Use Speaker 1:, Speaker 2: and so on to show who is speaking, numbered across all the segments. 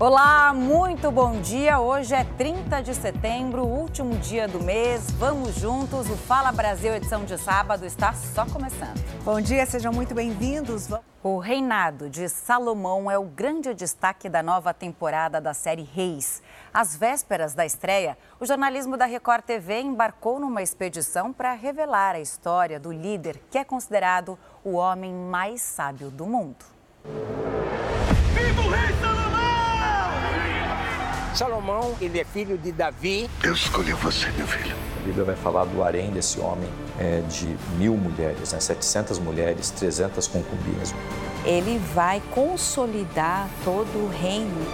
Speaker 1: Olá, muito bom dia. Hoje é 30 de setembro, último dia do mês. Vamos juntos. O Fala Brasil, edição de sábado, está só começando.
Speaker 2: Bom dia, sejam muito bem-vindos.
Speaker 1: O reinado de Salomão é o grande destaque da nova temporada da série Reis. Às vésperas da estreia, o jornalismo da Record TV embarcou numa expedição para revelar a história do líder que é considerado o homem mais sábio do mundo.
Speaker 3: Viva o rei Salomão!
Speaker 4: Ele é filho de Davi.
Speaker 5: Deus escolheu você, meu filho.
Speaker 6: A Bíblia vai falar do harém desse homem é, de mil mulheres, né? 700 mulheres, 300 concubinas.
Speaker 7: Ele vai consolidar todo o reino.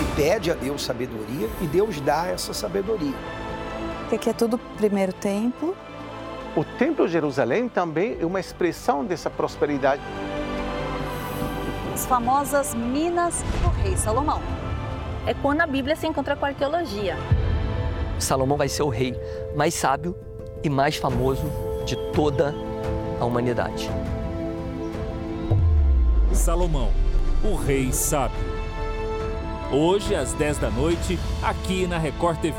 Speaker 8: E pede a Deus sabedoria e Deus dá essa sabedoria.
Speaker 7: Porque aqui é tudo primeiro templo.
Speaker 9: O Templo de Jerusalém também é uma expressão dessa prosperidade.
Speaker 1: As famosas Minas do Rei Salomão
Speaker 10: é quando a Bíblia se encontra com a arqueologia.
Speaker 11: Salomão vai ser o rei mais sábio e mais famoso de toda a humanidade.
Speaker 12: Salomão, o rei sábio. Hoje às 10 da noite, aqui na Record TV.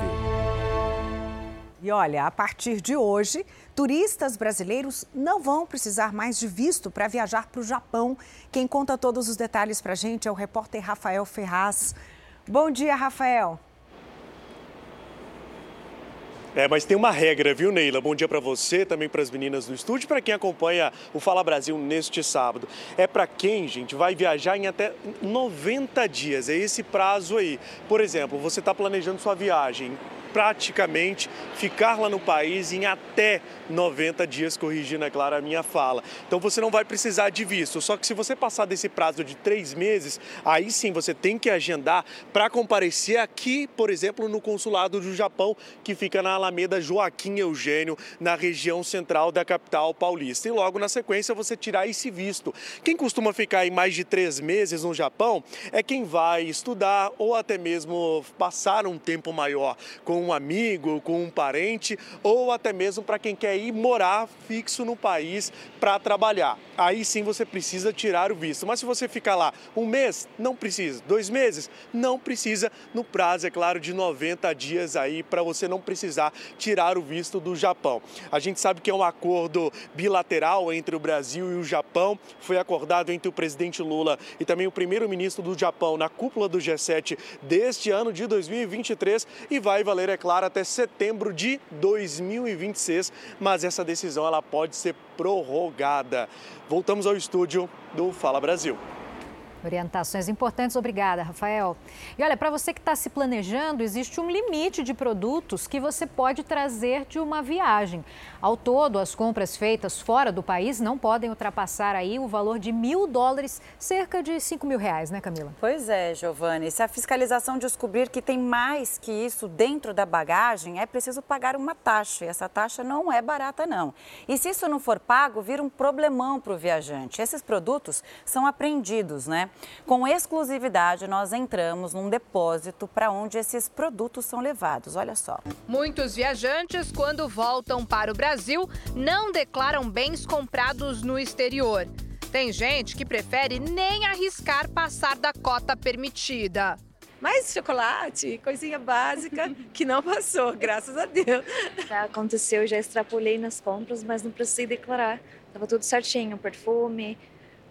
Speaker 2: E olha, a partir de hoje, turistas brasileiros não vão precisar mais de visto para viajar para o Japão. Quem conta todos os detalhes para a gente é o repórter Rafael Ferraz. Bom dia, Rafael.
Speaker 13: É, mas tem uma regra, viu, Neila? Bom dia para você, também para as meninas do estúdio, para quem acompanha o Fala Brasil neste sábado. É para quem, gente, vai viajar em até 90 dias. É esse prazo aí. Por exemplo, você está planejando sua viagem praticamente ficar lá no país em até 90 dias, corrigindo, é claro, a minha fala. Então você não vai precisar de visto. Só que se você passar desse prazo de três meses, aí sim você tem que agendar para comparecer aqui, por exemplo, no consulado do Japão, que fica na Alameda Joaquim Eugênio, na região central da capital paulista. E logo na sequência você tirar esse visto. Quem costuma ficar em mais de três meses no Japão é quem vai estudar ou até mesmo passar um tempo maior com um amigo, com um parente, ou até mesmo para quem quer ir morar fixo no país para trabalhar. Aí sim você precisa tirar o visto. Mas se você ficar lá um mês, não precisa. Dois meses, não precisa. No prazo, é claro, de 90 dias aí para você não precisar tirar o visto do Japão. A gente sabe que é um acordo bilateral entre o Brasil e o Japão. Foi acordado entre o presidente Lula e também o primeiro-ministro do Japão na cúpula do G7 deste ano de 2023 e vai valer, é claro, até setembro de 2026. Mas essa decisão ela pode ser prorrogada. Voltamos ao estúdio do Fala Brasil.
Speaker 14: Orientações importantes, obrigada, Rafael. E olha, para você que está se planejando, existe um limite de produtos que você pode trazer de uma viagem. Ao todo, as compras feitas fora do país não podem ultrapassar aí o valor de mil dólares, cerca de cinco mil reais, né, Camila?
Speaker 1: Pois é, Giovanni. Se a fiscalização descobrir que tem mais que isso dentro da bagagem, é preciso pagar uma taxa. E essa taxa não é barata, não. E se isso não for pago, vira um problemão para o viajante. Esses produtos são apreendidos, né? Com exclusividade, nós entramos num depósito para onde esses produtos são levados. Olha só.
Speaker 15: Muitos viajantes, quando voltam para o Brasil, não declaram bens comprados no exterior. Tem gente que prefere nem arriscar passar da cota permitida.
Speaker 16: Mais chocolate, coisinha básica, que não passou, graças a Deus.
Speaker 17: Já aconteceu, já extrapolei nas compras, mas não precisei declarar. Tava tudo certinho, perfume,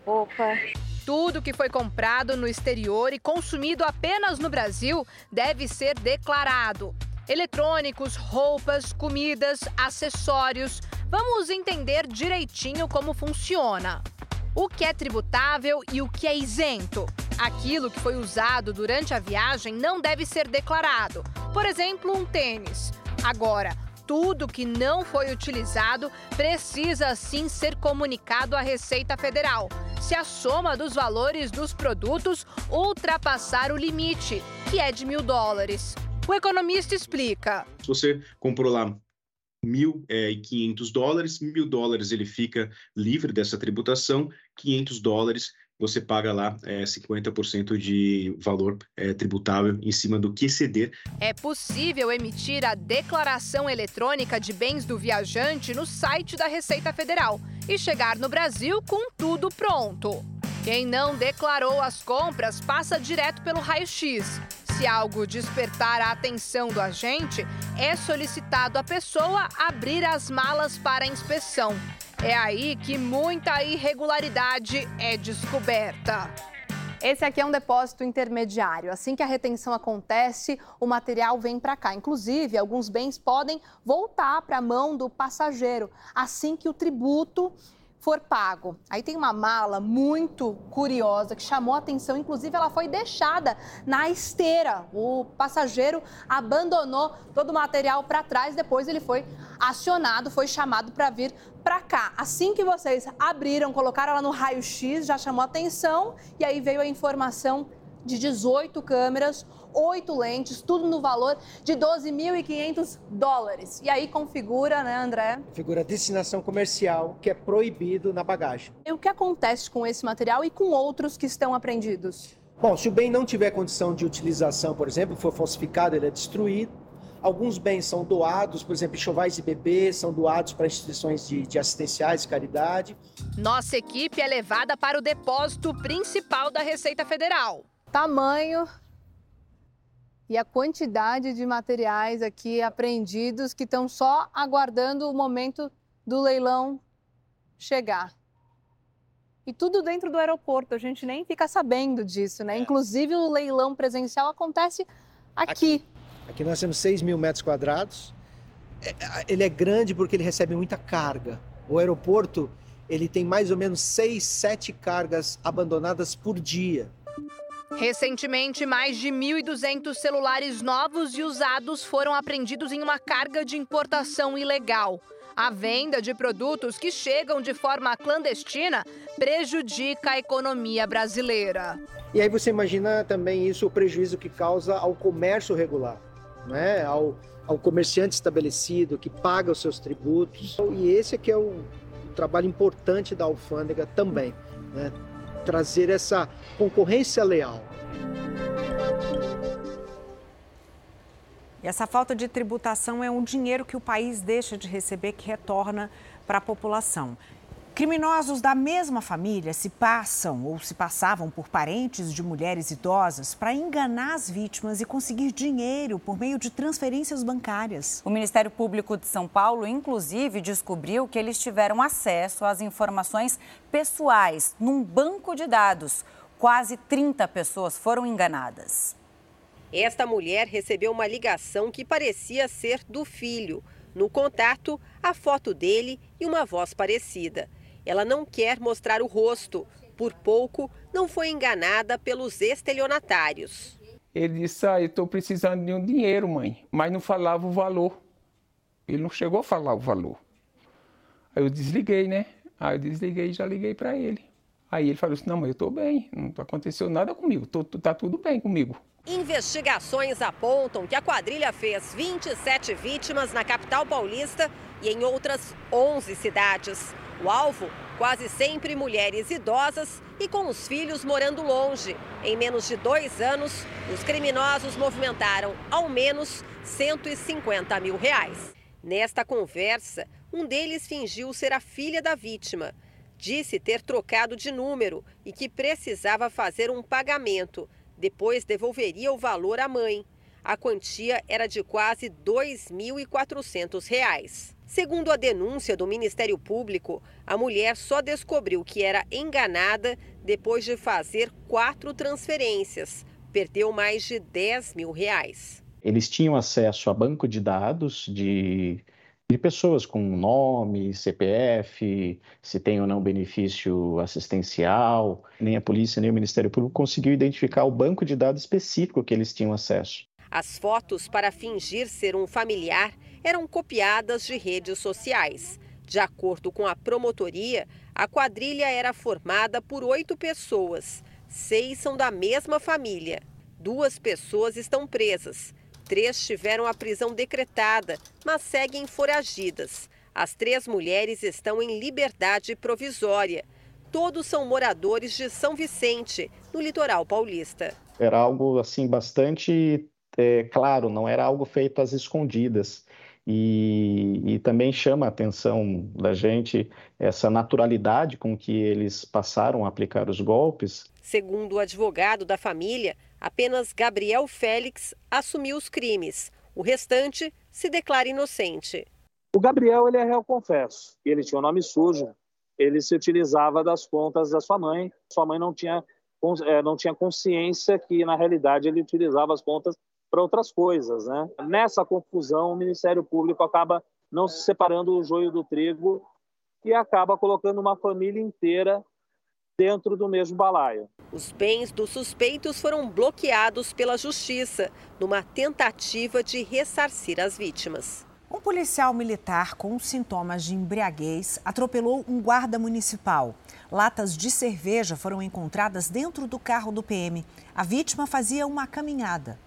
Speaker 17: roupa.
Speaker 15: Tudo que foi comprado no exterior e consumido apenas no Brasil deve ser declarado. Eletrônicos, roupas, comidas, acessórios. Vamos entender direitinho como funciona. O que é tributável e o que é isento. Aquilo que foi usado durante a viagem não deve ser declarado. Por exemplo, um tênis. Agora, tudo que não foi utilizado precisa sim ser comunicado à Receita Federal, se a soma dos valores dos produtos ultrapassar o limite, que é de mil dólares. O economista explica.
Speaker 18: Se você comprou lá 1.500 dólares, mil dólares ele fica livre dessa tributação, 500 dólares você paga lá é, 50% de valor é, tributável em cima do que exceder.
Speaker 15: É possível emitir a declaração eletrônica de bens do viajante no site da Receita Federal e chegar no Brasil com tudo pronto.
Speaker 19: Quem não declarou as compras passa direto pelo raio-x. Se algo despertar a atenção do agente, é solicitado à pessoa abrir as malas para inspeção. É aí que muita irregularidade é descoberta.
Speaker 15: Esse aqui é um depósito intermediário. Assim que a retenção acontece, o material vem para cá. Inclusive, alguns bens podem voltar para a mão do passageiro assim que o tributo for pago. Aí tem uma mala muito curiosa que chamou atenção, inclusive ela foi deixada na esteira. O passageiro abandonou todo o material para trás, depois ele foi acionado, foi chamado para vir para cá. Assim que vocês abriram, colocaram ela no raio-x, já chamou atenção e aí veio a informação de 18 câmeras, oito lentes, tudo no valor de 12.500 dólares. E aí configura, né, André?
Speaker 20: Figura destinação comercial, que é proibido na bagagem.
Speaker 15: E o que acontece com esse material e com outros que estão apreendidos?
Speaker 20: Bom, se o bem não tiver condição de utilização, por exemplo, for falsificado, ele é destruído. Alguns bens são doados, por exemplo, enxovais de bebês são doados para instituições de, de assistenciais de caridade.
Speaker 19: Nossa equipe é levada para o depósito principal da Receita Federal.
Speaker 15: Tamanho e a quantidade de materiais aqui apreendidos que estão só aguardando o momento do leilão chegar. E tudo dentro do aeroporto, a gente nem fica sabendo disso, né? É. Inclusive o leilão presencial acontece aqui.
Speaker 20: Aqui, aqui nós temos 6 mil metros quadrados. É, ele é grande porque ele recebe muita carga. O aeroporto ele tem mais ou menos 6, 7 cargas abandonadas por dia.
Speaker 19: Recentemente, mais de 1.200 celulares novos e usados foram apreendidos em uma carga de importação ilegal. A venda de produtos que chegam de forma clandestina prejudica a economia brasileira.
Speaker 20: E aí você imagina também isso, o prejuízo que causa ao comércio regular, né? ao, ao comerciante estabelecido que paga os seus tributos. E esse aqui é o, o trabalho importante da alfândega também. Né? Trazer essa concorrência leal.
Speaker 2: E essa falta de tributação é um dinheiro que o país deixa de receber que retorna para a população. Criminosos da mesma família se passam ou se passavam por parentes de mulheres idosas para enganar as vítimas e conseguir dinheiro por meio de transferências bancárias.
Speaker 1: O Ministério Público de São Paulo, inclusive, descobriu que eles tiveram acesso às informações pessoais num banco de dados. Quase 30 pessoas foram enganadas.
Speaker 21: Esta mulher recebeu uma ligação que parecia ser do filho. No contato, a foto dele e uma voz parecida. Ela não quer mostrar o rosto. Por pouco, não foi enganada pelos estelionatários.
Speaker 4: Ele disse: Ah, eu estou precisando de um dinheiro, mãe. Mas não falava o valor. Ele não chegou a falar o valor. Aí eu desliguei, né? Aí eu desliguei e já liguei para ele. Aí ele falou assim: Não, mas eu estou bem. Não aconteceu nada comigo. Tô, tá tudo bem comigo.
Speaker 21: Investigações apontam que a quadrilha fez 27 vítimas na capital paulista e em outras 11 cidades. O alvo, quase sempre mulheres idosas e com os filhos morando longe. Em menos de dois anos, os criminosos movimentaram ao menos 150 mil reais. Nesta conversa, um deles fingiu ser a filha da vítima. Disse ter trocado de número e que precisava fazer um pagamento. Depois devolveria o valor à mãe. A quantia era de quase R$ 2.400. Segundo a denúncia do Ministério Público, a mulher só descobriu que era enganada depois de fazer quatro transferências. Perdeu mais de 10 mil reais.
Speaker 22: Eles tinham acesso a banco de dados de, de pessoas com nome, CPF, se tem ou não benefício assistencial. Nem a polícia, nem o Ministério Público conseguiu identificar o banco de dados específico que eles tinham acesso.
Speaker 21: As fotos para fingir ser um familiar eram copiadas de redes sociais. De acordo com a promotoria, a quadrilha era formada por oito pessoas. Seis são da mesma família. Duas pessoas estão presas. Três tiveram a prisão decretada, mas seguem foragidas. As três mulheres estão em liberdade provisória. Todos são moradores de São Vicente, no litoral paulista.
Speaker 22: Era algo assim bastante é, claro, não era algo feito às escondidas. E, e, também chama a atenção da gente essa naturalidade com que eles passaram a aplicar os golpes.
Speaker 21: Segundo o advogado da família, apenas Gabriel Félix assumiu os crimes. O restante se declara inocente.
Speaker 23: O Gabriel ele é réu confesso. Ele tinha um nome sujo. Ele se utilizava das contas da sua mãe. Sua mãe não tinha é, não tinha consciência que na realidade ele utilizava as contas para outras coisas, né? Nessa confusão, o Ministério Público acaba não se separando o joio do trigo e acaba colocando uma família inteira dentro do mesmo balaio.
Speaker 21: Os bens dos suspeitos foram bloqueados pela justiça numa tentativa de ressarcir as vítimas.
Speaker 2: Um policial militar com sintomas de embriaguez atropelou um guarda municipal. Latas de cerveja foram encontradas dentro do carro do PM. A vítima fazia uma caminhada.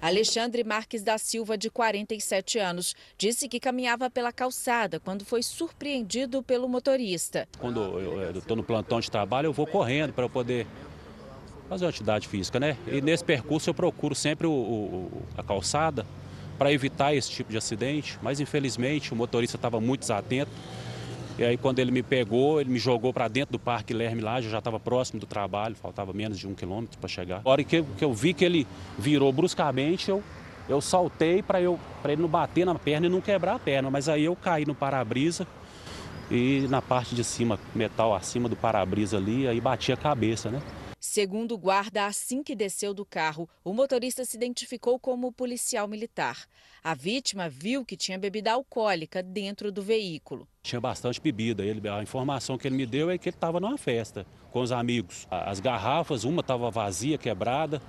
Speaker 17: Alexandre Marques da Silva, de 47 anos, disse que caminhava pela calçada quando foi surpreendido pelo motorista.
Speaker 24: Quando eu estou no plantão de trabalho, eu vou correndo para poder fazer uma atividade física, né? E nesse percurso eu procuro sempre o, o, a calçada para evitar esse tipo de acidente, mas infelizmente o motorista estava muito desatento e aí quando ele me pegou, ele me jogou para dentro do Parque Lerme lá, eu já estava próximo do trabalho, faltava menos de um quilômetro para chegar. A hora que eu, que eu vi que ele virou bruscamente, eu, eu saltei para ele não bater na perna e não quebrar a perna, mas aí eu caí no para-brisa e na parte de cima, metal acima do para-brisa ali, aí bati a cabeça, né?
Speaker 17: Segundo o guarda, assim que desceu do carro, o motorista se identificou como policial militar. A vítima viu que tinha bebida alcoólica dentro do veículo.
Speaker 24: Tinha bastante bebida. Ele, a informação que ele me deu é que ele estava numa festa com os amigos. As garrafas, uma estava vazia, quebrada,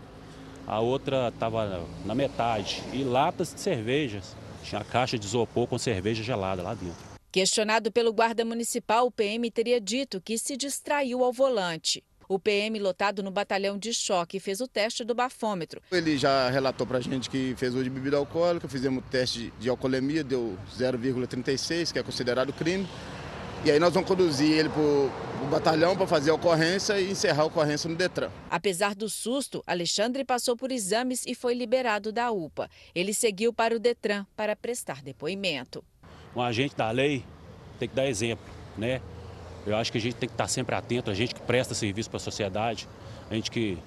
Speaker 24: a outra estava na metade. E latas de cervejas. Tinha caixa de isopor com cerveja gelada lá dentro.
Speaker 17: Questionado pelo guarda municipal, o PM teria dito que se distraiu ao volante. O PM lotado no batalhão de choque fez o teste do bafômetro.
Speaker 25: Ele já relatou para a gente que fez uso de bebida alcoólica, fizemos o teste de alcoolemia, deu 0,36, que é considerado crime. E aí nós vamos conduzir ele para o batalhão para fazer a ocorrência e encerrar a ocorrência no Detran.
Speaker 17: Apesar do susto, Alexandre passou por exames e foi liberado da UPA. Ele seguiu para o Detran para prestar depoimento.
Speaker 24: Um agente da lei tem que dar exemplo, né? Eu acho que a gente tem que estar sempre atento, a gente que presta serviço para a sociedade, a gente que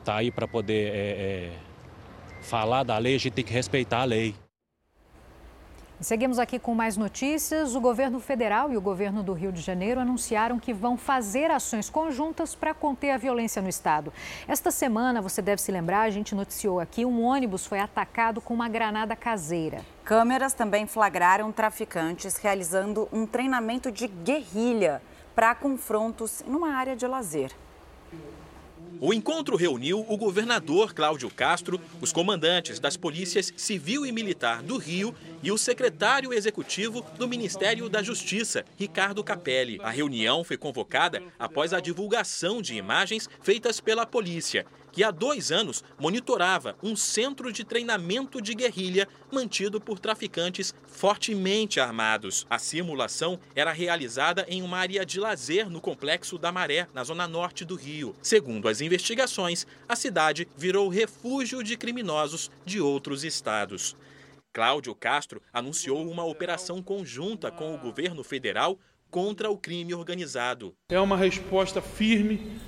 Speaker 24: está aí para poder é, é, falar da lei, a gente tem que respeitar a lei.
Speaker 14: Seguimos aqui com mais notícias. O governo federal e o governo do Rio de Janeiro anunciaram que vão fazer ações conjuntas para conter a violência no estado. Esta semana, você deve se lembrar, a gente noticiou aqui, um ônibus foi atacado com uma granada caseira.
Speaker 1: Câmeras também flagraram traficantes realizando um treinamento de guerrilha para confrontos numa área de lazer.
Speaker 26: O encontro reuniu o governador Cláudio Castro, os comandantes das polícias civil e militar do Rio e o secretário executivo do Ministério da Justiça, Ricardo Capelli. A reunião foi convocada após a divulgação de imagens feitas pela polícia que há dois anos monitorava um centro de treinamento de guerrilha mantido por traficantes fortemente armados. A simulação era realizada em uma área de lazer no Complexo da Maré, na zona norte do Rio. Segundo as investigações, a cidade virou refúgio de criminosos de outros estados. Cláudio Castro anunciou uma operação conjunta com o governo federal contra o crime organizado.
Speaker 27: É uma resposta firme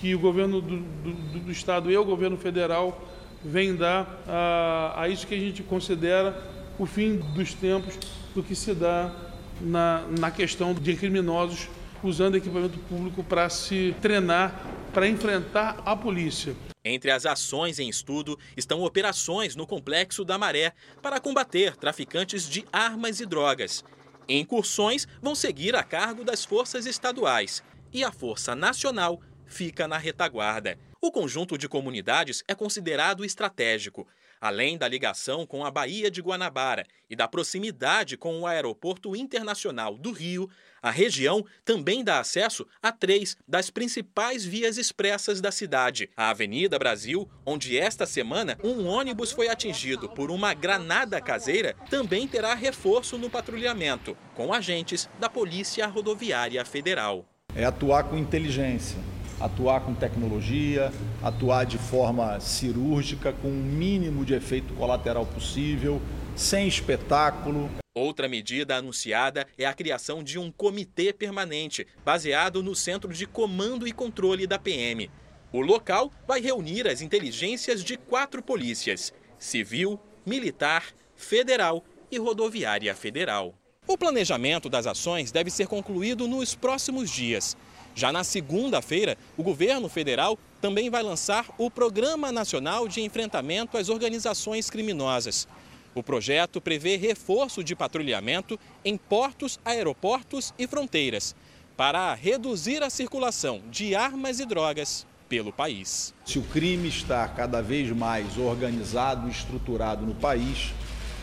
Speaker 27: que o governo do, do, do Estado e o governo federal vem dar a, a, isso que a gente considera o fim dos tempos do que se dá na, na questão de criminosos usando equipamento público para se treinar, para enfrentar a polícia.
Speaker 26: Entre as ações em estudo estão operações no Complexo da Maré para combater traficantes de armas e drogas. Incursões vão seguir a cargo das forças estaduais e a Força Nacional fica na retaguarda. O conjunto de comunidades é considerado estratégico. Além da ligação com a Baía de Guanabara e da proximidade com o Aeroporto Internacional do Rio, a região também dá acesso a três das principais vias expressas da cidade. A Avenida Brasil, onde esta semana um ônibus foi atingido por uma granada caseira, também terá reforço no patrulhamento, com agentes da Polícia Rodoviária Federal.
Speaker 28: É atuar com inteligência atuar com tecnologia, atuar de forma cirúrgica, com o mínimo de efeito colateral possível, sem espetáculo.
Speaker 26: Outra medida anunciada é a criação de um comitê permanente, baseado no Centro de Comando e Controle da PM. O local vai reunir as inteligências de quatro polícias: civil, militar, federal e rodoviária federal. O planejamento das ações deve ser concluído nos próximos dias. Já na segunda-feira, o governo federal também vai lançar o Programa Nacional de Enfrentamento às Organizações Criminosas. O projeto prevê reforço de patrulhamento em portos, aeroportos e fronteiras, para reduzir a circulação de armas e drogas pelo país.
Speaker 28: Se o crime está cada vez mais organizado e estruturado no país,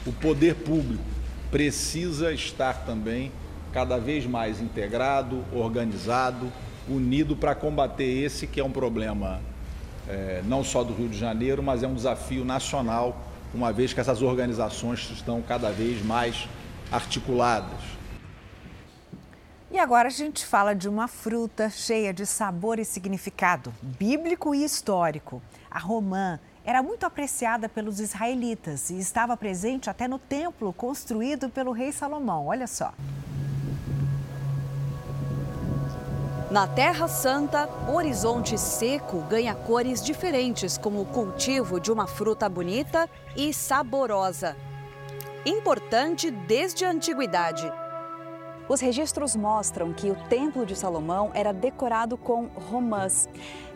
Speaker 28: o poder público precisa estar também cada vez mais integrado, organizado, unido para combater esse que é um problema é, não só do Rio de Janeiro, mas é um desafio nacional, uma vez que essas organizações estão cada vez mais articuladas.
Speaker 29: E agora a gente fala de uma fruta cheia de sabor e significado bíblico e histórico. A romã era muito apreciada pelos israelitas e estava presente até no templo construído pelo rei Salomão. Olha só.
Speaker 30: Na Terra Santa, o horizonte seco ganha cores diferentes como o cultivo de uma fruta bonita e saborosa. Importante desde a antiguidade.
Speaker 6: Os registros mostram que o Templo de Salomão era decorado com romãs.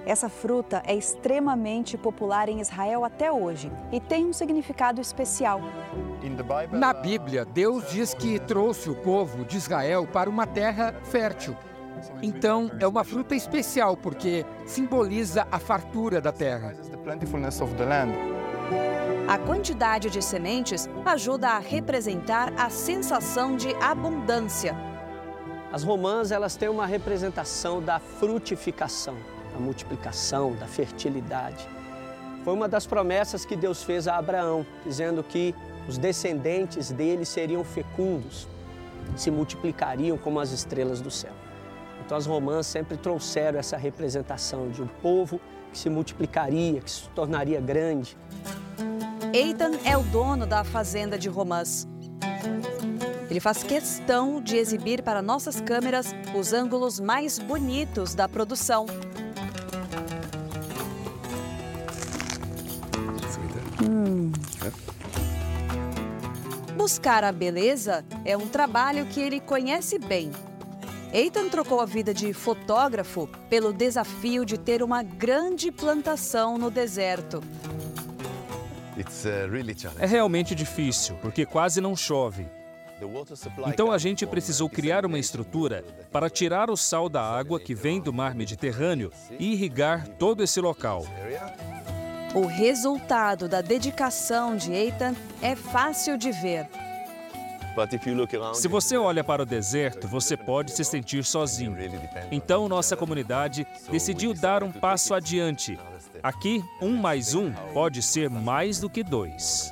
Speaker 6: Essa fruta é extremamente popular em Israel até hoje e tem um significado especial.
Speaker 4: Na Bíblia, Deus diz que trouxe o povo de Israel para uma terra fértil. Então, é uma fruta especial porque simboliza a fartura da terra.
Speaker 30: A quantidade de sementes ajuda a representar a sensação de abundância.
Speaker 31: As romãs elas têm uma representação da frutificação, da multiplicação, da fertilidade. Foi uma das promessas que Deus fez a Abraão, dizendo que os descendentes dele seriam fecundos, se multiplicariam como as estrelas do céu. Então as romãs sempre trouxeram essa representação de um povo que se multiplicaria, que se tornaria grande.
Speaker 30: Eitan é o dono da fazenda de romãs. Ele faz questão de exibir para nossas câmeras os ângulos mais bonitos da produção. Buscar a beleza é um trabalho que ele conhece bem. Eitan trocou a vida de fotógrafo pelo desafio de ter uma grande plantação no deserto.
Speaker 12: É realmente difícil, porque quase não chove. Então a gente precisou criar uma estrutura para tirar o sal da água que vem do mar Mediterrâneo e irrigar todo esse local.
Speaker 30: O resultado da dedicação de Eitan é fácil de ver.
Speaker 12: Se você olha para o deserto, você pode se sentir sozinho. Então, nossa comunidade decidiu dar um passo adiante. Aqui, um mais um pode ser mais do que dois.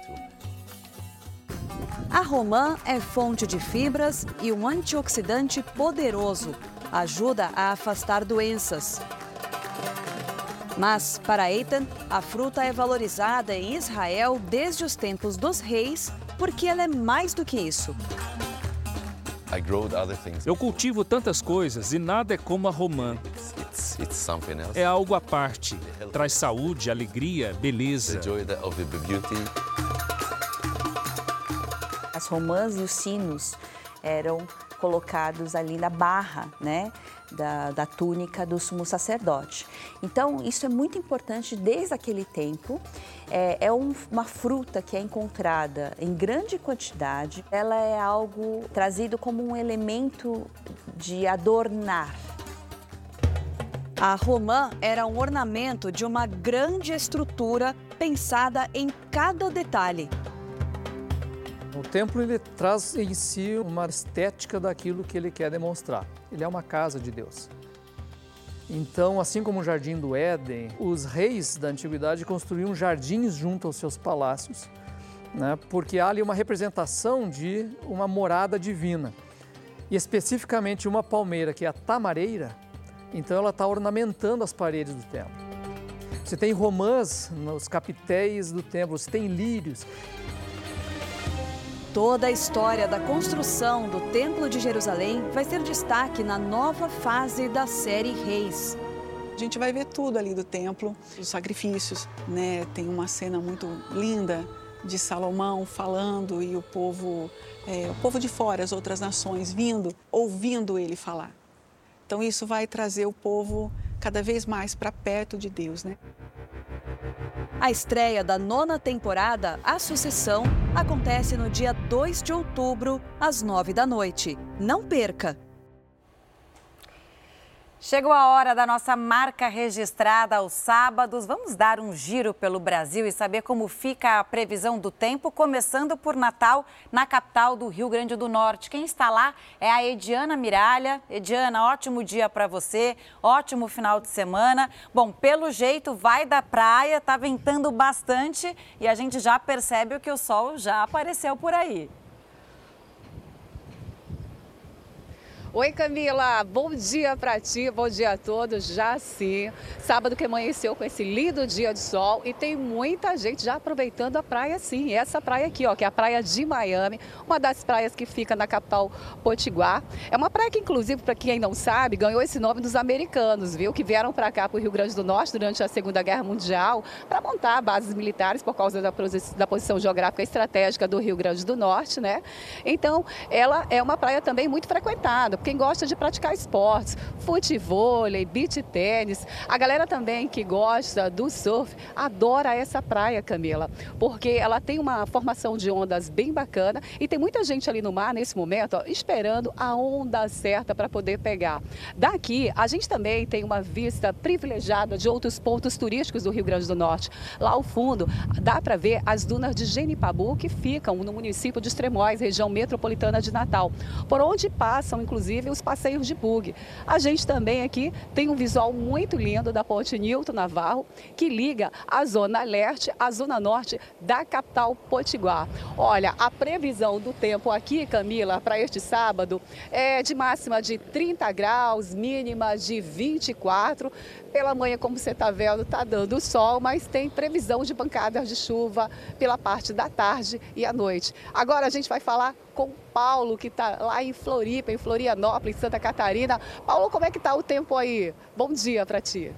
Speaker 30: A romã é fonte de fibras e um antioxidante poderoso. Ajuda a afastar doenças. Mas, para Eitan, a fruta é valorizada em Israel desde os tempos dos reis porque ela é mais do que isso.
Speaker 12: Eu cultivo tantas coisas e nada é como a romã. É algo à parte. Traz saúde, alegria, beleza.
Speaker 6: As romãs e os sinos eram colocados ali na barra, né? Da, da, túnica do sumo sacerdote. Então, isso é muito importante desde aquele tempo. É, é um, uma fruta que é encontrada em grande quantidade. Ela é algo trazido como um elemento de adornar.
Speaker 30: A romã era um ornamento de uma grande estrutura pensada em cada detalhe.
Speaker 32: O templo ele traz em si uma estética daquilo que ele quer demonstrar. Ele é uma casa de Deus. Então, assim como o jardim do Éden, os reis da antiguidade construíam jardins junto aos seus palácios, né, porque há ali uma representação de uma morada divina. E especificamente uma palmeira, que é a tamareira, Então ela está ornamentando as paredes do templo. Você tem romãs nos capitéis do templo, você tem lírios.
Speaker 30: Toda a história da construção do Templo de Jerusalém vai ser destaque na nova fase da série Reis.
Speaker 33: A gente vai ver tudo ali do templo, os sacrifícios, né? Tem uma cena muito linda de Salomão falando e o povo, é, o povo de fora, as outras nações, vindo, ouvindo ele falar. Então isso vai trazer o povo cada vez mais para perto de Deus, né?
Speaker 30: A estreia da nona temporada, A Sucessão, acontece no dia 2 de outubro, às 9 da noite. Não perca!
Speaker 6: Chegou a hora da nossa marca registrada aos sábados. Vamos dar um giro pelo Brasil e saber como fica a previsão do tempo, começando por Natal, na capital do Rio Grande do Norte. Quem está lá é a Ediana Miralha. Ediana, ótimo dia para você, ótimo final de semana. Bom, pelo jeito vai da praia, tá ventando bastante e a gente já percebe que o sol já apareceu por aí.
Speaker 11: Oi Camila, bom dia para ti, bom dia a todos. Já sim, sábado que amanheceu com esse lindo dia de sol e tem muita gente já aproveitando a praia sim. Essa praia aqui, ó, que é a praia de Miami, uma das praias que fica na capital Potiguar. É uma praia que inclusive, para quem não sabe, ganhou esse nome dos americanos, viu? Que vieram para cá para o Rio Grande do Norte durante a Segunda Guerra Mundial para montar bases militares por causa da, da posição geográfica estratégica do Rio Grande do Norte, né? Então, ela é uma praia também muito frequentada quem gosta de praticar esportes, futebol, beach tênis. A galera também que gosta do surf adora essa praia, Camila, porque ela tem uma formação de ondas bem bacana e tem muita gente ali no mar nesse momento ó, esperando a onda certa para poder pegar. Daqui, a gente também tem uma vista privilegiada de outros pontos turísticos do Rio Grande do Norte. Lá ao fundo, dá para ver as dunas de Genipabu que ficam no município de Extremóis, região metropolitana de Natal, por onde passam, inclusive, inclusive os passeios de bug. A gente também aqui tem um visual muito lindo da Ponte Nilton Navarro, que liga a Zona Leste à Zona Norte da capital Potiguar. Olha, a previsão do tempo aqui, Camila, para este sábado é de máxima de 30 graus, mínima de 24. Pela manhã, como você está vendo, está dando sol, mas tem previsão de pancadas de chuva pela parte da tarde e à noite. Agora a gente vai falar com Paulo, que está lá em Floripa, em Florianópolis, Santa Catarina. Paulo, como é que está o tempo aí? Bom dia para ti.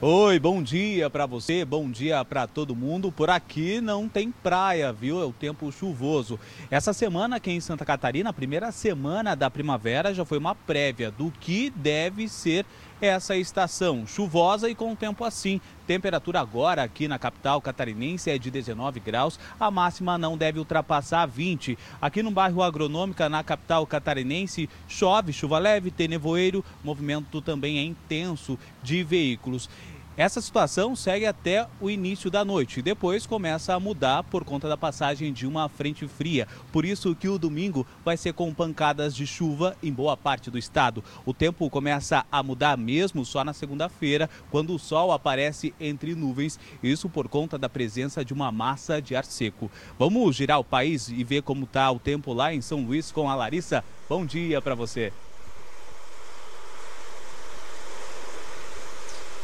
Speaker 34: Oi, bom dia para você, bom dia para todo mundo. Por aqui não tem praia, viu? É o tempo chuvoso. Essa semana aqui em Santa Catarina, a primeira semana da primavera, já foi uma prévia do que deve ser essa estação chuvosa e com o tempo assim. Temperatura agora aqui na capital catarinense é de 19 graus, a máxima não deve ultrapassar 20. Aqui no bairro Agronômica, na capital catarinense, chove, chuva leve, tem nevoeiro, movimento também é intenso de veículos. Essa situação segue até o início da noite. Depois começa a mudar por conta da passagem de uma frente fria. Por isso que o domingo vai ser com pancadas de chuva em boa parte do estado. O tempo começa a mudar mesmo só na segunda-feira, quando o sol aparece entre nuvens. Isso por conta da presença de uma massa de ar seco. Vamos girar o país e ver como está o tempo lá em São Luís com a Larissa. Bom dia para você.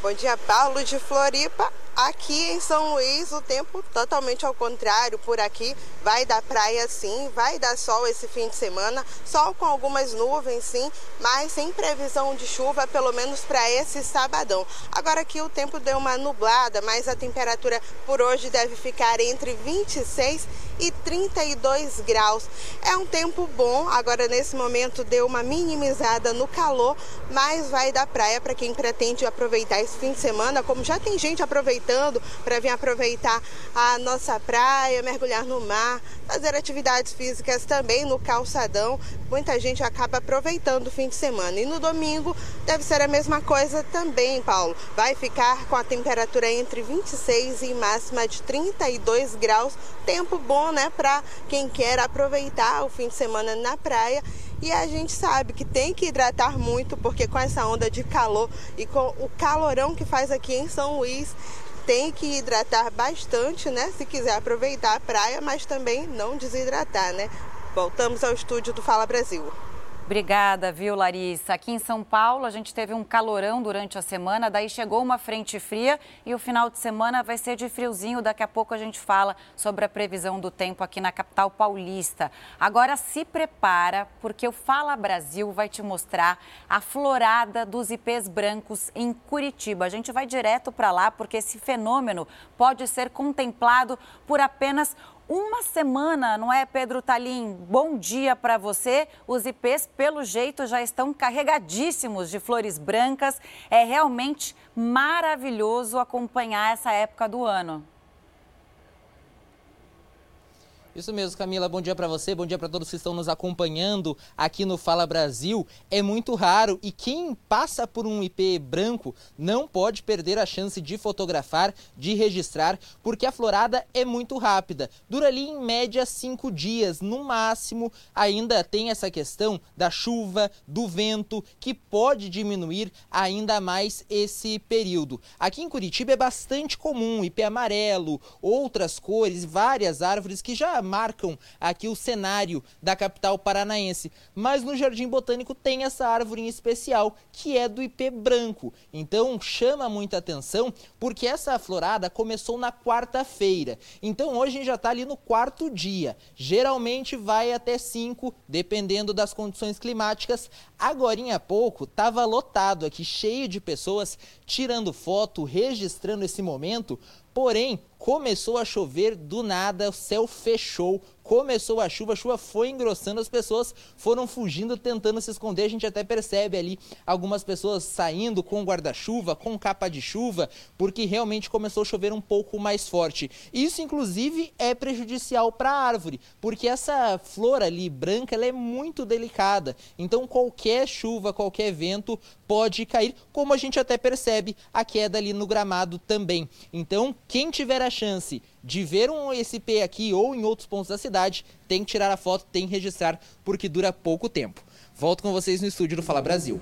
Speaker 35: Bom dia, Paulo de Floripa. Aqui em São Luís, o tempo totalmente ao contrário. Por aqui vai dar praia sim, vai dar sol esse fim de semana, sol com algumas nuvens sim, mas sem previsão de chuva, pelo menos para esse sabadão. Agora aqui o tempo deu uma nublada, mas a temperatura por hoje deve ficar entre 26 e 32 graus. É um tempo bom, agora nesse momento deu uma minimizada no calor, mas vai dar praia para quem pretende aproveitar esse fim de semana, como já tem gente aproveitando aproveitando para vir aproveitar a nossa praia, mergulhar no mar, fazer atividades físicas também no calçadão. Muita gente acaba aproveitando o fim de semana. E no domingo deve ser a mesma coisa também, Paulo. Vai ficar com a temperatura entre 26 e máxima de 32 graus. Tempo bom, né, para quem quer aproveitar o fim de semana na praia. E a gente sabe que tem que hidratar muito, porque com essa onda de calor e com o calorão que faz aqui em São Luís, tem que hidratar bastante, né? Se quiser aproveitar a praia, mas também não desidratar, né? Voltamos ao estúdio do Fala Brasil.
Speaker 1: Obrigada, viu, Larissa? Aqui em São Paulo, a gente teve um calorão durante a semana, daí chegou uma frente fria e o final de semana vai ser de friozinho. Daqui a pouco a gente fala sobre a previsão do tempo aqui na capital paulista. Agora se prepara, porque o Fala Brasil vai te mostrar a florada dos ipês brancos em Curitiba. A gente vai direto para lá, porque esse fenômeno pode ser contemplado por apenas uma semana, não é, Pedro Talim? Bom dia para você. Os IPs, pelo jeito, já estão carregadíssimos de flores brancas. É realmente maravilhoso acompanhar essa época do ano.
Speaker 36: Isso mesmo, Camila. Bom dia para você, bom dia para todos que estão nos acompanhando aqui no Fala Brasil. É muito raro e quem passa por um IP branco não pode perder a chance de fotografar, de registrar, porque a florada é muito rápida. Dura ali em média cinco dias, no máximo. Ainda tem essa questão da chuva, do vento, que pode diminuir ainda mais esse período. Aqui em Curitiba é bastante comum IP amarelo, outras cores, várias árvores que já marcam aqui o cenário da capital paranaense. Mas no Jardim Botânico tem essa árvore em especial, que é do IP branco. Então chama muita atenção porque essa florada começou na quarta-feira. Então hoje a gente já está ali no quarto dia. Geralmente vai até cinco, dependendo das condições climáticas. Agora há pouco estava lotado aqui, cheio de pessoas tirando foto, registrando esse momento. Porém, começou a chover do nada, o céu fechou, começou a chuva, a chuva foi engrossando, as pessoas foram fugindo, tentando se esconder. A gente até percebe ali algumas pessoas saindo com guarda-chuva, com capa de chuva, porque realmente começou a chover um pouco mais forte. Isso, inclusive, é prejudicial para a árvore, porque essa flor ali branca ela é muito delicada. Então, qualquer chuva, qualquer vento pode cair, como a gente até percebe a queda ali no gramado também. Então, quem tiver a chance de ver um SP aqui ou em outros pontos da cidade, tem que tirar a foto, tem que registrar, porque dura pouco tempo. Volto com vocês no estúdio do Fala Brasil.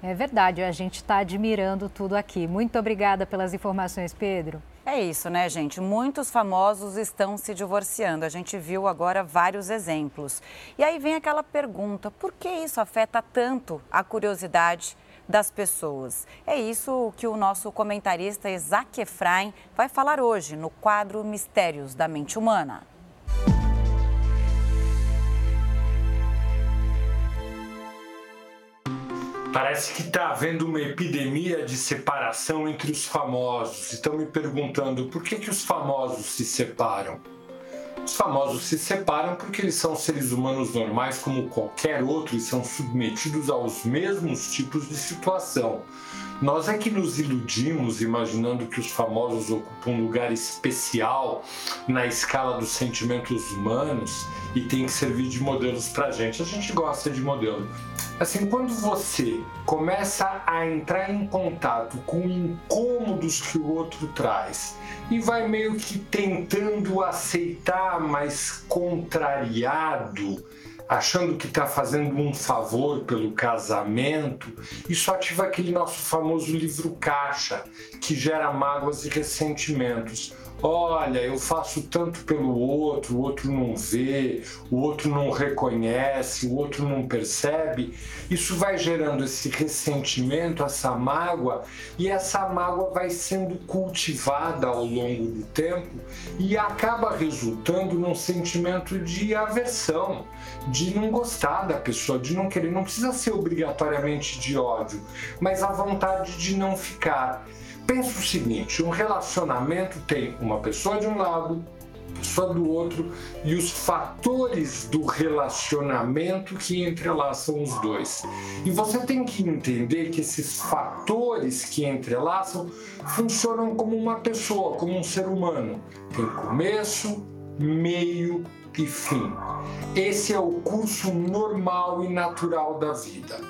Speaker 14: É verdade, a gente está admirando tudo aqui. Muito obrigada pelas informações, Pedro.
Speaker 1: É isso, né, gente? Muitos famosos estão se divorciando. A gente viu agora vários exemplos. E aí vem aquela pergunta: por que isso afeta tanto a curiosidade das pessoas. É isso que o nosso comentarista Isaac Efraim vai falar hoje no quadro Mistérios da Mente Humana.
Speaker 37: Parece que está havendo uma epidemia de separação entre os famosos. Estão me perguntando por que, que os famosos se separam. Os famosos se separam porque eles são seres humanos normais como qualquer outro e são submetidos aos mesmos tipos de situação. Nós é que nos iludimos imaginando que os famosos ocupam um lugar especial na escala dos sentimentos humanos e tem que servir de modelos pra gente. A gente gosta de modelo. Assim, quando você começa a entrar em contato com incômodos que o outro traz e vai meio que tentando aceitar, mas contrariado, achando que está fazendo um favor pelo casamento, isso ativa aquele nosso famoso livro caixa, que gera mágoas e ressentimentos. Olha, eu faço tanto pelo outro, o outro não vê, o outro não reconhece, o outro não percebe. Isso vai gerando esse ressentimento, essa mágoa, e essa mágoa vai sendo cultivada ao longo do tempo e acaba resultando num sentimento de aversão, de não gostar da pessoa, de não querer. Não precisa ser obrigatoriamente de ódio, mas a vontade de não ficar. Pensa o seguinte: um relacionamento tem uma pessoa de um lado, pessoa do outro e os fatores do relacionamento que entrelaçam os dois. E você tem que entender que esses fatores que entrelaçam funcionam como uma pessoa, como um ser humano. Tem começo, meio e fim. Esse é o curso normal e natural da vida.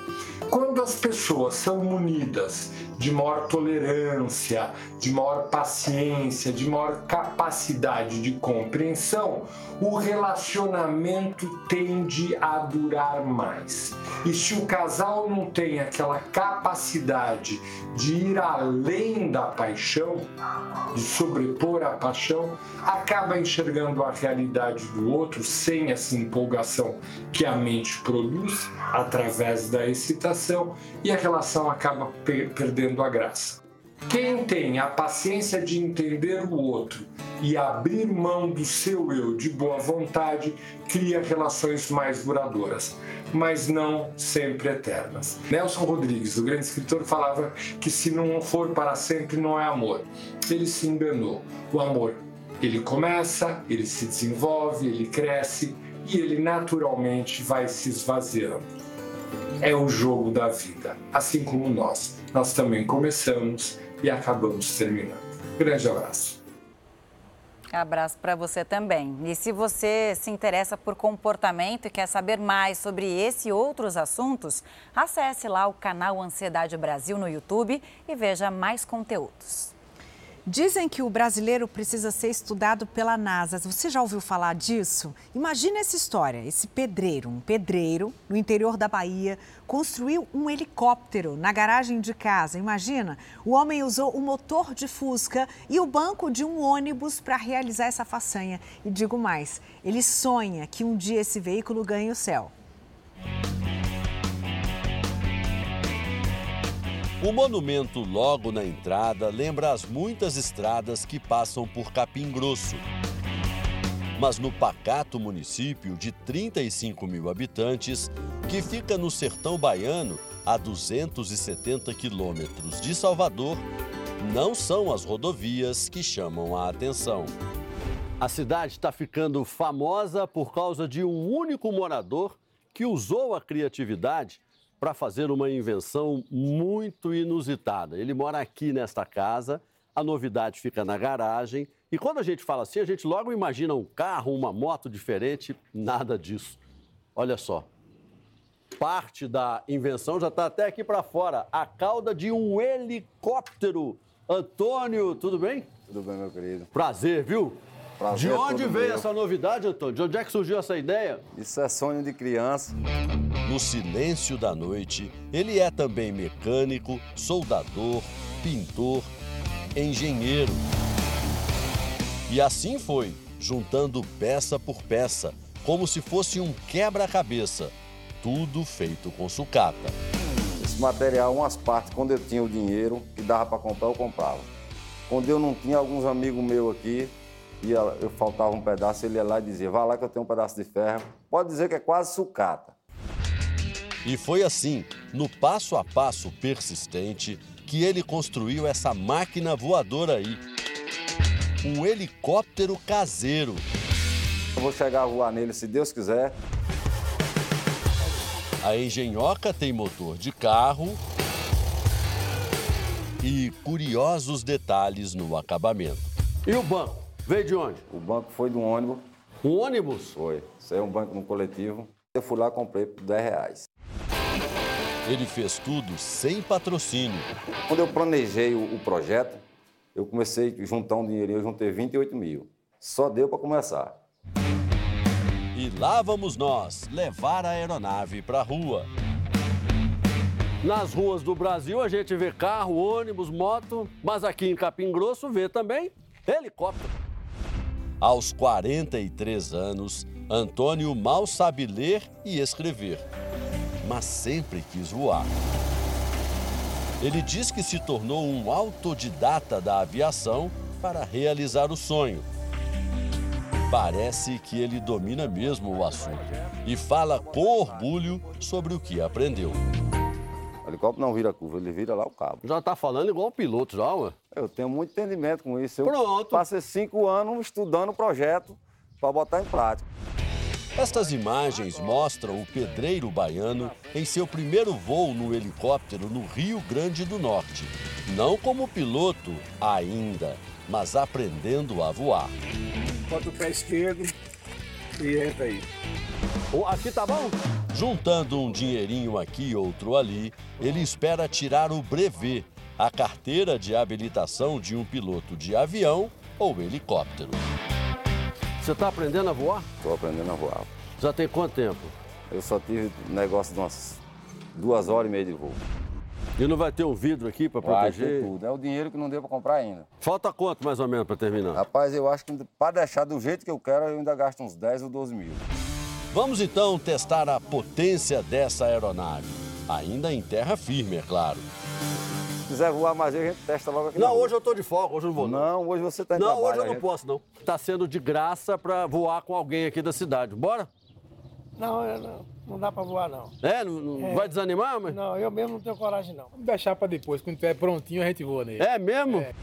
Speaker 37: Quando as pessoas são munidas de maior tolerância, de maior paciência, de maior capacidade de compreensão, o relacionamento tende a durar mais. E se o casal não tem aquela capacidade de ir além da paixão, de sobrepor a paixão, acaba enxergando a realidade do outro sem essa empolgação que a mente produz através da excitação e a relação acaba per perdendo a graça. Quem tem a paciência de entender o outro e abrir mão do seu eu de boa vontade cria relações mais duradouras, mas não sempre eternas. Nelson Rodrigues, o grande escritor, falava que se não for para sempre não é amor. Ele se enganou. O amor, ele começa, ele se desenvolve, ele cresce e ele naturalmente vai se esvaziando. É o jogo da vida, assim como nós. Nós também começamos e acabamos terminando. Grande abraço.
Speaker 6: Abraço para você também. E se você se interessa por comportamento e quer saber mais sobre esse e outros assuntos, acesse lá o canal Ansiedade Brasil no YouTube e veja mais conteúdos.
Speaker 29: Dizem que o brasileiro precisa ser estudado pela NASA. Você já ouviu falar disso? Imagina essa história. Esse pedreiro, um pedreiro no interior da Bahia, construiu um helicóptero na garagem de casa. Imagina, o homem usou o motor de Fusca e o banco de um ônibus para realizar essa façanha. E digo mais, ele sonha que um dia esse veículo ganhe o céu.
Speaker 38: O monumento logo na entrada lembra as muitas estradas que passam por Capim Grosso. Mas no pacato município de 35 mil habitantes, que fica no sertão baiano, a 270 quilômetros de Salvador, não são as rodovias que chamam a atenção. A cidade está ficando famosa por causa de um único morador que usou a criatividade para fazer uma invenção muito inusitada. Ele mora aqui nesta casa, a novidade fica na garagem. E quando a gente fala assim, a gente logo imagina um carro, uma moto diferente, nada disso. Olha só. Parte da invenção já está até aqui para fora. A cauda de um helicóptero. Antônio, tudo bem?
Speaker 39: Tudo bem, meu querido.
Speaker 38: Prazer, viu?
Speaker 39: Prazer
Speaker 38: de onde veio
Speaker 39: meu.
Speaker 38: essa novidade, Antônio? De onde é que surgiu essa ideia?
Speaker 39: Isso é sonho de criança.
Speaker 38: No silêncio da noite, ele é também mecânico, soldador, pintor, engenheiro. E assim foi, juntando peça por peça, como se fosse um quebra-cabeça, tudo feito com sucata.
Speaker 39: Esse material, umas partes, quando eu tinha o dinheiro que dava para comprar, eu comprava. Quando eu não tinha, alguns amigos meus aqui e eu faltava um pedaço, ele ia lá e dizia: Vá lá que eu tenho um pedaço de ferro. Pode dizer que é quase sucata.
Speaker 38: E foi assim, no passo a passo persistente, que ele construiu essa máquina voadora aí. Um helicóptero caseiro.
Speaker 39: Eu vou chegar a voar nele se Deus quiser.
Speaker 38: A engenhoca tem motor de carro e curiosos detalhes no acabamento. E o banco? Veio de onde?
Speaker 39: O banco foi de um ônibus.
Speaker 38: Um ônibus?
Speaker 39: Foi. Isso aí é um banco no coletivo. Eu fui lá e comprei por 10 reais.
Speaker 38: Ele fez tudo sem patrocínio.
Speaker 39: Quando eu planejei o, o projeto, eu comecei a juntar um dinheirinho, eu juntei 28 mil. Só deu para começar.
Speaker 38: E lá vamos nós levar a aeronave para a rua. Nas ruas do Brasil a gente vê carro, ônibus, moto, mas aqui em Capim Grosso vê também helicóptero. Aos 43 anos, Antônio mal sabe ler e escrever, mas sempre quis voar. Ele diz que se tornou um autodidata da aviação para realizar o sonho. Parece que ele domina mesmo o assunto e fala com orgulho sobre o que aprendeu.
Speaker 39: O helicóptero não vira curva, ele vira lá o cabo.
Speaker 38: Já tá falando igual o piloto, já, ué?
Speaker 39: Eu tenho muito entendimento com isso. Eu
Speaker 38: Pronto.
Speaker 39: passei cinco anos estudando o projeto para botar em prática.
Speaker 38: Estas imagens mostram o pedreiro baiano em seu primeiro voo no helicóptero no Rio Grande do Norte. Não como piloto ainda, mas aprendendo a voar.
Speaker 40: Bota o pé esquerdo e entra aí.
Speaker 38: Aqui tá bom? Juntando um dinheirinho aqui e outro ali, ele espera tirar o brevet, a carteira de habilitação de um piloto de avião ou helicóptero. Você está aprendendo a voar?
Speaker 39: Estou aprendendo a voar.
Speaker 38: Já tem quanto tempo?
Speaker 39: Eu só tive negócio de umas duas horas e meia de voo.
Speaker 38: E não vai ter um vidro aqui para proteger?
Speaker 39: Vai ter tudo. É o dinheiro que não deu para comprar ainda.
Speaker 38: Falta quanto mais ou menos para terminar?
Speaker 39: Rapaz, eu acho que para deixar do jeito que eu quero, eu ainda gasto uns 10 ou 12 mil.
Speaker 38: Vamos então testar a potência dessa aeronave. Ainda em terra firme, é claro.
Speaker 39: Se quiser voar mais, a gente testa logo aqui.
Speaker 38: Não, hoje eu estou de folga, hoje eu não vou.
Speaker 39: Não, não hoje você está em
Speaker 38: Não,
Speaker 39: trabalho,
Speaker 38: hoje eu não
Speaker 39: gente...
Speaker 38: posso, não. Está sendo de graça para voar com alguém aqui da cidade. Bora?
Speaker 41: Não, não, não dá para voar, não.
Speaker 38: É? Não, não é. vai desanimar, mas?
Speaker 41: Não, eu mesmo não tenho coragem, não. Vamos deixar para depois, quando estiver prontinho, a gente voa nele.
Speaker 38: É mesmo? É.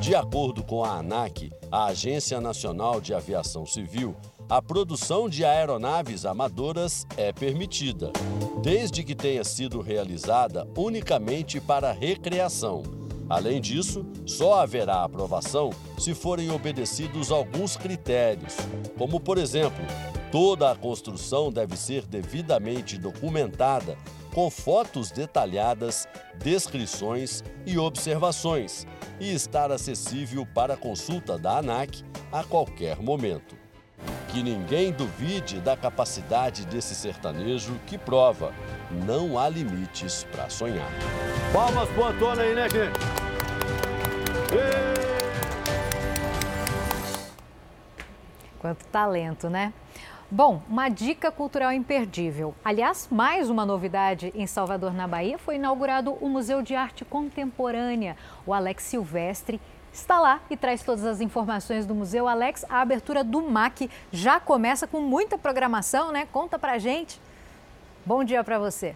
Speaker 38: De acordo com a ANAC, a Agência Nacional de Aviação Civil, a produção de aeronaves amadoras é permitida, desde que tenha sido realizada unicamente para recreação. Além disso, só haverá aprovação se forem obedecidos alguns critérios, como, por exemplo, toda a construção deve ser devidamente documentada, com fotos detalhadas, descrições e observações, e estar acessível para consulta da ANAC a qualquer momento. Que ninguém duvide da capacidade desse sertanejo que prova, não há limites para sonhar. Palmas pro Antônio aí, né, gente?
Speaker 14: Quanto talento, né? Bom, uma dica cultural imperdível. Aliás, mais uma novidade em Salvador, na Bahia, foi inaugurado o Museu de Arte Contemporânea. O Alex Silvestre está lá e traz todas as informações do museu. Alex, a abertura do MAC já começa com muita programação, né? Conta pra gente. Bom dia para você.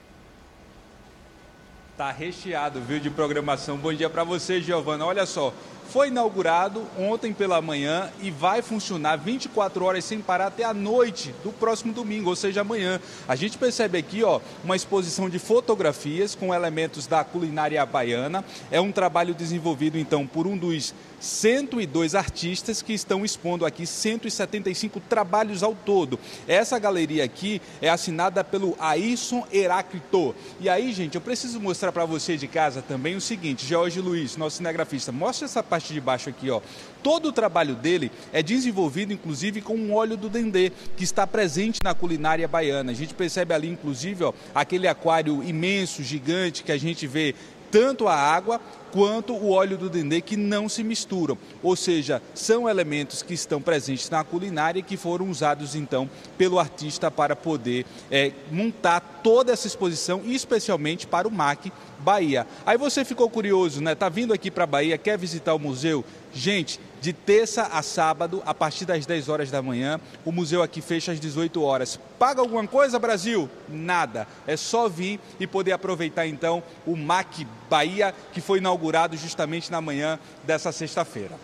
Speaker 42: Tá recheado, viu, de programação. Bom dia para você, Giovana. Olha só, foi inaugurado ontem pela manhã e vai funcionar 24 horas sem parar até a noite do próximo domingo, ou seja, amanhã. A gente percebe aqui, ó, uma exposição de fotografias com elementos da culinária baiana. É um trabalho desenvolvido então por um dos 102 artistas que estão expondo aqui 175 trabalhos ao todo. Essa galeria aqui é assinada pelo Aisson Heráclito. E aí, gente, eu preciso mostrar para você de casa também o seguinte, Jorge Luiz, nosso cinegrafista, mostra essa parte de baixo aqui, ó. Todo o trabalho dele é desenvolvido, inclusive, com um óleo do dendê, que está presente na culinária baiana. A gente percebe ali, inclusive, ó, aquele aquário imenso, gigante, que a gente vê tanto a água quanto o óleo do dendê que não se misturam, ou seja, são elementos que estão presentes na culinária e que foram usados então pelo artista para poder é, montar toda essa exposição, especialmente para o MAC Bahia. Aí você ficou curioso, né? Tá vindo aqui para Bahia, quer visitar o museu? Gente, de terça a sábado, a partir das 10 horas da manhã, o museu aqui fecha às 18 horas. Paga alguma coisa, Brasil? Nada. É só vir e poder aproveitar então o MAC Bahia, que foi inaugurado justamente na manhã dessa sexta-feira.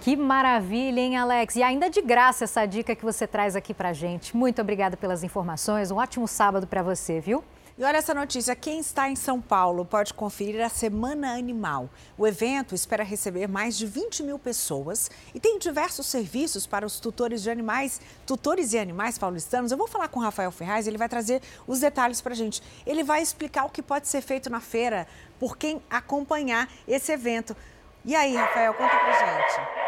Speaker 14: Que maravilha, hein, Alex? E ainda de graça essa dica que você traz aqui pra gente. Muito obrigada pelas informações. Um ótimo sábado para você, viu?
Speaker 2: E olha essa notícia: quem está em São Paulo pode conferir a Semana Animal. O evento espera receber mais de 20 mil pessoas e tem diversos serviços para os tutores de animais, tutores e animais paulistanos. Eu vou falar com o Rafael Ferraz, ele vai trazer os detalhes para a gente. Ele vai explicar o que pode ser feito na feira por quem acompanhar esse evento. E aí, Rafael, conta pra gente.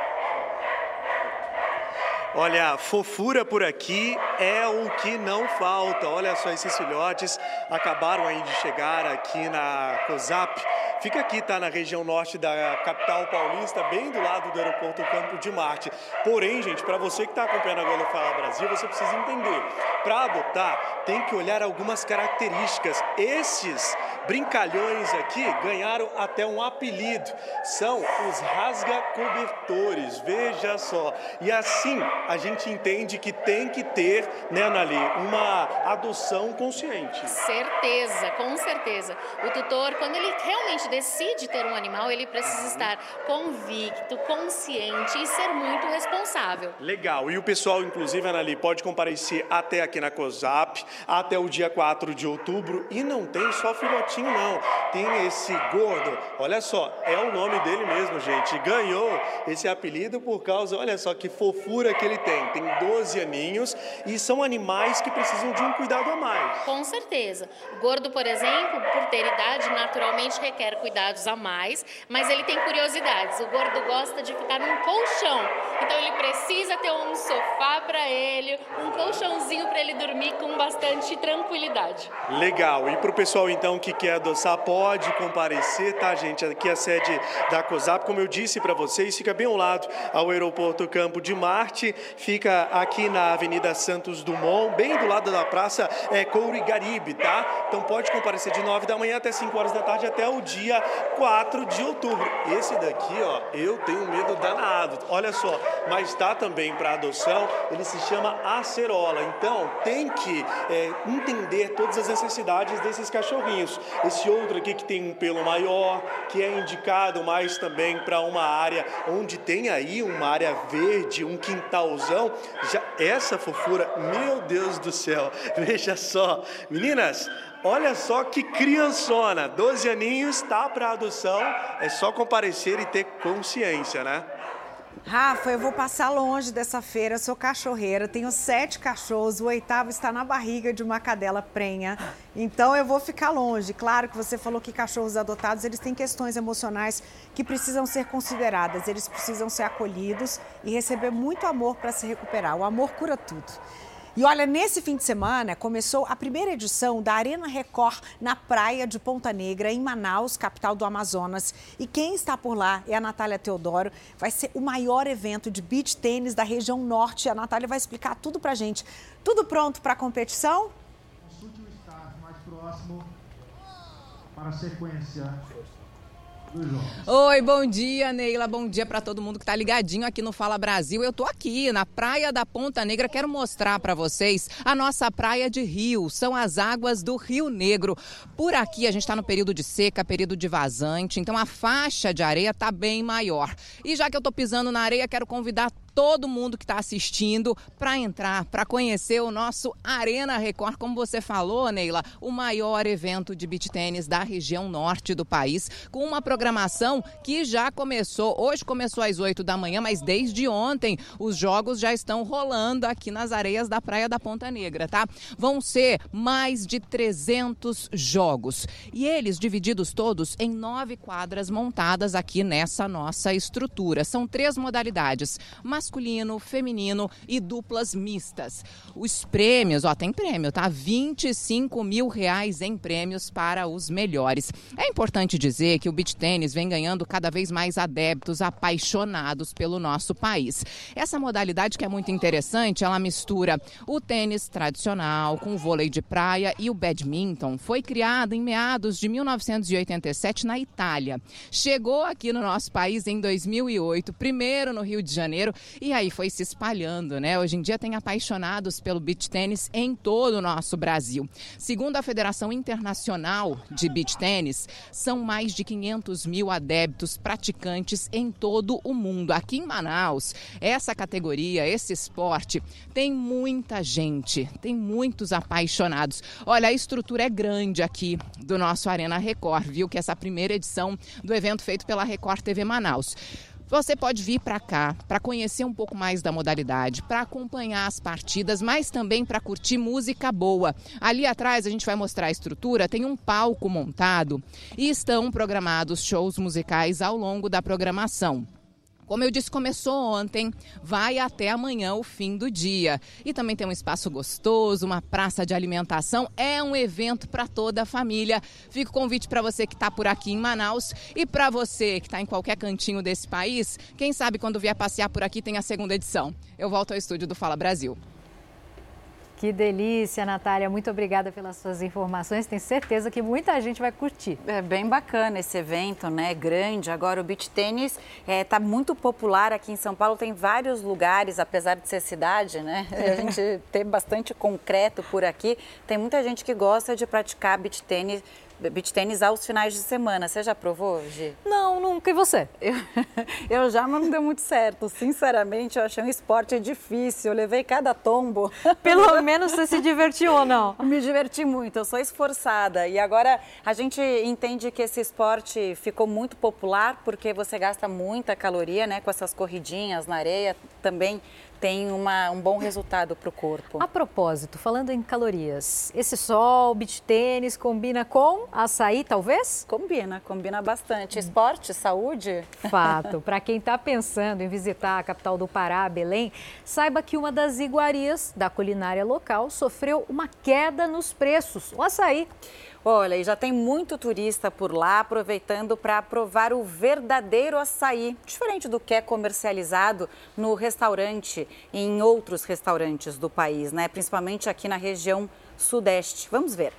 Speaker 13: Olha, fofura por aqui é o que não falta. Olha só, esses filhotes acabaram aí de chegar aqui na COSAP. Fica aqui, tá? Na região norte da capital paulista, bem do lado do aeroporto Campo de Marte. Porém, gente, para você que está acompanhando agora o Fala Brasil, você precisa entender. Para adotar, tem que olhar algumas características. Esses brincalhões aqui ganharam até um apelido. São os rasga-cobertores. Veja só. E assim a gente entende que tem que ter, né, Anali, uma adoção consciente.
Speaker 43: Certeza, com certeza. O tutor, quando ele realmente decide ter um animal, ele precisa uhum. estar convicto, consciente e ser muito responsável.
Speaker 13: Legal. E o pessoal, inclusive, Anali, pode comparecer até aqui na COSAP, até o dia 4 de outubro. E não tem só filhotinho, não. Tem esse gordo. Olha só, é o nome dele mesmo, gente. Ganhou esse apelido por causa, olha só que fofura que ele ele tem? Tem 12 aninhos e são animais que precisam de um cuidado a mais.
Speaker 43: Com certeza. O gordo, por exemplo, por ter idade, naturalmente requer cuidados a mais, mas ele tem curiosidades. O gordo gosta de ficar num colchão, então ele precisa ter um sofá para ele, um colchãozinho para ele dormir com bastante tranquilidade.
Speaker 13: Legal. E para o pessoal então que quer adoçar pode comparecer, tá, gente? Aqui é a sede da COSAP, como eu disse para vocês, fica bem ao lado ao aeroporto Campo de Marte, fica aqui na Avenida Santos Dumont, bem do lado da praça é, Couro e Garibe, tá? Então pode comparecer de 9 da manhã até 5 horas da tarde até o dia 4 de outubro. Esse daqui, ó, eu tenho medo danado. Olha só, mas está também para adoção, ele se chama acerola. Então tem que é, entender todas as necessidades desses cachorrinhos. Esse outro aqui que tem um pelo maior, que é indicado mais também para uma área onde tem aí uma área verde, um quintalzão. Já essa fofura, meu Deus do céu, veja só, meninas. Olha só que criançona, 12 aninhos, tá para adoção, é só comparecer e ter consciência, né?
Speaker 2: Rafa, eu vou passar longe dessa feira, sou cachorreira, tenho sete cachorros, o oitavo está na barriga de uma cadela prenha, então eu vou ficar longe. Claro que você falou que cachorros adotados, eles têm questões emocionais que precisam ser consideradas, eles precisam ser acolhidos e receber muito amor para se recuperar. O amor cura tudo. E olha, nesse fim de semana começou a primeira edição da Arena Record na praia de Ponta Negra, em Manaus, capital do Amazonas. E quem está por lá é a Natália Teodoro. Vai ser o maior evento de beach tênis da região norte. A Natália vai explicar tudo pra gente. Tudo pronto para a competição?
Speaker 44: Consulte o estágio mais próximo para a sequência
Speaker 36: Oi, bom dia, Neila. Bom dia para todo mundo que está ligadinho aqui no Fala Brasil. Eu tô aqui na Praia da Ponta Negra. Quero mostrar para vocês a nossa praia de rio. São as águas do Rio Negro. Por aqui a gente está no período de seca, período de vazante, então a faixa de areia tá bem maior. E já que eu tô pisando na areia, quero convidar todo mundo que está assistindo para entrar, para conhecer o nosso Arena Record, como você falou, Neila, o maior evento de beach tênis da região norte do país, com uma programação que já começou, hoje começou às 8 da manhã, mas desde ontem os jogos já estão rolando aqui nas areias da Praia da Ponta Negra, tá? Vão ser mais de 300 jogos e eles divididos todos em nove quadras montadas aqui nessa nossa estrutura. São três modalidades, mas masculino, feminino e duplas mistas. Os prêmios, ó, tem prêmio, tá? 25 mil reais em prêmios para os melhores. É importante dizer que o beach tênis vem ganhando cada vez mais adeptos apaixonados pelo nosso país. Essa modalidade que é muito interessante, ela mistura o tênis tradicional com o vôlei de praia e o badminton. Foi criada em meados de 1987 na Itália. Chegou aqui no nosso país em 2008, primeiro no Rio de Janeiro e aí foi se espalhando, né? Hoje em dia tem apaixonados pelo beach tênis em todo o nosso Brasil. Segundo a Federação Internacional de Beach Tênis, são mais de 500 mil adeptos praticantes em todo o mundo. Aqui em Manaus, essa categoria, esse esporte, tem muita gente, tem muitos apaixonados. Olha, a estrutura é grande aqui do nosso Arena Record, viu? Que essa primeira edição do evento feito pela Record TV Manaus. Você pode vir para cá para conhecer um pouco mais da modalidade, para acompanhar as partidas, mas também para curtir música boa. Ali atrás a gente vai mostrar a estrutura, tem um palco montado e estão programados shows musicais ao longo da programação. Como eu disse, começou ontem, vai até amanhã o fim do dia. E também tem um espaço gostoso, uma praça de alimentação. É um evento para toda a família. Fica o convite para você que está por aqui em Manaus e para você que está em qualquer cantinho desse país. Quem sabe quando vier passear por aqui tem a segunda edição. Eu volto ao estúdio do Fala Brasil.
Speaker 14: Que delícia, Natália. Muito obrigada pelas suas informações. Tenho certeza que muita gente vai curtir.
Speaker 1: É bem bacana esse evento, né? Grande. Agora o beach tênis está é, tá muito popular aqui em São Paulo. Tem vários lugares, apesar de ser cidade, né? A gente tem bastante concreto por aqui. Tem muita gente que gosta de praticar beach tênis beach tênis aos finais de semana. Você já provou, Gi?
Speaker 14: Não, nunca. E você?
Speaker 1: Eu, eu já, mas não deu muito certo. Sinceramente, eu achei um esporte difícil. Eu levei cada tombo.
Speaker 14: Pelo menos você se divertiu ou não?
Speaker 1: Me diverti muito. Eu sou esforçada. E agora a gente entende que esse esporte ficou muito popular porque você gasta muita caloria, né? Com essas corridinhas na areia. Também tem uma, um bom resultado para o corpo.
Speaker 14: A propósito, falando em calorias, esse sol, beach tênis, combina com açaí, talvez?
Speaker 1: Combina, combina bastante. Esporte, saúde?
Speaker 14: Fato. Para quem está pensando em visitar a capital do Pará, Belém, saiba que uma das iguarias da culinária local sofreu uma queda nos preços, o açaí.
Speaker 1: Olha, e já tem muito turista por lá aproveitando para provar o verdadeiro açaí, diferente do que é comercializado no restaurante e em outros restaurantes do país, né? Principalmente aqui na região sudeste. Vamos ver.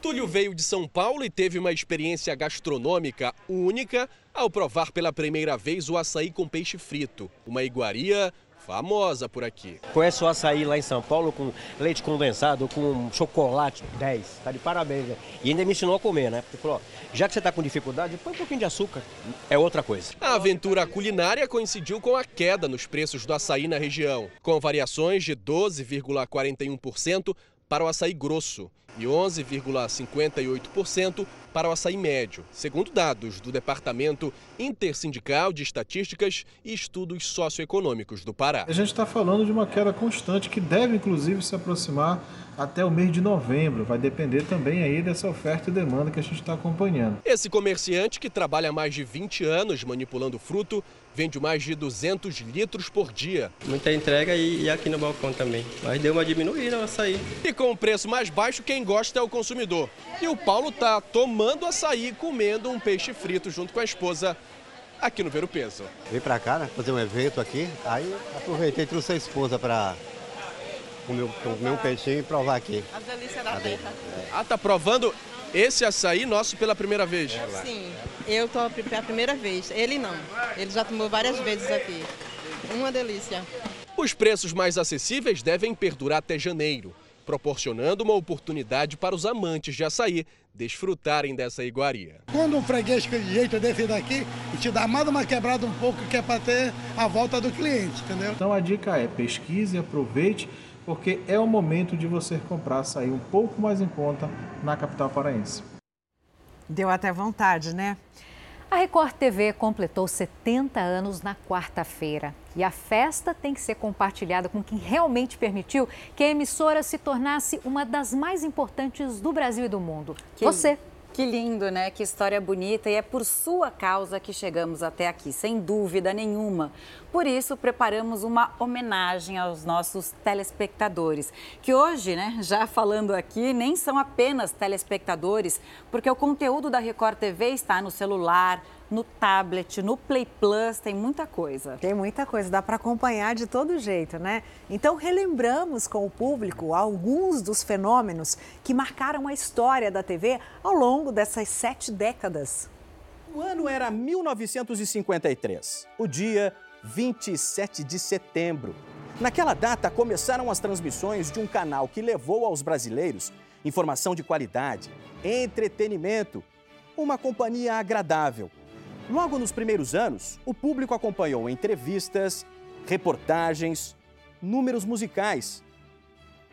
Speaker 45: Túlio veio de São Paulo e teve uma experiência gastronômica única ao provar pela primeira vez o açaí com peixe frito, uma iguaria famosa por aqui.
Speaker 46: Conhece o açaí lá em São Paulo com leite condensado, com chocolate 10. Tá de parabéns, né? E ainda me ensinou a comer, né? Porque falou, ó, já que você tá com dificuldade, põe um pouquinho de açúcar. É outra coisa.
Speaker 45: A aventura culinária coincidiu com a queda nos preços do açaí na região, com variações de 12,41% para o açaí grosso e 11,58% para o açaí médio, segundo dados do Departamento Intersindical de Estatísticas e Estudos Socioeconômicos do Pará.
Speaker 47: A gente está falando de uma queda constante que deve, inclusive, se aproximar até o mês de novembro. Vai depender também aí dessa oferta e demanda que a gente está acompanhando.
Speaker 45: Esse comerciante, que trabalha há mais de 20 anos manipulando fruto, vende mais de 200 litros por dia.
Speaker 46: Muita entrega e, e aqui no balcão também. Mas deu uma diminuída no açaí.
Speaker 45: E com o preço mais baixo, quem gosta é o consumidor. E o Paulo tá tomando açaí comendo um peixe frito junto com a esposa aqui no Ver o Peso.
Speaker 48: Vim pra cá, né, fazer um evento aqui, aí aproveitei e trouxe a esposa para comer, comer um peixinho e provar aqui.
Speaker 49: A delícia da terra.
Speaker 45: Ah, tá provando esse açaí nosso pela primeira vez?
Speaker 49: Sim, eu tô pela primeira vez. Ele não. Ele já tomou várias vezes aqui. Uma delícia.
Speaker 45: Os preços mais acessíveis devem perdurar até janeiro, proporcionando uma oportunidade para os amantes de açaí desfrutarem dessa iguaria.
Speaker 39: Quando um freguês que jeito desse daqui, te dá mais uma quebrada um pouco que é para ter a volta do cliente, entendeu?
Speaker 47: Então a dica é pesquise, aproveite, porque é o momento de você comprar açaí um pouco mais em conta na capital paraense.
Speaker 2: Deu até vontade, né?
Speaker 14: A Record TV completou 70 anos na quarta-feira. E a festa tem que ser compartilhada com quem realmente permitiu que a emissora se tornasse uma das mais importantes do Brasil e do mundo.
Speaker 1: Que,
Speaker 14: Você.
Speaker 1: Que lindo, né? Que história bonita. E é por sua causa que chegamos até aqui, sem dúvida nenhuma. Por isso, preparamos uma homenagem aos nossos telespectadores, que hoje, né, já falando aqui, nem são apenas telespectadores, porque o conteúdo da Record TV está no celular, no tablet, no Play Plus, tem muita coisa.
Speaker 2: Tem muita coisa, dá para acompanhar de todo jeito, né? Então, relembramos com o público alguns dos fenômenos que marcaram a história da TV ao longo dessas sete décadas.
Speaker 50: O ano era 1953, o dia 27 de setembro. Naquela data, começaram as transmissões de um canal que levou aos brasileiros informação de qualidade, entretenimento, uma companhia agradável. Logo nos primeiros anos, o público acompanhou entrevistas, reportagens, números musicais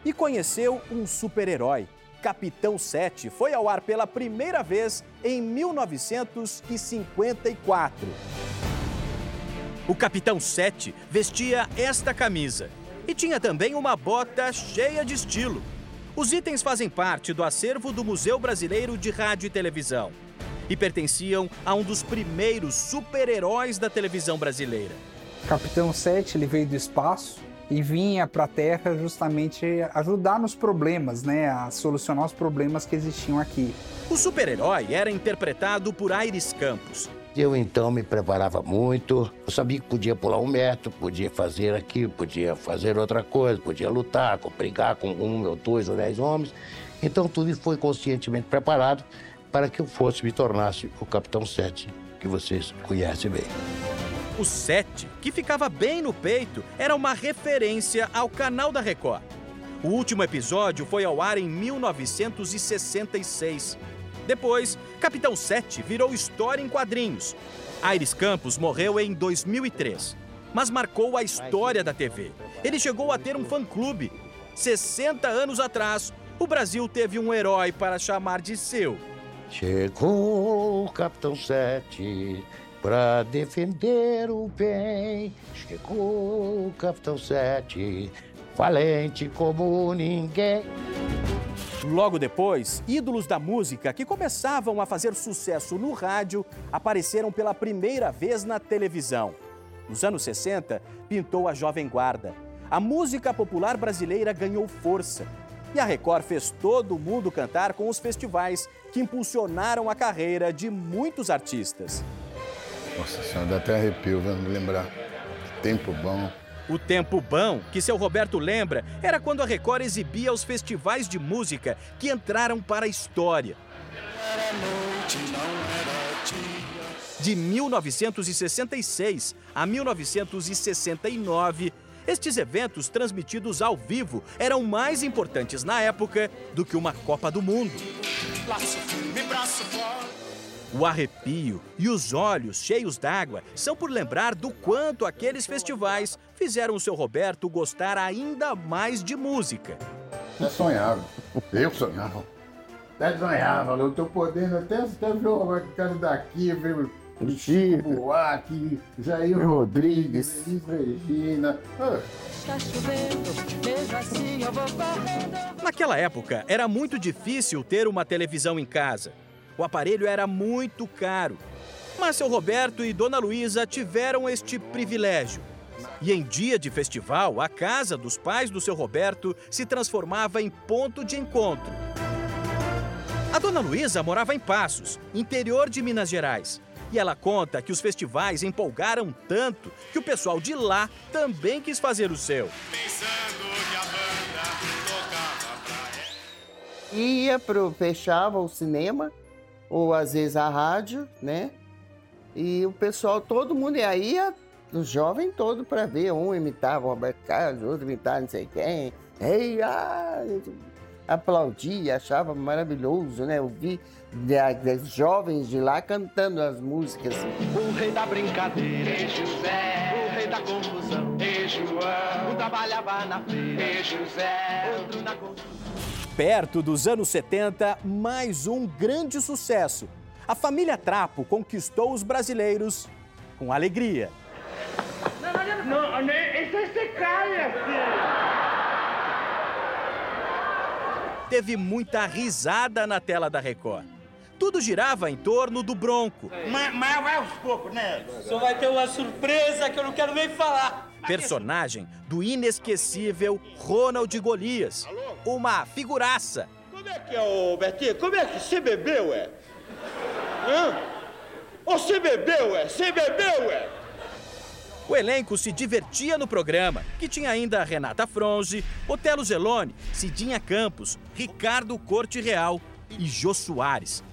Speaker 50: e conheceu um super-herói. Capitão 7 foi ao ar pela primeira vez em 1954. O Capitão 7 vestia esta camisa e tinha também uma bota cheia de estilo. Os itens fazem parte do acervo do Museu Brasileiro de Rádio e Televisão e pertenciam a um dos primeiros super-heróis da televisão brasileira.
Speaker 51: Capitão 7 ele veio do espaço e vinha para a Terra justamente ajudar nos problemas, né, a solucionar os problemas que existiam aqui.
Speaker 50: O super-herói era interpretado por Aires Campos.
Speaker 52: Eu então me preparava muito, eu sabia que podia pular um metro, podia fazer aquilo, podia fazer outra coisa, podia lutar, brigar com um ou dois ou dez homens. Então tudo isso foi conscientemente preparado para que eu fosse, me tornasse o Capitão 7, que vocês conhecem bem.
Speaker 50: O 7, que ficava bem no peito, era uma referência ao canal da Record. O último episódio foi ao ar em 1966. Depois, Capitão 7 virou história em quadrinhos. Aires Campos morreu em 2003, mas marcou a história da TV. Ele chegou a ter um fã-clube. 60 anos atrás, o Brasil teve um herói para chamar de seu.
Speaker 52: Chegou o Capitão 7 para defender o bem. Chegou o Capitão 7, valente como ninguém.
Speaker 50: Logo depois, ídolos da música que começavam a fazer sucesso no rádio apareceram pela primeira vez na televisão. Nos anos 60, pintou a Jovem Guarda. A música popular brasileira ganhou força. E a Record fez todo mundo cantar com os festivais que impulsionaram a carreira de muitos artistas.
Speaker 39: Nossa senhora, dá até arrepio vendo me lembrar. Tempo bom.
Speaker 50: O tempo bom que seu Roberto lembra era quando a Record exibia os festivais de música que entraram para a história. De 1966 a 1969, estes eventos transmitidos ao vivo eram mais importantes na época do que uma Copa do Mundo. O arrepio e os olhos cheios d'água são por lembrar do quanto aqueles festivais fizeram o seu Roberto gostar ainda mais de música.
Speaker 39: Eu sonhava, eu sonhava. Até sonhava, eu tô podendo até, até ver o Roberto daqui, ver Chico Buarque, Jair Rodrigues, Elis Regina. Ah.
Speaker 50: Naquela época, era muito difícil ter uma televisão em casa. O aparelho era muito caro. Mas seu Roberto e Dona Luísa tiveram este privilégio. E em dia de festival, a casa dos pais do seu Roberto se transformava em ponto de encontro. A Dona Luísa morava em Passos, interior de Minas Gerais. E ela conta que os festivais empolgaram tanto que o pessoal de lá também quis fazer o seu.
Speaker 52: Ia pro fechava o cinema ou às vezes a rádio, né? E o pessoal, todo mundo ia aí, os jovens todos para ver. Um imitava o Roberto Carlos, outro imitava não sei quem. Ei, ah, aplaudia, achava maravilhoso, né? Ouvir os jovens de lá cantando as músicas.
Speaker 53: O rei da brincadeira, e José. O rei da confusão, e João. Um trabalhava na feira, e José. Outro na confusão.
Speaker 50: Perto dos anos 70, mais um grande sucesso. A família Trapo conquistou os brasileiros com alegria.
Speaker 53: Não, não, não, não isso é filho.
Speaker 50: Teve muita risada na tela da Record. Tudo girava em torno do Bronco.
Speaker 53: Mas, mas vai aos poucos, né? Só vai ter uma surpresa que eu não quero nem falar.
Speaker 50: Personagem do inesquecível Ronald Golias. Uma figuraça.
Speaker 53: Como é que é, ô Betinho? Como é que você bebeu, é? Hã? Você bebeu, é? Você bebeu, é?
Speaker 50: O elenco se divertia no programa, que tinha ainda Renata Fronze, Otelo Zelone, Cidinha Campos, Ricardo Corte Real e Jô Soares.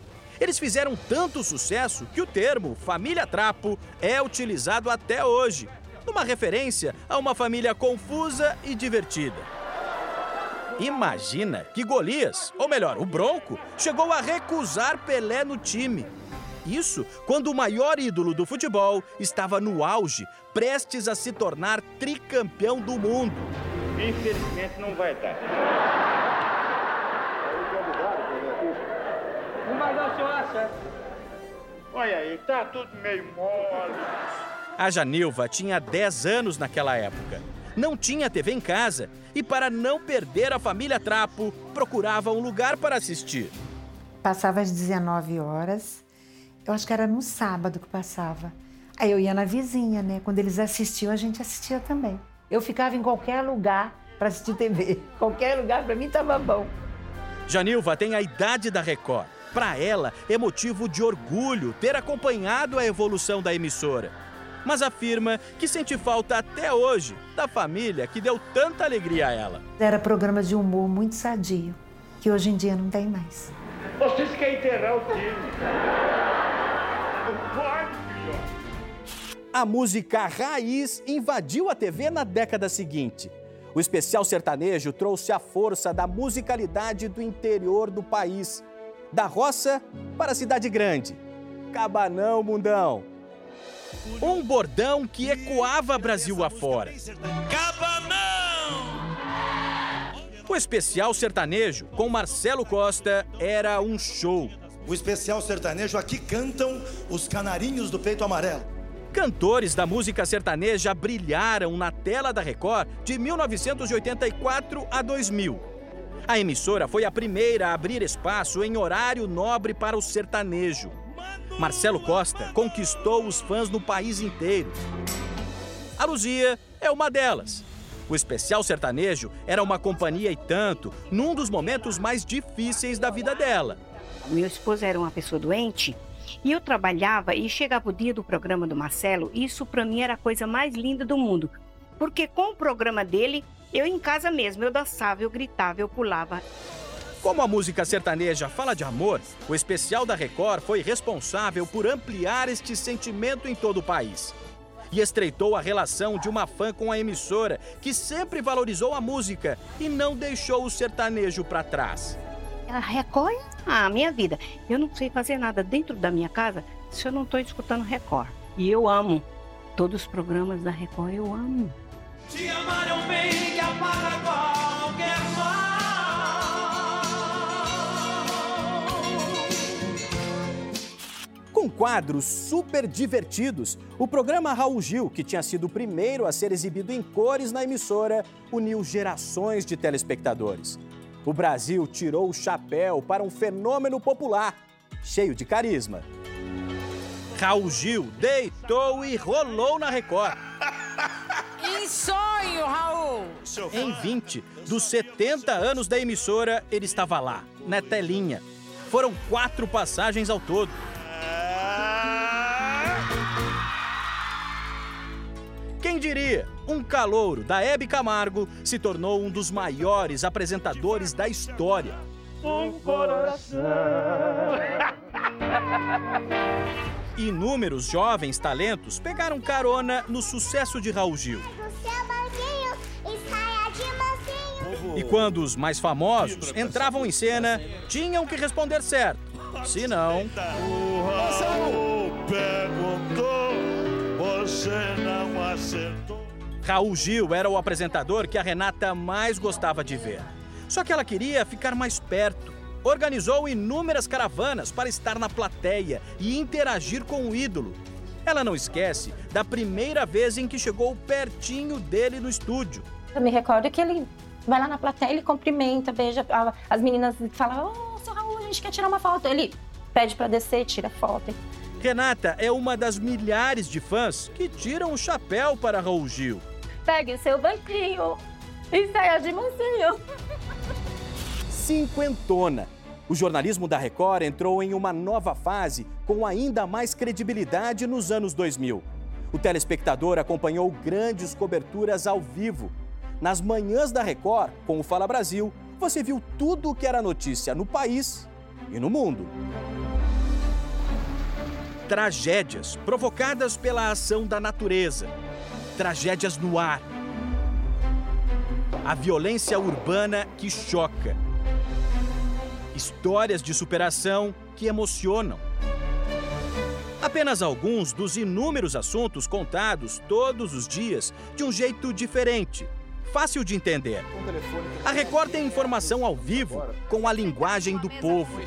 Speaker 50: Eles fizeram tanto sucesso que o termo família trapo é utilizado até hoje, numa referência a uma família confusa e divertida. Imagina que Golias, ou melhor, o Bronco, chegou a recusar Pelé no time. Isso quando o maior ídolo do futebol estava no auge, prestes a se tornar tricampeão do mundo.
Speaker 53: Infelizmente não vai dar. Não vai dar, o senhor acha? Olha aí, tá tudo meio mole.
Speaker 50: A Janilva tinha 10 anos naquela época. Não tinha TV em casa e, para não perder a família Trapo, procurava um lugar para assistir.
Speaker 54: Passava às 19 horas, eu acho que era no sábado que passava. Aí eu ia na vizinha, né? Quando eles assistiam, a gente assistia também. Eu ficava em qualquer lugar para assistir TV. Qualquer lugar para mim estava bom.
Speaker 50: Janilva tem a idade da Record. Para ela, é motivo de orgulho ter acompanhado a evolução da emissora. Mas afirma que sente falta até hoje da família que deu tanta alegria a ela.
Speaker 54: Era programa de humor muito sadio, que hoje em dia não tem mais.
Speaker 53: Vocês querem enterrar o time. Não pode.
Speaker 50: A música raiz invadiu a TV na década seguinte. O especial sertanejo trouxe a força da musicalidade do interior do país, da roça para a cidade grande. Cabanão, mundão. Um bordão que ecoava Brasil afora. O especial sertanejo com Marcelo Costa era um show.
Speaker 55: O especial sertanejo aqui cantam os canarinhos do peito amarelo.
Speaker 50: Cantores da música sertaneja brilharam na tela da Record de 1984 a 2000. A emissora foi a primeira a abrir espaço em horário nobre para o sertanejo. Marcelo Costa conquistou os fãs no país inteiro. A Luzia é uma delas. O especial sertanejo era uma companhia e tanto, num dos momentos mais difíceis da vida dela.
Speaker 56: Meu esposo era uma pessoa doente e eu trabalhava e chegava o dia do programa do Marcelo, isso para mim era a coisa mais linda do mundo. Porque com o programa dele, eu em casa mesmo, eu dançava, eu gritava, eu pulava.
Speaker 50: Como a música sertaneja fala de amor, o especial da Record foi responsável por ampliar este sentimento em todo o país. E estreitou a relação de uma fã com a emissora, que sempre valorizou a música e não deixou o sertanejo para trás.
Speaker 56: A Record é a minha vida. Eu não sei fazer nada dentro da minha casa se eu não estou escutando Record. E eu amo. Todos os programas da Record eu amo.
Speaker 57: Te amar é um bem que apaga qualquer mal.
Speaker 50: Com quadros super divertidos, o programa Raul Gil, que tinha sido o primeiro a ser exibido em cores na emissora, uniu gerações de telespectadores. O Brasil tirou o chapéu para um fenômeno popular, cheio de carisma. Raul Gil deitou e rolou na Record.
Speaker 58: Em sonho, Raul!
Speaker 50: Em 20 dos 70 anos da emissora, ele estava lá, na telinha. Foram quatro passagens ao todo. Quem diria? Um calouro da Hebe Camargo se tornou um dos maiores apresentadores da história.
Speaker 57: Um coração.
Speaker 50: Inúmeros jovens talentos pegaram carona no sucesso de Raul Gil. E quando os mais famosos entravam em cena, tinham que responder certo. Se não.
Speaker 57: O Raul perguntou, você não acertou.
Speaker 50: Raul Gil era o apresentador que a Renata mais gostava de ver. Só que ela queria ficar mais perto. Organizou inúmeras caravanas para estar na plateia e interagir com o ídolo. Ela não esquece da primeira vez em que chegou pertinho dele no estúdio.
Speaker 59: Eu me recordo que ele vai lá na plateia, ele cumprimenta, beija. As meninas falam: Ô, seu Raul, a gente quer tirar uma foto. Ele pede pra descer, tira foto.
Speaker 50: Renata é uma das milhares de fãs que tiram o chapéu para Raul Gil.
Speaker 59: Pegue seu banquinho e saia de mansinho.
Speaker 50: Cinquentona. O jornalismo da Record entrou em uma nova fase com ainda mais credibilidade nos anos 2000. O telespectador acompanhou grandes coberturas ao vivo. Nas manhãs da Record, com o Fala Brasil, você viu tudo o que era notícia no país e no mundo. Tragédias provocadas pela ação da natureza. Tragédias no ar. A violência urbana que choca. Histórias de superação que emocionam. Apenas alguns dos inúmeros assuntos contados todos os dias de um jeito diferente, fácil de entender. A Record tem informação ao vivo com a linguagem do povo.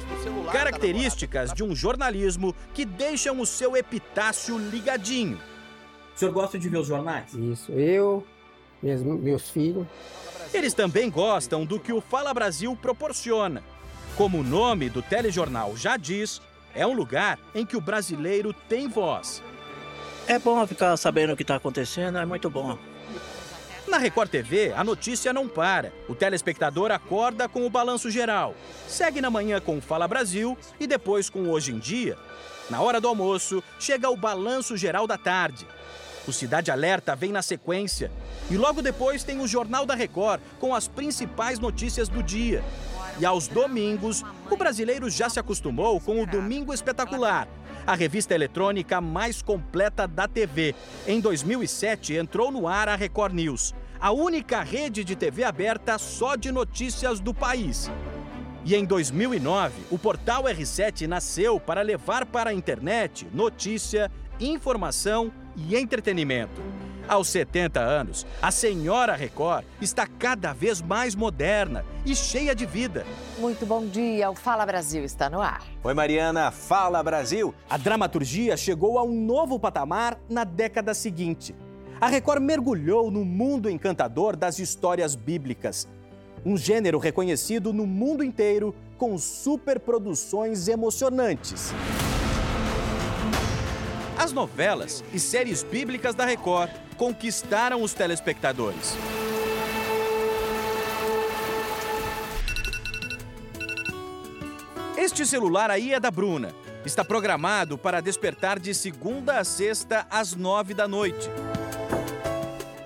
Speaker 50: Características de um jornalismo que deixam o seu epitácio ligadinho.
Speaker 60: O senhor gosta de ver os jornais?
Speaker 61: Isso, eu, meus, meus filhos.
Speaker 50: Eles também gostam do que o Fala Brasil proporciona. Como o nome do telejornal já diz, é um lugar em que o brasileiro tem voz.
Speaker 60: É bom ficar sabendo o que está acontecendo, é muito bom.
Speaker 50: Na Record TV, a notícia não para. O telespectador acorda com o balanço geral. Segue na manhã com o Fala Brasil e depois com o Hoje em Dia. Na hora do almoço, chega o balanço geral da tarde. O Cidade Alerta vem na sequência. E logo depois tem o Jornal da Record com as principais notícias do dia. E aos domingos, o brasileiro já se acostumou com o Domingo Espetacular, a revista eletrônica mais completa da TV. Em 2007, entrou no ar a Record News, a única rede de TV aberta só de notícias do país. E em 2009, o portal R7 nasceu para levar para a internet notícia, informação e entretenimento. Aos 70 anos, a senhora Record está cada vez mais moderna e cheia de vida.
Speaker 62: Muito bom dia, o Fala Brasil está no ar.
Speaker 50: Oi, Mariana. Fala, Brasil. A dramaturgia chegou a um novo patamar na década seguinte. A Record mergulhou no mundo encantador das histórias bíblicas. Um gênero reconhecido no mundo inteiro com superproduções emocionantes. As novelas e séries bíblicas da Record conquistaram os telespectadores. Este celular aí é da Bruna. Está programado para despertar de segunda a sexta às nove da noite.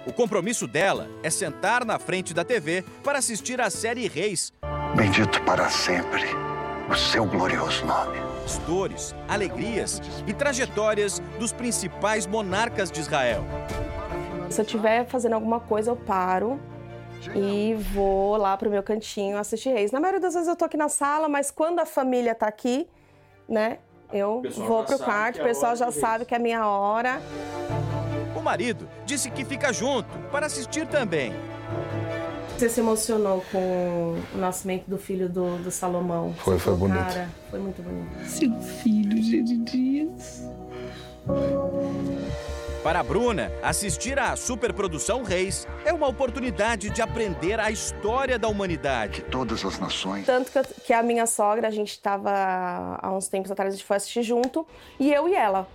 Speaker 50: O compromisso dela é sentar na frente da TV para assistir a série Reis.
Speaker 63: Bendito para sempre o seu glorioso nome.
Speaker 50: As dores, alegrias e trajetórias dos principais monarcas de Israel.
Speaker 64: Se eu estiver fazendo alguma coisa, eu paro e vou lá pro meu cantinho assistir Reis. Na maioria das vezes eu tô aqui na sala, mas quando a família tá aqui, né, eu vou pro quarto, o pessoal já sabe que é a minha hora.
Speaker 50: O marido disse que fica junto para assistir também.
Speaker 64: Você se emocionou com o nascimento do filho do, do Salomão?
Speaker 52: Foi, foi bonito.
Speaker 64: Cara, foi muito bonito.
Speaker 65: Seu filho, de Dias.
Speaker 50: Para a Bruna, assistir à superprodução Reis é uma oportunidade de aprender a história da humanidade.
Speaker 63: Todas as nações.
Speaker 64: Tanto que, eu- que a minha sogra, a gente estava há uns tempos atrás, a gente foi assistir junto, e eu e ela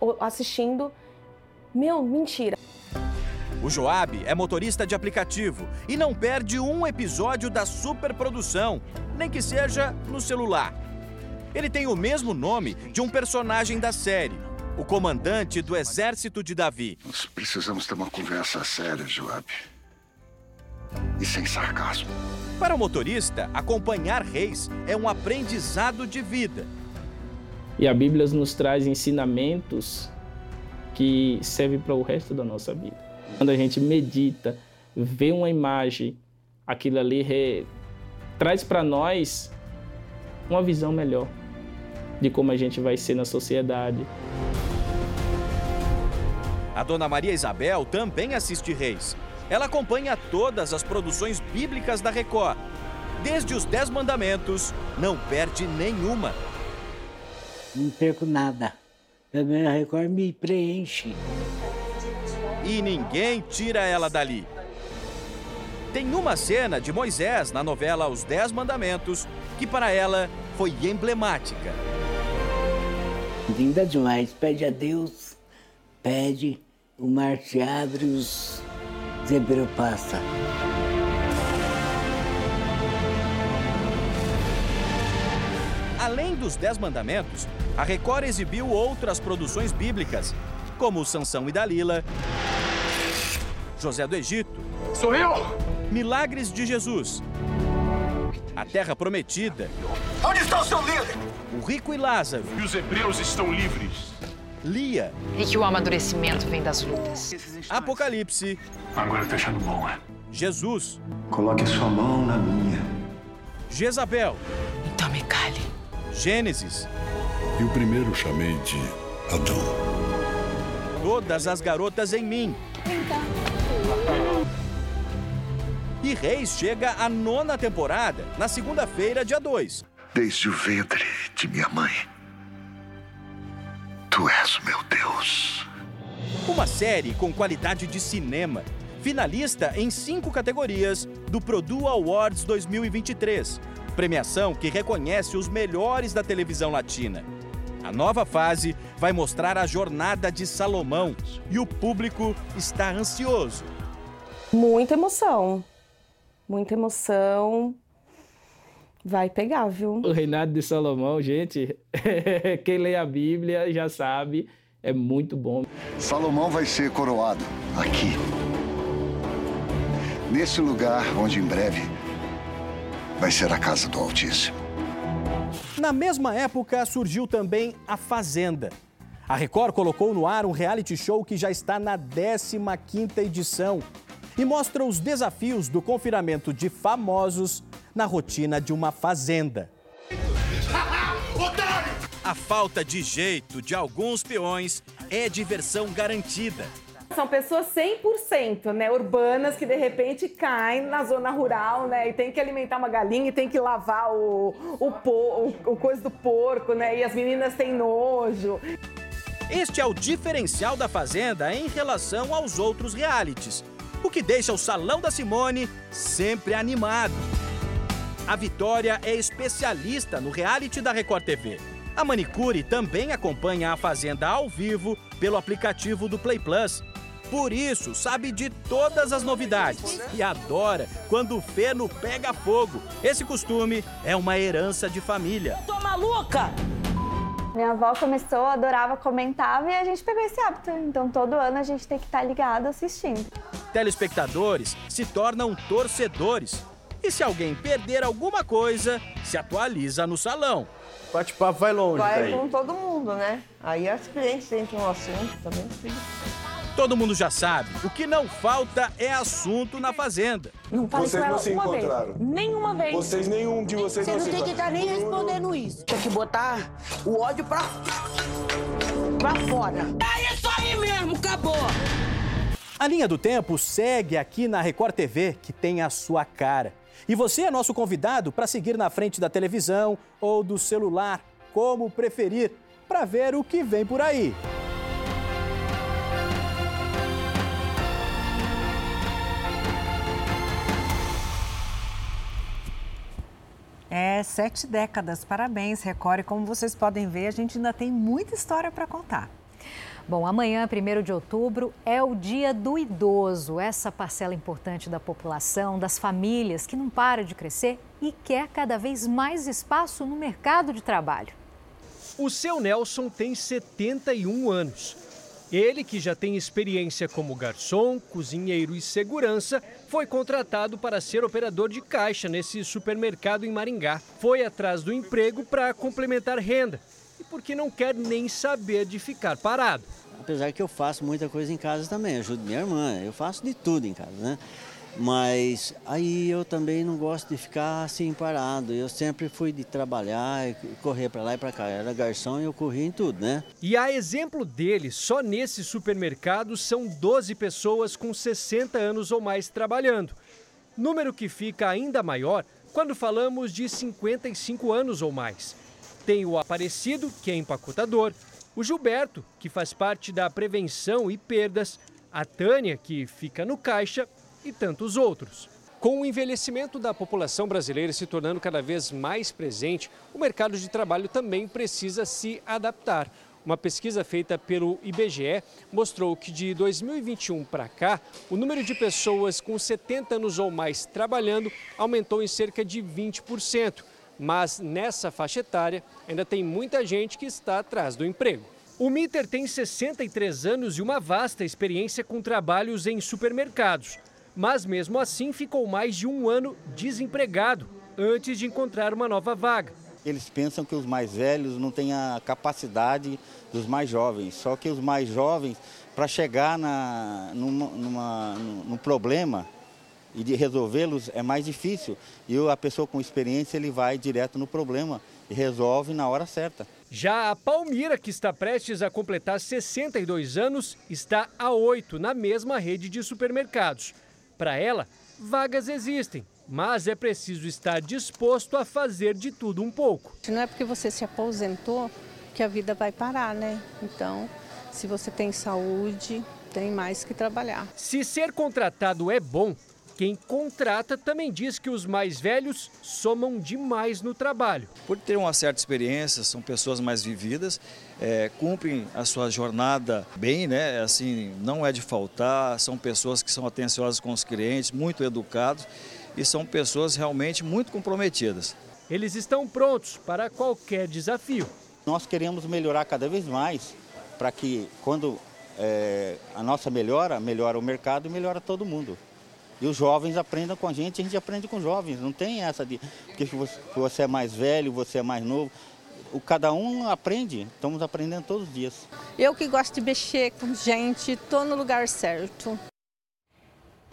Speaker 64: o- assistindo. Meu, mentira.
Speaker 50: O Joab é motorista de aplicativo e não perde um episódio da superprodução, nem que seja no celular. Ele tem o mesmo nome de um personagem da série, o comandante do exército de Davi.
Speaker 63: Nós precisamos ter uma conversa séria, Joab. E sem sarcasmo.
Speaker 50: Para o motorista, acompanhar reis é um aprendizado de vida.
Speaker 66: E a Bíblia nos traz ensinamentos que servem para o resto da nossa vida. Quando a gente medita, vê uma imagem, aquilo ali re- traz para nós uma visão melhor de como a gente vai ser na sociedade.
Speaker 50: A dona Maria Isabel também assiste Reis. Ela acompanha todas as produções bíblicas da Record. Desde os Dez Mandamentos, não perde nenhuma.
Speaker 67: Não perco nada. Também a Record me preenche.
Speaker 50: E ninguém tira ela dali. Tem uma cena de Moisés na novela Os Dez Mandamentos que para ela foi emblemática.
Speaker 67: Linda demais. Pede a Deus, pede, o mar se abre, os passam.
Speaker 50: Além dos Dez Mandamentos, a Record exibiu outras produções bíblicas, como Sansão e Dalila, José do Egito. Sou eu! Milagres de Jesus. A Terra Prometida.
Speaker 63: Onde está o seu líder?
Speaker 50: O Rico e Lázaro.
Speaker 68: E os hebreus estão livres.
Speaker 50: Lia.
Speaker 62: E que o amadurecimento vem das lutas.
Speaker 50: Apocalipse.
Speaker 68: Agora tá achando bom, é?
Speaker 50: Jesus.
Speaker 63: Coloque a sua mão na minha.
Speaker 50: Jezabel.
Speaker 62: Então me cale.
Speaker 50: Gênesis.
Speaker 69: E o primeiro chamei de Adão.
Speaker 50: Todas as garotas em mim. E Reis chega à nona temporada, na segunda-feira, dia 2.
Speaker 63: Desde o ventre de minha mãe. Tu és o meu Deus.
Speaker 50: Uma série com qualidade de cinema. Finalista em cinco categorias do Produ Awards 2023. Premiação que reconhece os melhores da televisão latina. A nova fase vai mostrar a jornada de Salomão e o público está ansioso.
Speaker 64: Muita emoção. Muita emoção. Vai pegar, viu?
Speaker 66: O reinado de Salomão, gente, quem lê a Bíblia já sabe, é muito bom.
Speaker 63: Salomão vai ser coroado aqui. Nesse lugar onde em breve vai ser a casa do Altíssimo.
Speaker 50: Na mesma época surgiu também A Fazenda. A Record colocou no ar um reality show que já está na 15ª edição e mostra os desafios do confinamento de famosos na rotina de uma fazenda. A falta de jeito de alguns peões é diversão garantida.
Speaker 54: São pessoas 100%, né, urbanas que de repente caem na zona rural, né, e tem que alimentar uma galinha e tem que lavar o, o, po, o, o coisa do porco, né, e as meninas têm nojo.
Speaker 50: Este é o diferencial da Fazenda em relação aos outros realities, o que deixa o Salão da Simone sempre animado. A Vitória é especialista no reality da Record TV. A Manicure também acompanha a Fazenda ao vivo pelo aplicativo do Play Plus. Por isso, sabe de todas as novidades e adora quando o feno pega fogo. Esse costume é uma herança de família.
Speaker 70: Tô maluca!
Speaker 71: Minha avó começou, adorava, comentava e a gente pegou esse hábito. Então todo ano a gente tem que estar ligado assistindo.
Speaker 50: Telespectadores se tornam torcedores. E se alguém perder alguma coisa, se atualiza no salão.
Speaker 13: Bate-papo vai longe
Speaker 72: Vai
Speaker 13: daí.
Speaker 72: com todo mundo, né? Aí as clientes entram no assunto também.
Speaker 50: Todo mundo já sabe, o que não falta é assunto na fazenda.
Speaker 54: Não falei
Speaker 13: Vocês
Speaker 54: com
Speaker 13: não
Speaker 54: ela
Speaker 13: se
Speaker 54: uma
Speaker 13: encontraram?
Speaker 54: vez. Nenhuma vez.
Speaker 13: Vocês, nenhum de vocês
Speaker 58: Você
Speaker 13: não
Speaker 58: não
Speaker 13: se
Speaker 58: tem que estar nem respondendo isso. Tem que botar o ódio pra, pra fora. É isso aí mesmo, acabou.
Speaker 50: A linha do tempo segue aqui na Record TV, que tem a sua cara. E você é nosso convidado para seguir na frente da televisão ou do celular, como preferir, para ver o que vem por aí.
Speaker 73: É, sete décadas, parabéns, Record. E como vocês podem ver, a gente ainda tem muita história para contar.
Speaker 14: Bom, amanhã, 1 de outubro, é o Dia do Idoso. Essa parcela importante da população, das famílias, que não para de crescer e quer cada vez mais espaço no mercado de trabalho.
Speaker 74: O seu Nelson tem 71 anos. Ele, que já tem experiência como garçom, cozinheiro e segurança, foi contratado para ser operador de caixa nesse supermercado em Maringá. Foi atrás do emprego para complementar renda e porque não quer nem saber de ficar parado.
Speaker 75: Apesar que eu faço muita coisa em casa também, ajudo minha irmã, eu faço de tudo em casa, né? Mas aí eu também não gosto de ficar assim parado. Eu sempre fui de trabalhar, correr para lá e para cá. Eu era garçom e eu corria em tudo, né?
Speaker 74: E a exemplo dele, só nesse supermercado são 12 pessoas com 60 anos ou mais trabalhando. Número que fica ainda maior quando falamos de 55 anos ou mais. Tem o Aparecido, que é empacotador, o Gilberto, que faz parte da prevenção e perdas, a Tânia, que fica no caixa e tantos outros. Com o envelhecimento da população brasileira se tornando cada vez mais presente, o mercado de trabalho também precisa se adaptar. Uma pesquisa feita pelo IBGE mostrou que de 2021 para cá, o número de pessoas com 70 anos ou mais trabalhando aumentou em cerca de 20%. Mas nessa faixa etária ainda tem muita gente que está atrás do emprego. O Mitter tem 63 anos e uma vasta experiência com trabalhos em supermercados mas mesmo assim ficou mais de um ano desempregado antes de encontrar uma nova vaga.
Speaker 76: Eles pensam que os mais velhos não têm a capacidade dos mais jovens, só que os mais jovens, para chegar na, numa, numa, num problema e de resolvê-los é mais difícil. E a pessoa com experiência ele vai direto no problema e resolve na hora certa.
Speaker 74: Já a Palmira, que está prestes a completar 62 anos, está a 8 na mesma rede de supermercados. Para ela, vagas existem, mas é preciso estar disposto a fazer de tudo um pouco.
Speaker 77: Não é porque você se aposentou que a vida vai parar, né? Então, se você tem saúde, tem mais que trabalhar.
Speaker 74: Se ser contratado é bom, quem contrata também diz que os mais velhos somam demais no trabalho.
Speaker 78: Por ter uma certa experiência, são pessoas mais vividas, é, cumprem a sua jornada bem, né? Assim, não é de faltar, são pessoas que são atenciosas com os clientes, muito educados e são pessoas realmente muito comprometidas.
Speaker 74: Eles estão prontos para qualquer desafio.
Speaker 76: Nós queremos melhorar cada vez mais para que quando é, a nossa melhora, melhora o mercado e melhora todo mundo. E os jovens aprendam com a gente, a gente aprende com os jovens. Não tem essa de porque você é mais velho, você é mais novo. O cada um aprende, estamos aprendendo todos os dias.
Speaker 77: Eu que gosto de mexer com gente, estou no lugar certo.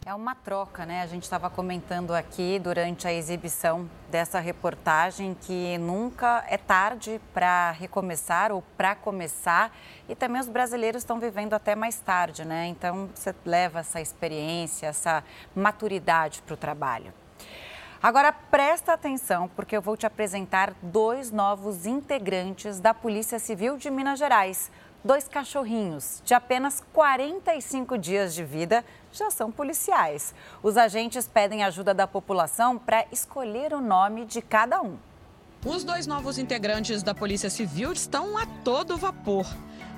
Speaker 1: É uma troca, né? A gente estava comentando aqui durante a exibição dessa reportagem que nunca é tarde para recomeçar ou para começar. E também os brasileiros estão vivendo até mais tarde, né? Então você leva essa experiência, essa maturidade para o trabalho. Agora presta atenção, porque eu vou te apresentar dois novos integrantes da Polícia Civil de Minas Gerais. Dois cachorrinhos de apenas 45 dias de vida já são policiais. Os agentes pedem ajuda da população para escolher o nome de cada um.
Speaker 79: Os dois novos integrantes da Polícia Civil estão a todo vapor.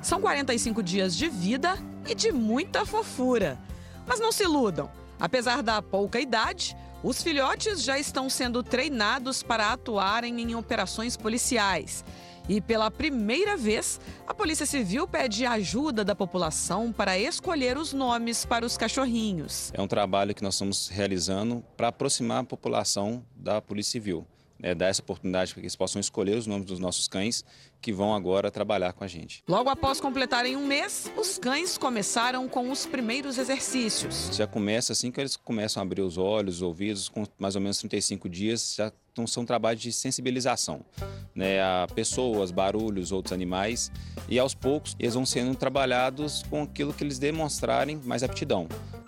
Speaker 30: São 45 dias de vida e de muita fofura. Mas não se iludam. Apesar da pouca idade, os filhotes já estão sendo treinados para atuarem em operações policiais. E pela primeira vez, a Polícia Civil pede ajuda da população para escolher os nomes para os cachorrinhos.
Speaker 76: É um trabalho que nós estamos realizando para aproximar a população da Polícia Civil. É, dar essa oportunidade para que eles possam escolher os nomes dos nossos cães que vão agora trabalhar com a gente.
Speaker 30: Logo após completarem um mês, os cães começaram com os primeiros exercícios.
Speaker 76: Já começa assim que eles começam a abrir os olhos, os ouvidos, com mais ou menos 35 dias, já então, são trabalhos de sensibilização né, a pessoas, barulhos, outros animais. E aos poucos eles vão sendo trabalhados com aquilo que eles demonstrarem mais aptidão.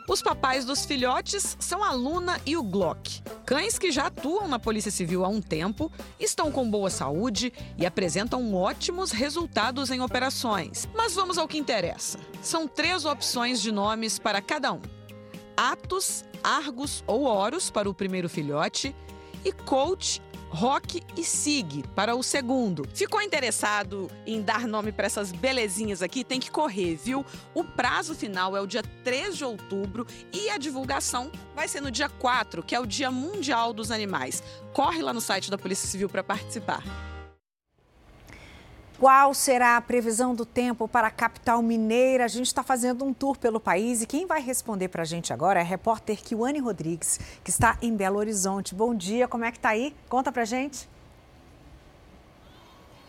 Speaker 30: Os papais dos filhotes são a Luna e o Glock. Cães que já atuam na Polícia Civil há um tempo, estão com boa saúde e apresentam ótimos resultados em operações. Mas vamos ao que interessa. São três opções de nomes para cada um: Atos, Argos ou Horus para o primeiro filhote e Coach Rock e Sig para o segundo. Ficou interessado em dar nome para essas belezinhas aqui? Tem que correr, viu? O prazo final é o dia 3 de outubro e a divulgação vai ser no dia 4, que é o Dia Mundial dos Animais. Corre lá no site da Polícia Civil para participar.
Speaker 2: Qual será a previsão do tempo para a capital mineira? A gente está fazendo um tour pelo país e quem vai responder para a gente agora é a repórter Kiwane Rodrigues, que está em Belo Horizonte. Bom dia, como é que está aí? Conta para gente.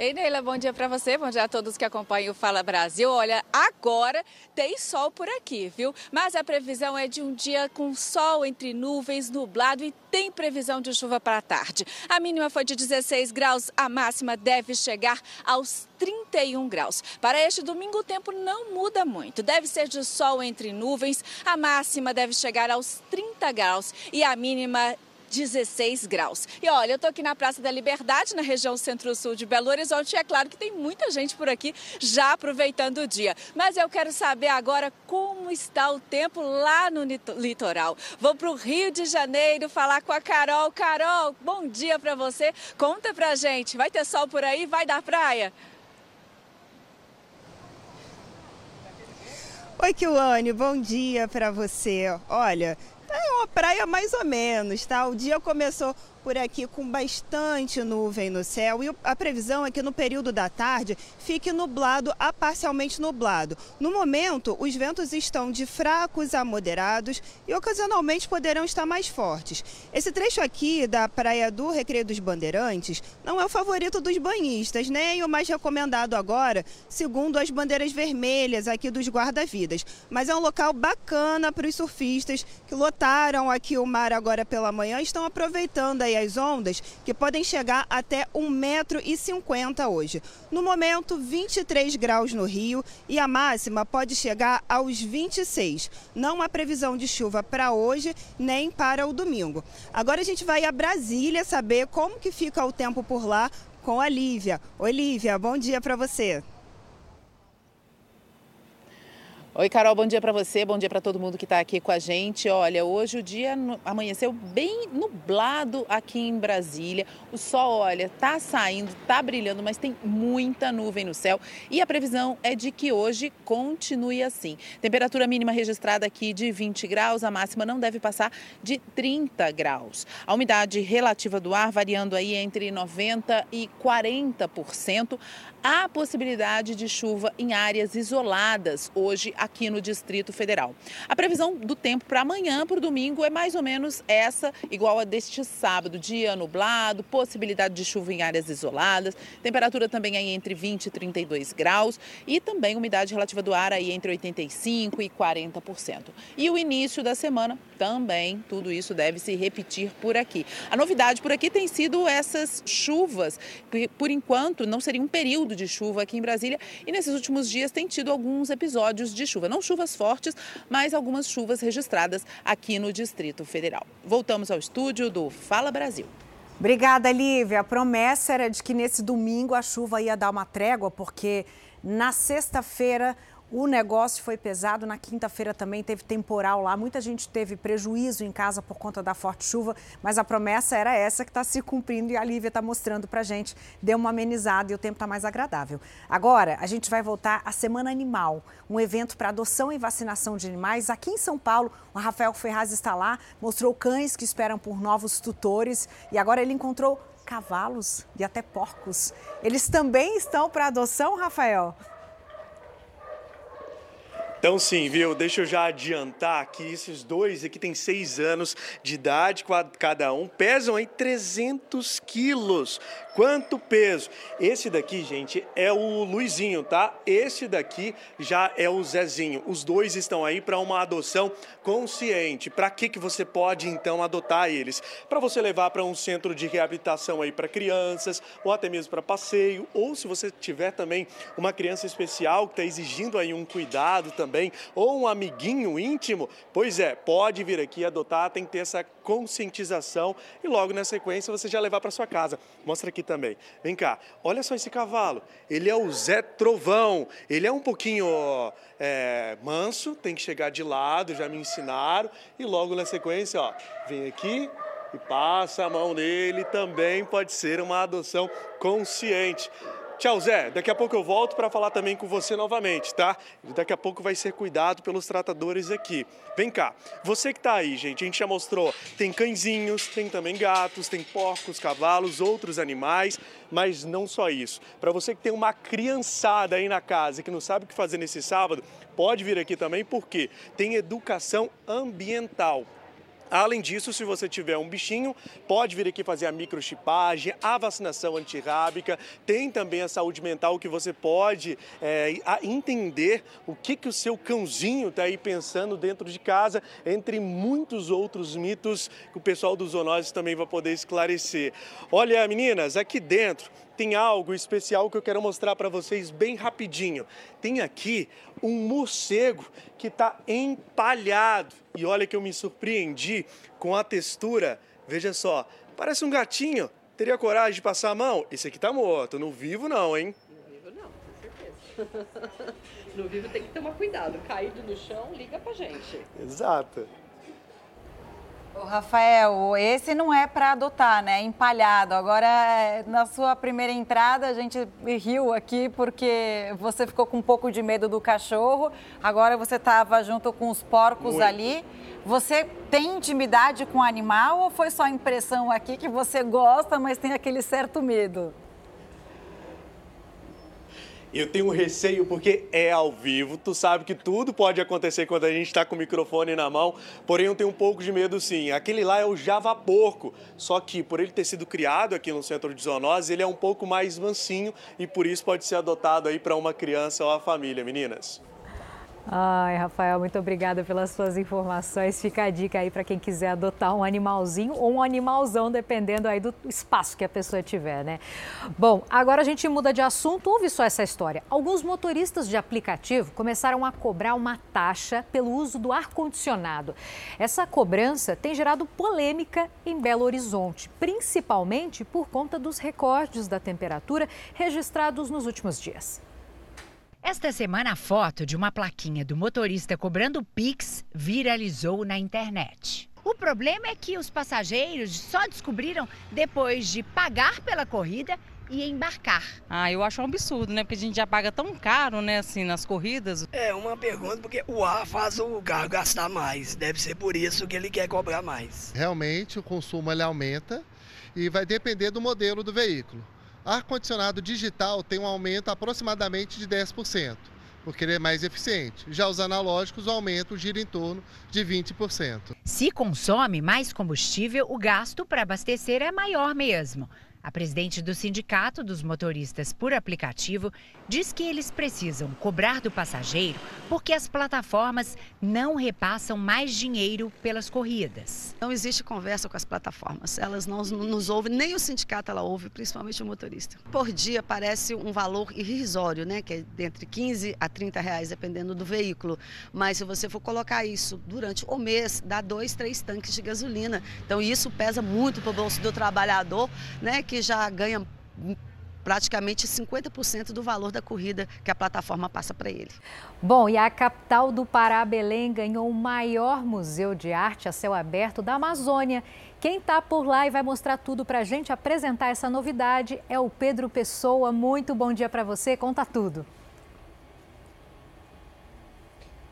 Speaker 17: Ei, Neila, bom dia para você, bom dia a todos que acompanham o Fala Brasil. Olha, agora tem sol por aqui, viu? Mas a previsão é de um dia com sol entre nuvens, nublado e tem previsão de chuva para a tarde. A mínima foi de 16 graus, a máxima deve chegar aos 31 graus. Para este domingo, o tempo não muda muito. Deve ser de sol entre nuvens, a máxima deve chegar aos 30 graus e a mínima 16 graus. E olha, eu estou aqui na Praça da Liberdade, na região centro-sul de Belo Horizonte, e é claro que tem muita gente por aqui já aproveitando o dia. Mas eu quero saber agora como está o tempo lá no litoral. Vou para o Rio de Janeiro falar com a Carol. Carol, bom dia para você. Conta pra gente, vai ter sol por aí? Vai dar praia?
Speaker 80: Oi, Kiwane, bom dia para você. Olha, uma praia mais ou menos, tá? O dia começou por aqui com bastante nuvem no céu e a previsão é que no período da tarde fique nublado a parcialmente nublado. No momento, os ventos estão de fracos a moderados e ocasionalmente poderão estar mais fortes. Esse trecho aqui da Praia do Recreio dos Bandeirantes não é o favorito dos banhistas, nem o mais recomendado agora, segundo as bandeiras vermelhas aqui dos guarda-vidas. Mas é um local bacana para os surfistas que lotaram aqui o mar agora pela manhã e estão aproveitando as ondas que podem chegar até 1,50m hoje. No momento, 23 graus no Rio e a máxima pode chegar aos 26. Não há previsão de chuva para hoje nem para o domingo. Agora a gente vai a Brasília saber como que fica o tempo por lá com a Lívia. Oi, Lívia, bom dia para você.
Speaker 49: Oi, Carol, bom dia para você, bom dia para todo mundo que está aqui com a gente. Olha, hoje o dia amanheceu bem nublado aqui em Brasília. O sol, olha, tá saindo, tá brilhando, mas tem muita nuvem no céu. E a previsão é de que hoje continue assim. Temperatura mínima registrada aqui de 20 graus, a máxima não deve passar de 30 graus. A umidade relativa do ar variando aí entre 90 e 40% há possibilidade de chuva em áreas isoladas hoje aqui no Distrito Federal. A previsão do tempo para amanhã, para o domingo, é mais ou menos essa, igual a deste sábado. Dia nublado, possibilidade de chuva em áreas isoladas, temperatura também aí entre 20 e 32 graus e também umidade relativa do ar aí entre 85 e 40%. E o início da semana também, tudo isso deve se repetir por aqui. A novidade por aqui tem sido essas chuvas, que por enquanto não seria um período de chuva aqui em Brasília e nesses últimos dias tem tido alguns episódios de chuva. Não chuvas fortes, mas algumas chuvas registradas aqui no Distrito Federal. Voltamos ao estúdio do Fala Brasil.
Speaker 2: Obrigada, Lívia. A promessa era de que nesse domingo a chuva ia dar uma trégua, porque na sexta-feira o negócio foi pesado. Na quinta-feira também teve temporal lá. Muita gente teve prejuízo em casa por conta da forte chuva, mas a promessa era essa que está se cumprindo e a Lívia está mostrando para gente. Deu uma amenizada e o tempo está mais agradável. Agora, a gente vai voltar à Semana Animal, um evento para adoção e vacinação de animais. Aqui em São Paulo, o Rafael Ferraz está lá, mostrou cães que esperam por novos tutores e agora ele encontrou cavalos e até porcos. Eles também estão para adoção, Rafael?
Speaker 13: Então sim, viu? Deixa eu já adiantar que esses dois aqui têm seis anos de idade, cada um, pesam aí 300 quilos. Quanto peso? Esse daqui, gente, é o Luizinho, tá? Esse daqui já é o Zezinho. Os dois estão aí para uma adoção consciente. Para que que você pode então adotar eles? Para você levar para um centro de reabilitação aí para crianças, ou até mesmo para passeio, ou se você tiver também uma criança especial que está exigindo aí um cuidado também, ou um amiguinho íntimo, pois é, pode vir aqui adotar, tem que ter essa conscientização e logo na sequência você já levar para sua casa. Mostra aqui também. Vem cá, olha só esse cavalo. Ele é o Zé Trovão. Ele é um pouquinho é, manso, tem que chegar de lado, já me ensinaram. E logo na sequência, ó, vem aqui, e passa a mão nele, também pode ser uma adoção consciente. Tchau, Zé. Daqui a pouco eu volto para falar também com você novamente, tá? Daqui a pouco vai ser cuidado pelos tratadores aqui. Vem cá. Você que está aí, gente, a gente já mostrou. Tem cãezinhos, tem também gatos, tem porcos, cavalos, outros animais, mas não só isso. Para você que tem uma criançada aí na casa que não sabe o que fazer nesse sábado, pode vir aqui também porque tem educação ambiental. Além disso, se você tiver um bichinho, pode vir aqui fazer a microchipagem, a vacinação antirrábica. Tem também a saúde mental que você pode é, entender o que, que o seu cãozinho está aí pensando dentro de casa, entre muitos outros mitos que o pessoal dos zoonoses também vai poder esclarecer. Olha, meninas, aqui dentro tem algo especial que eu quero mostrar para vocês bem rapidinho. Tem aqui um morcego que está empalhado. E olha que eu me surpreendi com a textura. Veja só, parece um gatinho. Teria coragem de passar a mão? Esse aqui está morto, no vivo não, hein?
Speaker 81: No vivo não, com certeza. no vivo tem que tomar cuidado. Caído no chão, liga pra gente.
Speaker 13: Exato.
Speaker 1: O Rafael, esse não é para adotar, né? Empalhado. Agora, na sua primeira entrada, a gente riu aqui porque você ficou com um pouco de medo do cachorro. Agora você estava junto com os porcos Muito. ali. Você tem intimidade com o animal ou foi só impressão aqui que você gosta, mas tem aquele certo medo?
Speaker 13: Eu tenho receio porque é ao vivo, tu sabe que tudo pode acontecer quando a gente está com o microfone na mão, porém eu tenho um pouco de medo sim. Aquele lá é o Java Porco, só que por ele ter sido criado aqui no centro de zoonose, ele é um pouco mais mansinho e por isso pode ser adotado aí para uma criança ou a família, meninas.
Speaker 14: Ai, Rafael, muito obrigada pelas suas informações. Fica a dica aí para quem quiser adotar um animalzinho ou um animalzão, dependendo aí do espaço que a pessoa tiver, né? Bom, agora a gente muda de assunto. Ouve só essa história. Alguns motoristas de aplicativo começaram a cobrar uma taxa pelo uso do ar-condicionado. Essa cobrança tem gerado polêmica em Belo Horizonte, principalmente por conta dos recordes da temperatura registrados nos últimos dias.
Speaker 82: Esta semana, a foto de uma plaquinha do motorista cobrando Pix viralizou na internet. O problema é que os passageiros só descobriram depois de pagar pela corrida e embarcar.
Speaker 83: Ah, eu acho um absurdo, né? Porque a gente já paga tão caro, né, assim, nas corridas.
Speaker 84: É uma pergunta porque o ar faz o carro gastar mais. Deve ser por isso que ele quer cobrar mais.
Speaker 85: Realmente o consumo ele aumenta e vai depender do modelo do veículo. Ar-condicionado digital tem um aumento aproximadamente de 10%, porque ele é mais eficiente. Já os analógicos, o aumento gira em torno de 20%.
Speaker 82: Se consome mais combustível, o gasto para abastecer é maior mesmo. A presidente do Sindicato dos Motoristas por Aplicativo diz que eles precisam cobrar do passageiro porque as plataformas não repassam mais dinheiro pelas corridas.
Speaker 86: Não existe conversa com as plataformas. Elas não nos ouvem, nem o sindicato ela ouve, principalmente o motorista. Por dia parece um valor irrisório, né? Que é entre 15 a 30 reais, dependendo do veículo. Mas se você for colocar isso durante o mês, dá dois, três tanques de gasolina. Então isso pesa muito para o bolso do trabalhador, né? Que já ganha praticamente 50% do valor da corrida que a plataforma passa para ele.
Speaker 14: Bom, e a capital do Pará, Belém, ganhou o maior museu de arte a céu aberto da Amazônia. Quem está por lá e vai mostrar tudo para a gente apresentar essa novidade é o Pedro Pessoa. Muito bom dia para você, conta tudo.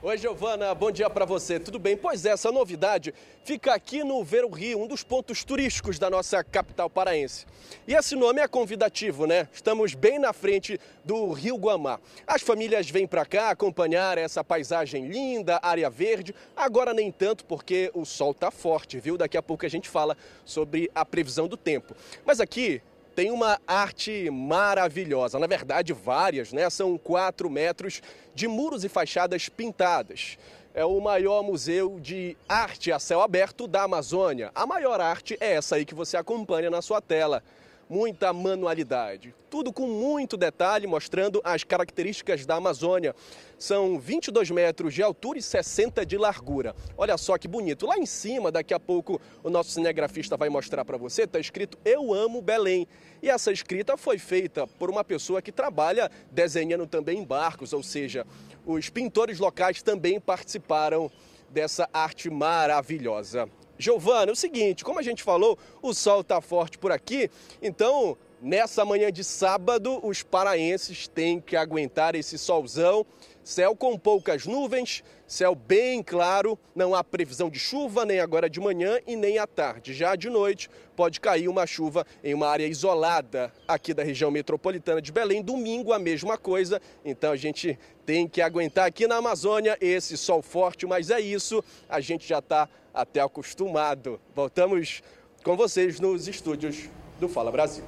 Speaker 45: Oi, Giovana, bom dia para você. Tudo bem? Pois é, essa novidade fica aqui no Ver Rio, um dos pontos turísticos da nossa capital paraense. E esse nome é convidativo, né? Estamos bem na frente do Rio Guamá. As famílias vêm para cá acompanhar essa paisagem linda, área verde. Agora nem tanto porque o sol tá forte, viu? Daqui a pouco a gente fala sobre a previsão do tempo. Mas aqui tem uma arte maravilhosa, na verdade várias, né? São quatro metros de muros e fachadas pintadas. É o maior museu de arte a céu aberto da Amazônia. A maior arte é essa aí que você acompanha na sua tela muita manualidade. Tudo com muito detalhe, mostrando as características da Amazônia. São 22 metros de altura e 60 de largura. Olha só que bonito. Lá em cima, daqui a pouco, o nosso cinegrafista vai mostrar para você, está escrito Eu Amo Belém. E essa escrita foi feita por uma pessoa que trabalha desenhando também barcos, ou seja, os pintores locais também participaram dessa arte maravilhosa. Giovana, é o seguinte, como a gente falou, o sol está forte por aqui, então nessa manhã de sábado os paraenses têm que aguentar esse solzão, céu com poucas nuvens, céu bem claro, não há previsão de chuva nem agora de manhã e nem à tarde. Já de noite pode cair uma chuva em uma área isolada aqui da região metropolitana de Belém. Domingo a mesma coisa, então a gente tem que aguentar aqui na Amazônia esse sol forte, mas é isso, a gente já está até acostumado. Voltamos com vocês nos estúdios do Fala Brasil.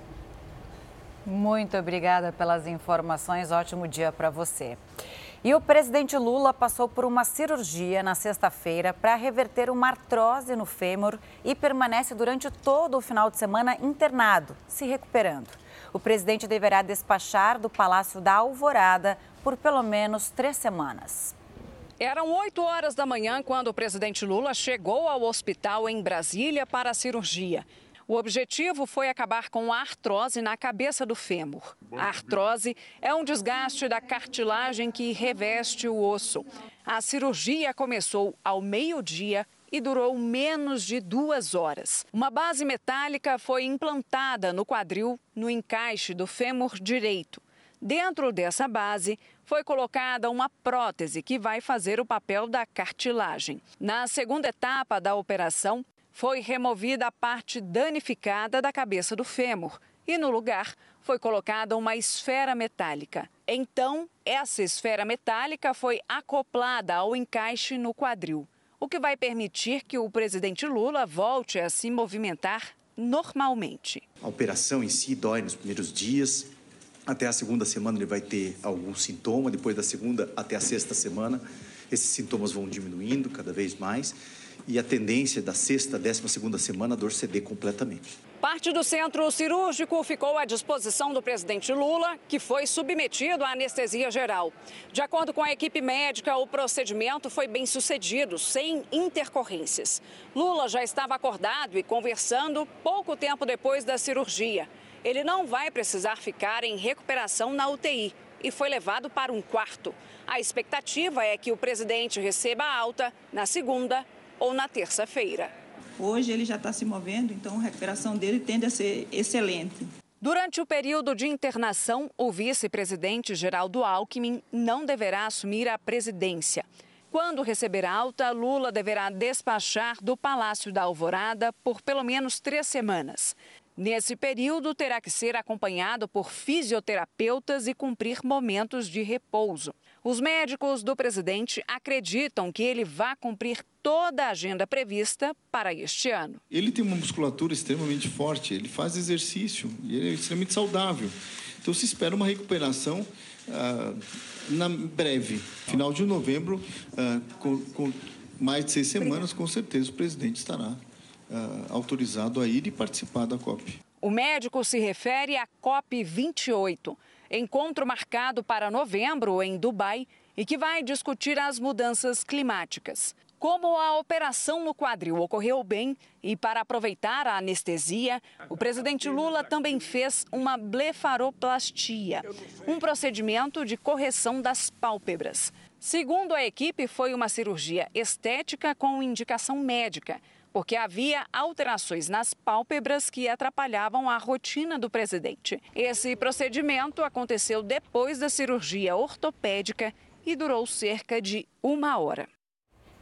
Speaker 1: Muito obrigada pelas informações. Ótimo dia para você. E o presidente Lula passou por uma cirurgia na sexta-feira para reverter uma artrose no fêmur e permanece durante todo o final de semana internado, se recuperando. O presidente deverá despachar do Palácio da Alvorada por pelo menos três semanas.
Speaker 87: Eram 8 horas da manhã quando o presidente Lula chegou ao hospital em Brasília para a cirurgia. O objetivo foi acabar com a artrose na cabeça do fêmur. A artrose é um desgaste da cartilagem que reveste o osso. A cirurgia começou ao meio-dia e durou menos de duas horas. Uma base metálica foi implantada no quadril, no encaixe do fêmur direito. Dentro dessa base, foi colocada uma prótese que vai fazer o papel da cartilagem. Na segunda etapa da operação, foi removida a parte danificada da cabeça do fêmur e, no lugar, foi colocada uma esfera metálica. Então, essa esfera metálica foi acoplada ao encaixe no quadril, o que vai permitir que o presidente Lula volte a se movimentar normalmente.
Speaker 88: A operação em si dói nos primeiros dias, até a segunda semana ele vai ter algum sintoma, depois da segunda até a sexta semana, esses sintomas vão diminuindo cada vez mais e a tendência da sexta, décima segunda semana a dor ceder completamente.
Speaker 87: Parte do centro cirúrgico ficou à disposição do presidente Lula, que foi submetido à anestesia geral. De acordo com a equipe médica, o procedimento foi bem sucedido, sem intercorrências. Lula já estava acordado e conversando pouco tempo depois da cirurgia ele não vai precisar ficar em recuperação na UTI e foi levado para um quarto. A expectativa é que o presidente receba alta na segunda ou na terça-feira.
Speaker 89: Hoje ele já está se movendo, então a recuperação dele tende a ser excelente.
Speaker 87: Durante o período de internação, o vice-presidente Geraldo Alckmin não deverá assumir a presidência. Quando receber alta, Lula deverá despachar do Palácio da Alvorada por pelo menos três semanas. Nesse período, terá que ser acompanhado por fisioterapeutas e cumprir momentos de repouso. Os médicos do presidente acreditam que ele vai cumprir toda a agenda prevista para este ano.
Speaker 90: Ele tem uma musculatura extremamente forte, ele faz exercício e ele é extremamente saudável. Então se espera uma recuperação ah, na breve, final de novembro, ah, com, com mais de seis semanas, com certeza o presidente estará uh, autorizado a ir e participar da COP.
Speaker 87: O médico se refere à COP 28, encontro marcado para novembro em Dubai e que vai discutir as mudanças climáticas. Como a operação no quadril ocorreu bem e para aproveitar a anestesia, o presidente Lula também fez uma blefaroplastia, um procedimento de correção das pálpebras. Segundo a equipe, foi uma cirurgia estética com indicação médica, porque havia alterações nas pálpebras que atrapalhavam a rotina do presidente. Esse procedimento aconteceu depois da cirurgia ortopédica e durou cerca de uma hora.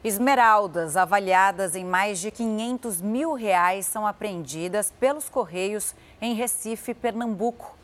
Speaker 1: Esmeraldas avaliadas em mais de 500 mil reais são apreendidas pelos Correios em Recife, Pernambuco.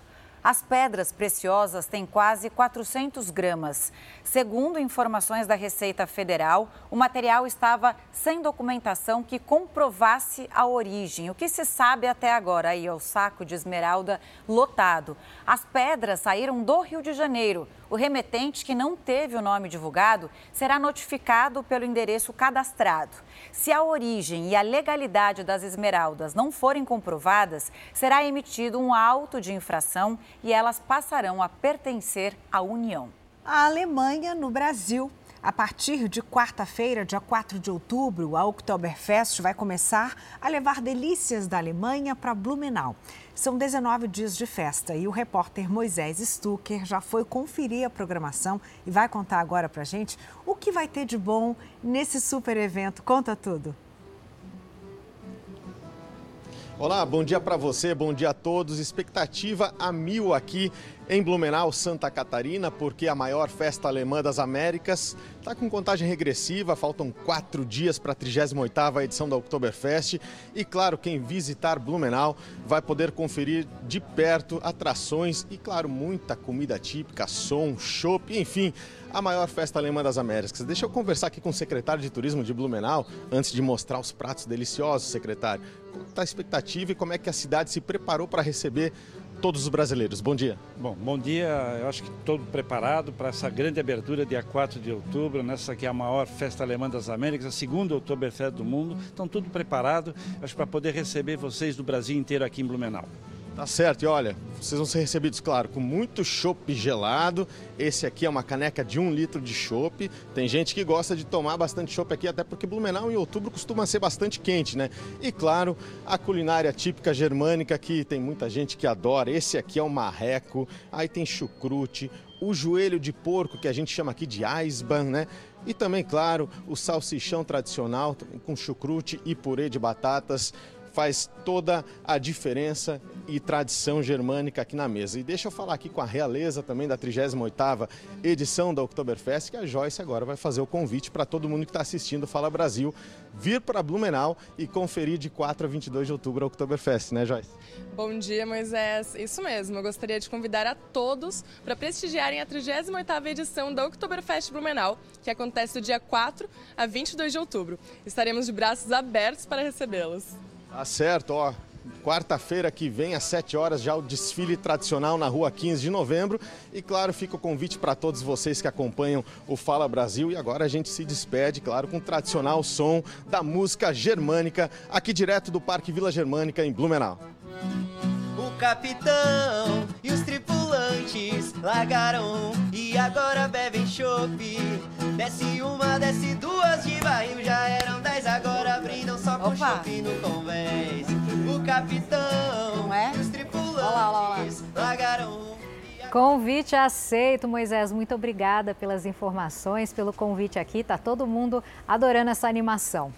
Speaker 1: As pedras preciosas têm quase 400 gramas. Segundo informações da Receita Federal, o material estava sem documentação que comprovasse a origem. O que se sabe até agora aí é o saco de esmeralda lotado. As pedras saíram do Rio de Janeiro. O remetente que não teve o nome divulgado será notificado pelo endereço cadastrado. Se a origem e a legalidade das esmeraldas não forem comprovadas, será emitido um auto de infração e elas passarão a pertencer à União.
Speaker 2: A Alemanha no Brasil. A partir de quarta-feira, dia 4 de outubro, a Oktoberfest vai começar a levar delícias da Alemanha para Blumenau. São 19 dias de festa e o repórter Moisés Stucker já foi conferir a programação e vai contar agora para gente o que vai ter de bom nesse super evento. Conta tudo.
Speaker 25: Olá, bom dia para você, bom dia a todos. Expectativa a mil aqui em Blumenau, Santa Catarina, porque a maior festa alemã das Américas está com contagem regressiva, faltam quatro dias para a 38ª edição da Oktoberfest e claro, quem visitar Blumenau vai poder conferir de perto atrações e claro, muita comida típica, som, chopp, enfim, a maior festa alemã das Américas. Deixa eu conversar aqui com o secretário de Turismo de Blumenau, antes de mostrar os pratos deliciosos, secretário. Está a expectativa e como é que a cidade se preparou para receber todos os brasileiros. Bom dia.
Speaker 91: Bom, bom dia. Eu acho que todo preparado para essa grande abertura dia 4 de outubro, nessa que é a maior festa alemã das Américas, a segunda Oktoberfest do mundo. Estão tudo preparado, acho para poder receber vocês do Brasil inteiro aqui em Blumenau.
Speaker 25: Tá certo, e olha, vocês vão ser recebidos, claro, com muito chopp gelado. Esse aqui é uma caneca de um litro de chopp. Tem gente que gosta de tomar bastante chopp aqui, até porque Blumenau em outubro costuma ser bastante quente, né? E claro, a culinária típica germânica que tem muita gente que adora. Esse aqui é o marreco, aí tem chucrute, o joelho de porco, que a gente chama aqui de Eisbahn, né? E também, claro, o salsichão tradicional com chucrute e purê de batatas faz toda a diferença e tradição germânica aqui na mesa. E deixa eu falar aqui com a realeza também da 38ª edição da Oktoberfest, que a Joyce agora vai fazer o convite para todo mundo que está assistindo Fala Brasil vir para Blumenau e conferir de 4 a 22 de outubro a Oktoberfest, né Joyce?
Speaker 92: Bom dia, Moisés. Isso mesmo, eu gostaria de convidar a todos para prestigiarem a 38ª edição da Oktoberfest Blumenau, que acontece do dia 4 a 22 de outubro. Estaremos de braços abertos para recebê-los.
Speaker 25: Tá certo, ó. Quarta-feira que vem, às 7 horas, já o desfile tradicional na rua 15 de novembro. E claro, fica o convite para todos vocês que acompanham o Fala Brasil. E agora a gente se despede, claro, com o tradicional som da música germânica, aqui direto do Parque Vila Germânica, em Blumenau.
Speaker 93: O capitão e os tripulantes largaram e agora bebem chope. Desce uma, desce duas de barril, já eram dez, agora brindam só com chope no convés. O capitão
Speaker 14: é?
Speaker 93: e os tripulantes
Speaker 14: olá, olá, olá.
Speaker 93: largaram.
Speaker 14: Convite aceito, Moisés. Muito obrigada pelas informações, pelo convite aqui. Tá todo mundo adorando essa animação.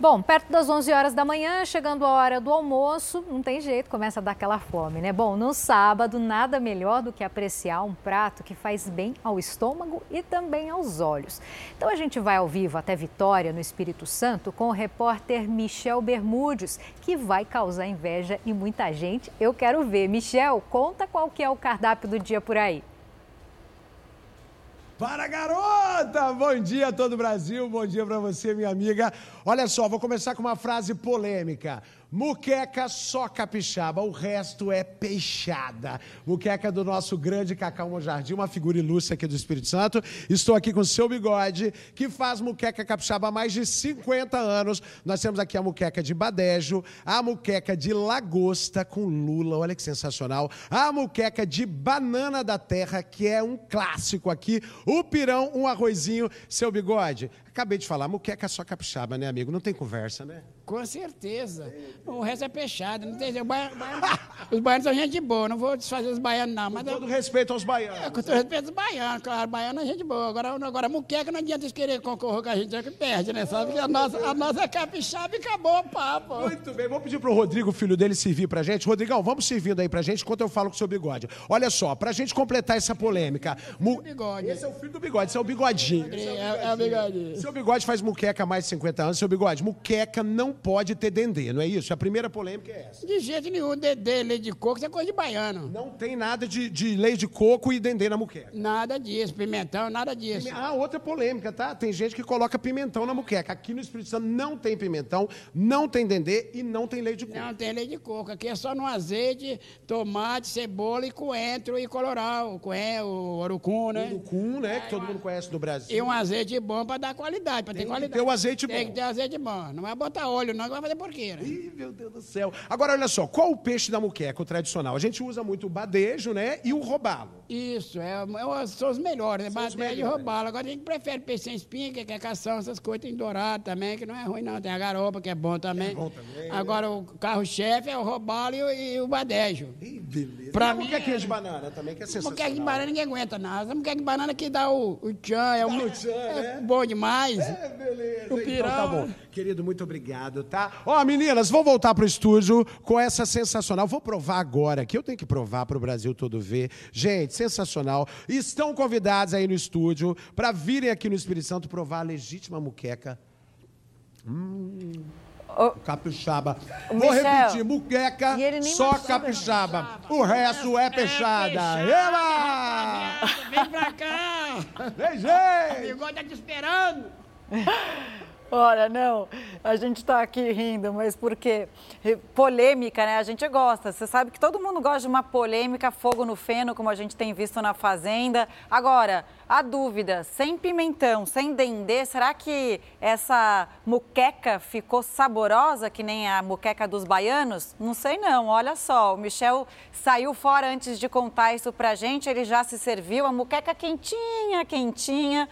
Speaker 14: Bom, perto das 11 horas da manhã, chegando a hora do almoço, não tem jeito, começa a dar aquela fome, né? Bom, no sábado, nada melhor do que apreciar um prato que faz bem ao estômago e também aos olhos. Então a gente vai ao vivo até Vitória, no Espírito Santo, com o repórter Michel Bermudes, que vai causar inveja em muita gente. Eu quero ver. Michel, conta qual que é o cardápio do dia por aí.
Speaker 94: Para garota! Bom dia a todo o Brasil, bom dia para você, minha amiga. Olha só, vou começar com uma frase polêmica. Muqueca só capixaba, o resto é peixada. Muqueca do nosso grande Cacau Mojardim, uma figura ilustre aqui do Espírito Santo. Estou aqui com o seu bigode, que faz muqueca capixaba há mais de 50 anos. Nós temos aqui a muqueca de Badejo, a muqueca de Lagosta com lula, olha que sensacional. A muqueca de banana da terra, que é um clássico aqui. O pirão, um arrozinho. Seu bigode, acabei de falar, muqueca só capixaba, né, amigo? Não tem conversa, né?
Speaker 95: Com certeza. O resto é fechado. Não tem, o baiano, baiano- os baianos são gente boa, não vou desfazer os baianos, não. Mas
Speaker 94: Com todo respeito aos baianos.
Speaker 95: É, com todo respeito aos baianos, claro. Baiano é gente boa. Agora, agora muqueca não adianta eles querer concorrer com a gente, é que perde, né? Sabe que a nossa, a nossa é capixaba e acabou o papo.
Speaker 94: Muito bem, vou pedir pro Rodrigo, filho dele, servir pra gente. Rodrigão, vamos servindo aí pra gente enquanto eu falo com o seu bigode. Olha só, pra gente completar essa polêmica. Mu...
Speaker 95: Bigode.
Speaker 94: Esse é o filho do bigode, esse é o bigodinho.
Speaker 95: É, é o bigodinho.
Speaker 94: Seu bigode faz muqueca há mais de 50 anos. Seu bigode, muqueca não pode ter dendê, não é isso? A primeira polêmica é essa.
Speaker 95: De jeito nenhum, dedê, leite de coco, isso é coisa de baiano.
Speaker 94: Não tem nada de, de leite de coco e dendê na muqueca.
Speaker 95: Nada disso, pimentão, nada disso.
Speaker 94: Ah, outra polêmica, tá? Tem gente que coloca pimentão na muqueca. Aqui no Espírito Santo não tem pimentão, não tem dendê e não tem leite de coco.
Speaker 95: Não tem leite de coco. Aqui é só no azeite, tomate, cebola e coentro e colorau. Coentro, o orucum, né?
Speaker 94: Urucum, né? Que todo mundo conhece no Brasil.
Speaker 95: E um azeite bom para dar qualidade, para ter
Speaker 94: Tem que
Speaker 95: qualidade.
Speaker 94: ter o azeite
Speaker 95: Tem
Speaker 94: bom.
Speaker 95: que ter azeite bom. Não vai botar óleo, não, que vai fazer porqueira.
Speaker 94: Ih, meu Deus do céu. Agora, olha só, qual o peixe da muqueca, o tradicional? A gente usa muito o badejo, né? E o robalo.
Speaker 95: Isso, é, é, são os melhores, né?
Speaker 94: São os
Speaker 95: Bateia e
Speaker 94: melhores.
Speaker 95: robalo. Agora a gente prefere peixe sem espinha, que é cação, essas coisas. Tem dourado também, que não é ruim, não. Tem a garopa, que é bom também.
Speaker 94: bom também,
Speaker 95: Agora o carro-chefe é o robalo e o, e o badejo.
Speaker 94: Ih, beleza.
Speaker 95: Pra mim,
Speaker 94: muquequinha de banana também, que é sensacional.
Speaker 95: Muqueca de banana ninguém aguenta, não. Essa muqueca de banana que dá o, o tchan, é, um,
Speaker 94: tchan,
Speaker 95: é
Speaker 94: né?
Speaker 95: bom demais.
Speaker 94: É, beleza.
Speaker 95: O
Speaker 94: Então
Speaker 95: pirão.
Speaker 94: tá bom. Querido, muito obrigado, tá? Ó, meninas, vou voltar pro estúdio com essa sensacional. Vou provar agora, que eu tenho que provar pro Brasil todo ver. Gente, sensacional. Estão convidados aí no estúdio para virem aqui no Espírito Santo provar a legítima muqueca. Hum. Capixaba. Vou
Speaker 1: Michel,
Speaker 94: repetir, muqueca, só capixaba. O resto é peixada. Eba!
Speaker 95: Vem pra cá!
Speaker 94: Vem,
Speaker 95: O
Speaker 94: gente!
Speaker 95: bigode tá te esperando!
Speaker 1: Olha, não, a gente tá aqui rindo, mas porque polêmica, né? A gente gosta. Você sabe que todo mundo gosta de uma polêmica, fogo no feno, como a gente tem visto na Fazenda. Agora, a dúvida, sem pimentão, sem dendê, será que essa muqueca ficou saborosa que nem a muqueca dos baianos? Não sei não, olha só, o Michel saiu fora antes de contar isso pra gente, ele já se serviu, a muqueca quentinha, quentinha.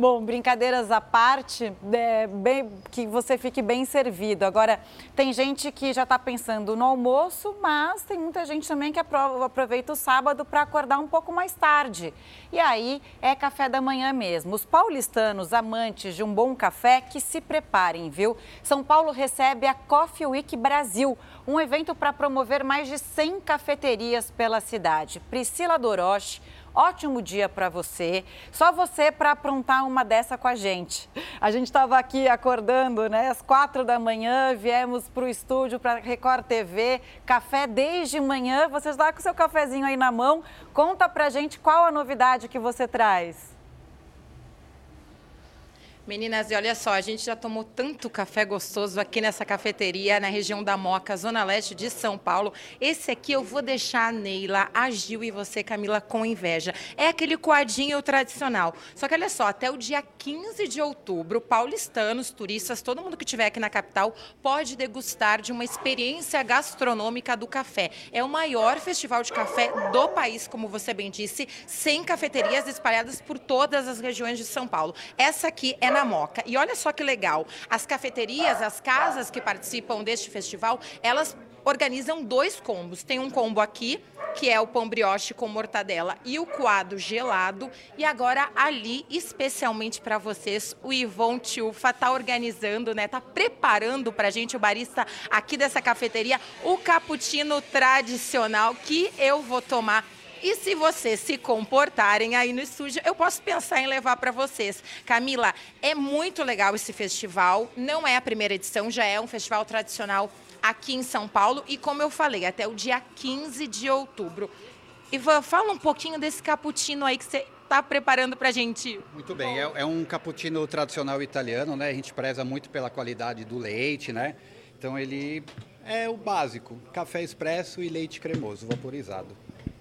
Speaker 1: Bom, brincadeiras à parte, é, bem- que você fique bem servido. Agora, tem gente que já está pensando no almoço, mas tem muita gente também que apro- aproveita o sábado para acordar um pouco mais tarde. E aí é café da manhã mesmo. Os paulistanos amantes de um bom café que se preparem, viu? São Paulo recebe a Coffee Week Brasil, um evento para promover mais de 100 cafeterias pela cidade. Priscila Doroche. Ótimo dia para você. Só você para aprontar uma dessa com a gente. A gente estava aqui acordando, né? Às quatro da manhã, viemos para o estúdio para Record TV. Café desde manhã. Você está com o seu cafezinho aí na mão. Conta pra gente qual a novidade que você traz.
Speaker 49: Meninas, e olha só, a gente já tomou tanto café gostoso aqui nessa cafeteria na região da Moca, Zona Leste de São Paulo. Esse aqui eu vou deixar a Neila, a Gil e você, Camila, com inveja. É aquele coadinho tradicional. Só que olha só, até o dia 15 de outubro, paulistanos, turistas, todo mundo que estiver aqui na capital pode degustar de uma experiência gastronômica do café. É o maior festival de café do país, como você bem disse, 100 cafeterias espalhadas por todas as regiões de São Paulo. Essa aqui é na Moca. E olha só que legal, as cafeterias, as casas que participam deste festival, elas organizam dois combos. Tem um combo aqui, que é o pão brioche com mortadela e o coado gelado. E agora ali, especialmente para vocês, o Ivon Tilfa tá organizando, né? Tá preparando pra gente o barista aqui dessa cafeteria o cappuccino tradicional que eu vou tomar e se vocês se comportarem aí no estúdio, eu posso pensar em levar para vocês. Camila, é muito legal esse festival. Não é a primeira edição, já é um festival tradicional aqui em São Paulo. E como eu falei, até o dia 15 de outubro. Ivan, fala um pouquinho desse cappuccino aí que você está preparando para a gente.
Speaker 96: Muito bem, é, é um cappuccino tradicional italiano, né? A gente preza muito pela qualidade do leite, né? Então ele é o básico, café expresso e leite cremoso, vaporizado.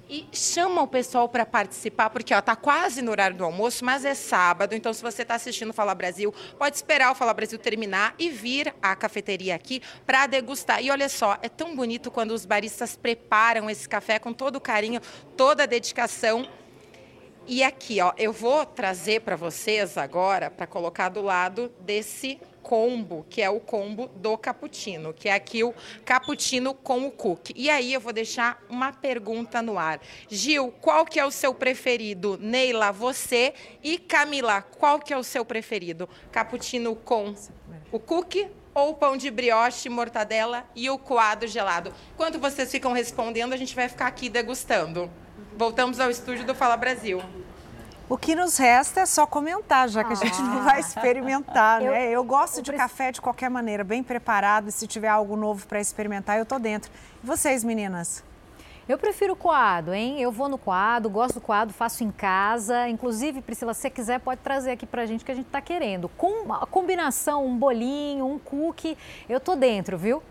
Speaker 49: E chama o pessoal para participar, porque ó, tá quase no horário do almoço, mas é sábado, então se você está assistindo Fala Brasil, pode esperar o Fala Brasil terminar e vir à cafeteria aqui para degustar. E olha só, é tão bonito quando os baristas preparam esse café com todo o carinho, toda a dedicação. E aqui, ó, eu vou trazer para vocês agora, para colocar do lado desse combo, que é o combo do cappuccino, que é aqui o cappuccino com o cookie. E aí eu vou deixar uma pergunta no ar. Gil, qual que é o seu preferido? Neila, você e Camila, qual que é o seu preferido? Cappuccino com o cookie ou pão de brioche, mortadela e o coado gelado? Enquanto vocês ficam respondendo, a gente vai ficar aqui degustando. Voltamos ao estúdio do Fala Brasil.
Speaker 2: O que nos resta é só comentar, já que a gente não vai experimentar,
Speaker 14: Eu-
Speaker 2: né? Eu gosto
Speaker 14: eu
Speaker 2: de
Speaker 14: preci-
Speaker 2: café de qualquer maneira, bem preparado. E se tiver algo novo para experimentar, eu tô dentro. E vocês, meninas?
Speaker 14: Eu prefiro coado, hein? Eu vou no coado, gosto do coado, faço em casa. Inclusive, Priscila, se você quiser, pode trazer aqui pra gente que a gente tá querendo. Com a combinação, um bolinho, um cookie, eu tô dentro, viu?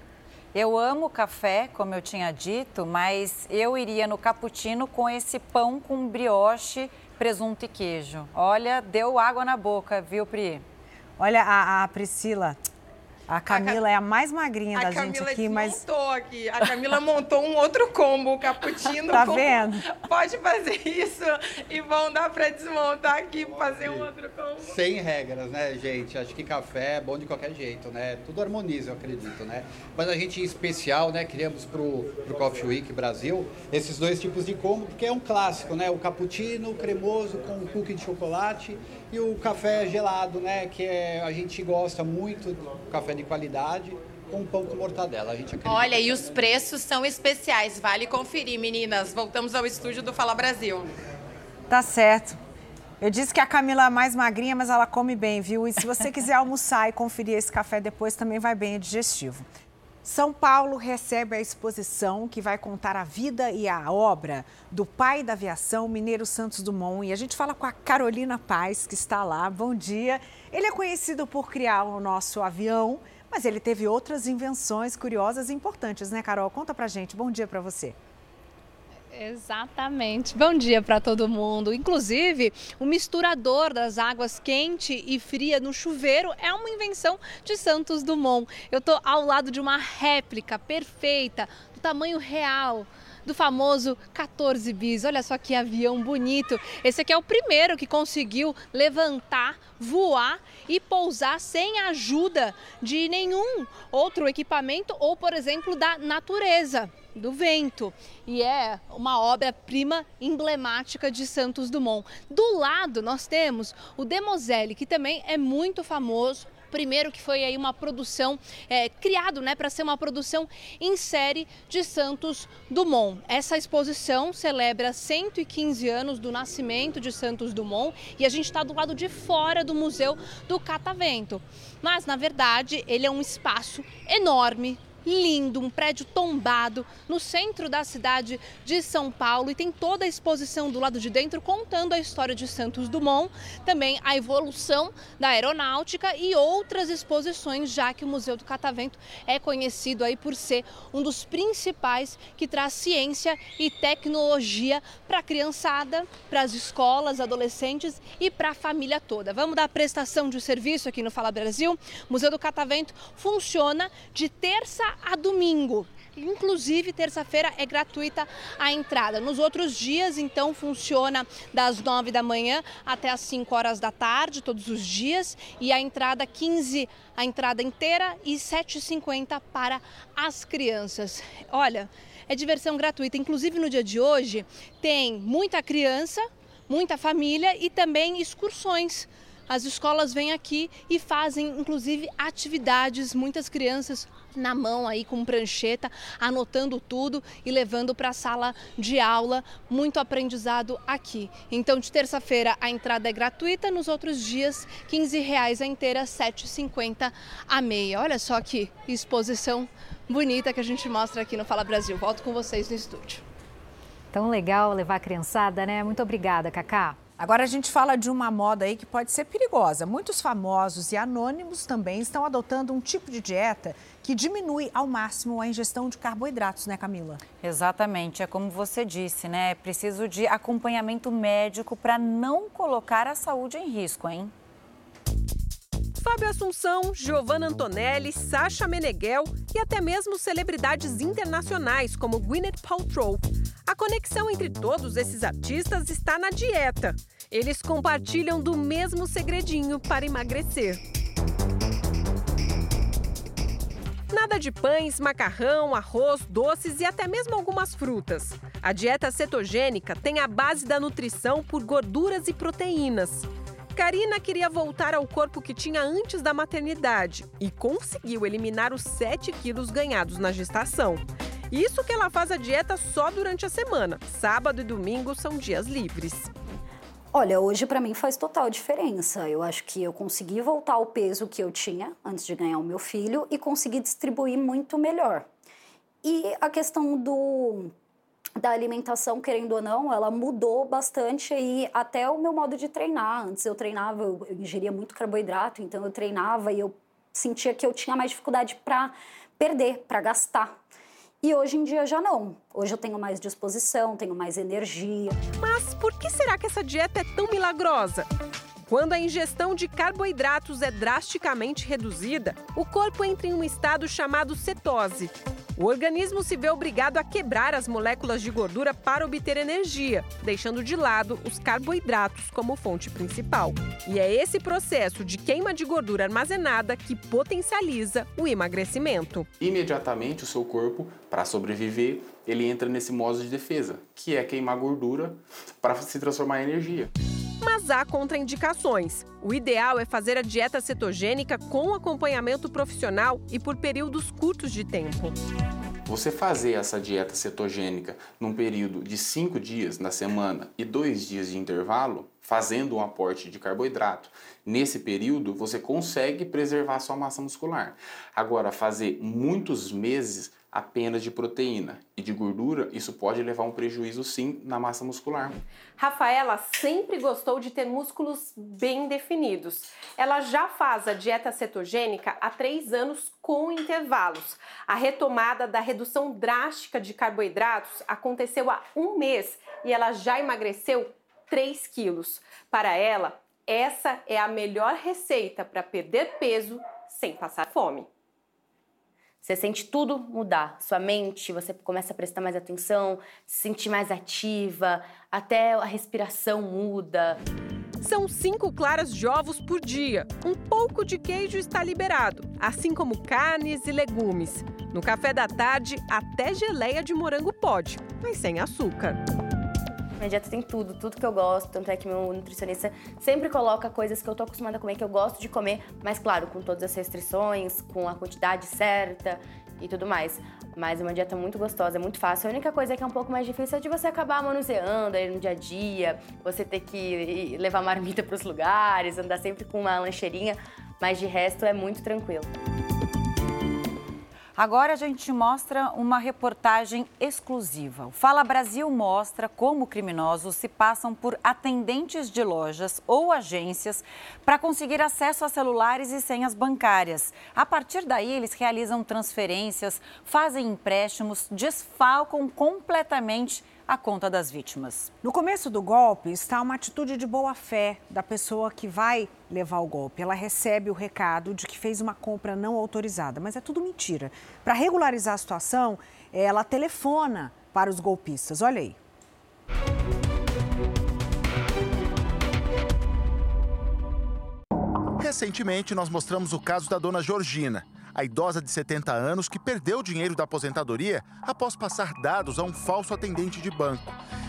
Speaker 1: Eu amo café, como eu tinha dito, mas eu iria no cappuccino com esse pão com brioche, presunto e queijo. Olha, deu água na boca, viu, Pri?
Speaker 2: Olha, a, a Priscila, a Camila é a mais magrinha da
Speaker 49: A
Speaker 2: gente
Speaker 49: Camila
Speaker 2: aqui, mas
Speaker 49: desmontou aqui. A Camila montou um outro combo, o cappuccino.
Speaker 2: Tá
Speaker 49: com-
Speaker 2: vendo?
Speaker 49: Pode fazer isso e vão dar para desmontar aqui, fazer um outro combo.
Speaker 96: Sem regras, né, gente? Acho que café é bom de qualquer jeito, né? Tudo harmoniza, eu acredito, né? Mas a gente, em especial, né, criamos pro, pro Coffee Week Brasil esses dois tipos de combo, porque é um clássico, né? O cappuccino cremoso com o cookie de chocolate e o café gelado, né? Que é, a gente gosta muito, do café de qualidade, com pão com mortadela. A gente acredita.
Speaker 49: Olha, e os preços são especiais, vale conferir, meninas. Voltamos ao estúdio do Fala Brasil.
Speaker 2: tá certo. Eu disse que a Camila é a mais magrinha, mas ela come bem, viu? E se você quiser almoçar e conferir esse café depois, também vai bem, é digestivo. São Paulo recebe a exposição que vai contar a vida e a obra do pai da aviação, Mineiro Santos Dumont. E a gente fala com a Carolina Paz, que está lá. Bom dia. Ele é conhecido por criar o nosso avião, mas ele teve outras invenções curiosas e importantes, né, Carol? Conta pra gente. Bom dia pra você.
Speaker 15: Exatamente. Bom dia para todo mundo. Inclusive, o misturador das águas quente e fria no chuveiro é uma invenção de Santos Dumont. Eu estou ao lado de uma réplica perfeita, do tamanho real do famoso 14 bis. Olha só que avião bonito. Esse aqui é o primeiro que conseguiu levantar, voar e pousar sem a ajuda de nenhum outro equipamento ou, por exemplo, da natureza do vento e é uma obra-prima emblemática de Santos Dumont. Do lado nós temos o Demoselle, que também é muito famoso. Primeiro que foi aí uma produção é, criado, né, para ser uma produção em série de Santos Dumont. Essa exposição celebra 115 anos do nascimento de Santos Dumont e a gente está do lado de fora do Museu do Catavento. Mas na verdade ele é um espaço enorme, lindo, um prédio tombado no centro da cidade de São Paulo e tem toda a exposição do lado de dentro contando a história de Santos Dumont, também a evolução da aeronáutica e outras exposições, já que o Museu do Catavento é conhecido aí por ser um dos principais que traz ciência e tecnologia para a criançada, para as escolas, adolescentes e para a família toda. Vamos dar prestação de serviço aqui no Fala Brasil. O Museu do Catavento funciona de terça a domingo. Inclusive, terça-feira é gratuita a entrada. Nos outros dias, então, funciona das 9 da manhã até as 5 horas da tarde, todos os dias. E a entrada 15, a entrada inteira e 7,50 para as crianças. Olha, é diversão gratuita. Inclusive, no dia de hoje, tem muita criança, muita família e também excursões. As escolas vêm aqui e fazem, inclusive, atividades, muitas crianças na mão aí com prancheta, anotando tudo e levando para a sala de aula. Muito aprendizado aqui. Então, de terça-feira a entrada é gratuita, nos outros dias 15 reais a inteira, R$ 7,50 a meia. Olha só que exposição bonita que a gente mostra aqui no Fala Brasil. Volto com vocês no estúdio.
Speaker 14: Tão legal levar a criançada, né? Muito obrigada, Cacá.
Speaker 2: Agora a gente fala de uma moda aí que pode ser perigosa. Muitos famosos e anônimos também estão adotando um tipo de dieta que diminui ao máximo a ingestão de carboidratos, né, Camila?
Speaker 1: Exatamente, é como você disse, né? É preciso de acompanhamento médico para não colocar a saúde em risco, hein?
Speaker 97: Fábio Assunção, Giovanna Antonelli, Sasha Meneghel e até mesmo celebridades internacionais como Gwyneth Paltrow. A conexão entre todos esses artistas está na dieta. Eles compartilham do mesmo segredinho para emagrecer. Nada de pães, macarrão, arroz, doces e até mesmo algumas frutas. A dieta cetogênica tem a base da nutrição por gorduras e proteínas. Karina queria voltar ao corpo que tinha antes da maternidade e conseguiu eliminar os 7 quilos ganhados na gestação. Isso que ela faz a dieta só durante a semana. Sábado e domingo são dias livres.
Speaker 98: Olha, hoje para mim faz total diferença. Eu acho que eu consegui voltar ao peso que eu tinha antes de ganhar o meu filho e consegui distribuir muito melhor. E a questão do da alimentação, querendo ou não, ela mudou bastante e até o meu modo de treinar. Antes eu treinava, eu ingeria muito carboidrato, então eu treinava e eu sentia que eu tinha mais dificuldade para perder, para gastar. E hoje em dia já não. Hoje eu tenho mais disposição, tenho mais energia.
Speaker 97: Mas por que será que essa dieta é tão milagrosa? Quando a ingestão de carboidratos é drasticamente reduzida, o corpo entra em um estado chamado cetose. O organismo se vê obrigado a quebrar as moléculas de gordura para obter energia, deixando de lado os carboidratos como fonte principal. E é esse processo de queima de gordura armazenada que potencializa o emagrecimento.
Speaker 99: Imediatamente o seu corpo, para sobreviver, ele entra nesse modo de defesa, que é queimar gordura para se transformar em energia
Speaker 97: mas há contraindicações. O ideal é fazer a dieta cetogênica com acompanhamento profissional e por períodos curtos de tempo.
Speaker 99: Você fazer essa dieta cetogênica num período de 5 dias na semana e 2 dias de intervalo, fazendo um aporte de carboidrato, nesse período você consegue preservar sua massa muscular. Agora, fazer muitos meses apenas de proteína e de gordura, isso pode levar a um prejuízo sim na massa muscular.
Speaker 97: Rafaela sempre gostou de ter músculos bem definidos. Ela já faz a dieta cetogênica há três anos com intervalos. A retomada da redução drástica de carboidratos aconteceu há um mês e ela já emagreceu 3 quilos. Para ela, essa é a melhor receita para perder peso sem passar fome.
Speaker 100: Você sente tudo mudar. Sua mente, você começa a prestar mais atenção, se sentir mais ativa, até a respiração muda.
Speaker 97: São cinco claras de ovos por dia. Um pouco de queijo está liberado, assim como carnes e legumes. No café da tarde, até geleia de morango pode, mas sem açúcar.
Speaker 100: Minha dieta tem tudo, tudo que eu gosto, tanto é que meu nutricionista sempre coloca coisas que eu tô acostumada a comer, que eu gosto de comer, mas claro, com todas as restrições, com a quantidade certa e tudo mais. Mas é uma dieta muito gostosa, é muito fácil. A única coisa que é um pouco mais difícil é de você acabar manuseando aí no dia a dia, você ter que levar marmita para os lugares, andar sempre com uma lancheirinha, mas de resto é muito tranquilo.
Speaker 1: Agora a gente mostra uma reportagem exclusiva. O Fala Brasil mostra como criminosos se passam por atendentes de lojas ou agências para conseguir acesso a celulares e senhas bancárias. A partir daí, eles realizam transferências, fazem empréstimos, desfalcam completamente a conta das vítimas.
Speaker 2: No começo do golpe está uma atitude de boa fé da pessoa que vai levar o golpe. Ela recebe o recado de que fez uma compra não autorizada, mas é tudo mentira. Para regularizar a situação, ela telefona para os golpistas. Olha aí.
Speaker 101: Recentemente, nós mostramos o caso da dona Georgina a idosa de 70 anos que perdeu o dinheiro da aposentadoria após passar dados a um falso atendente de banco.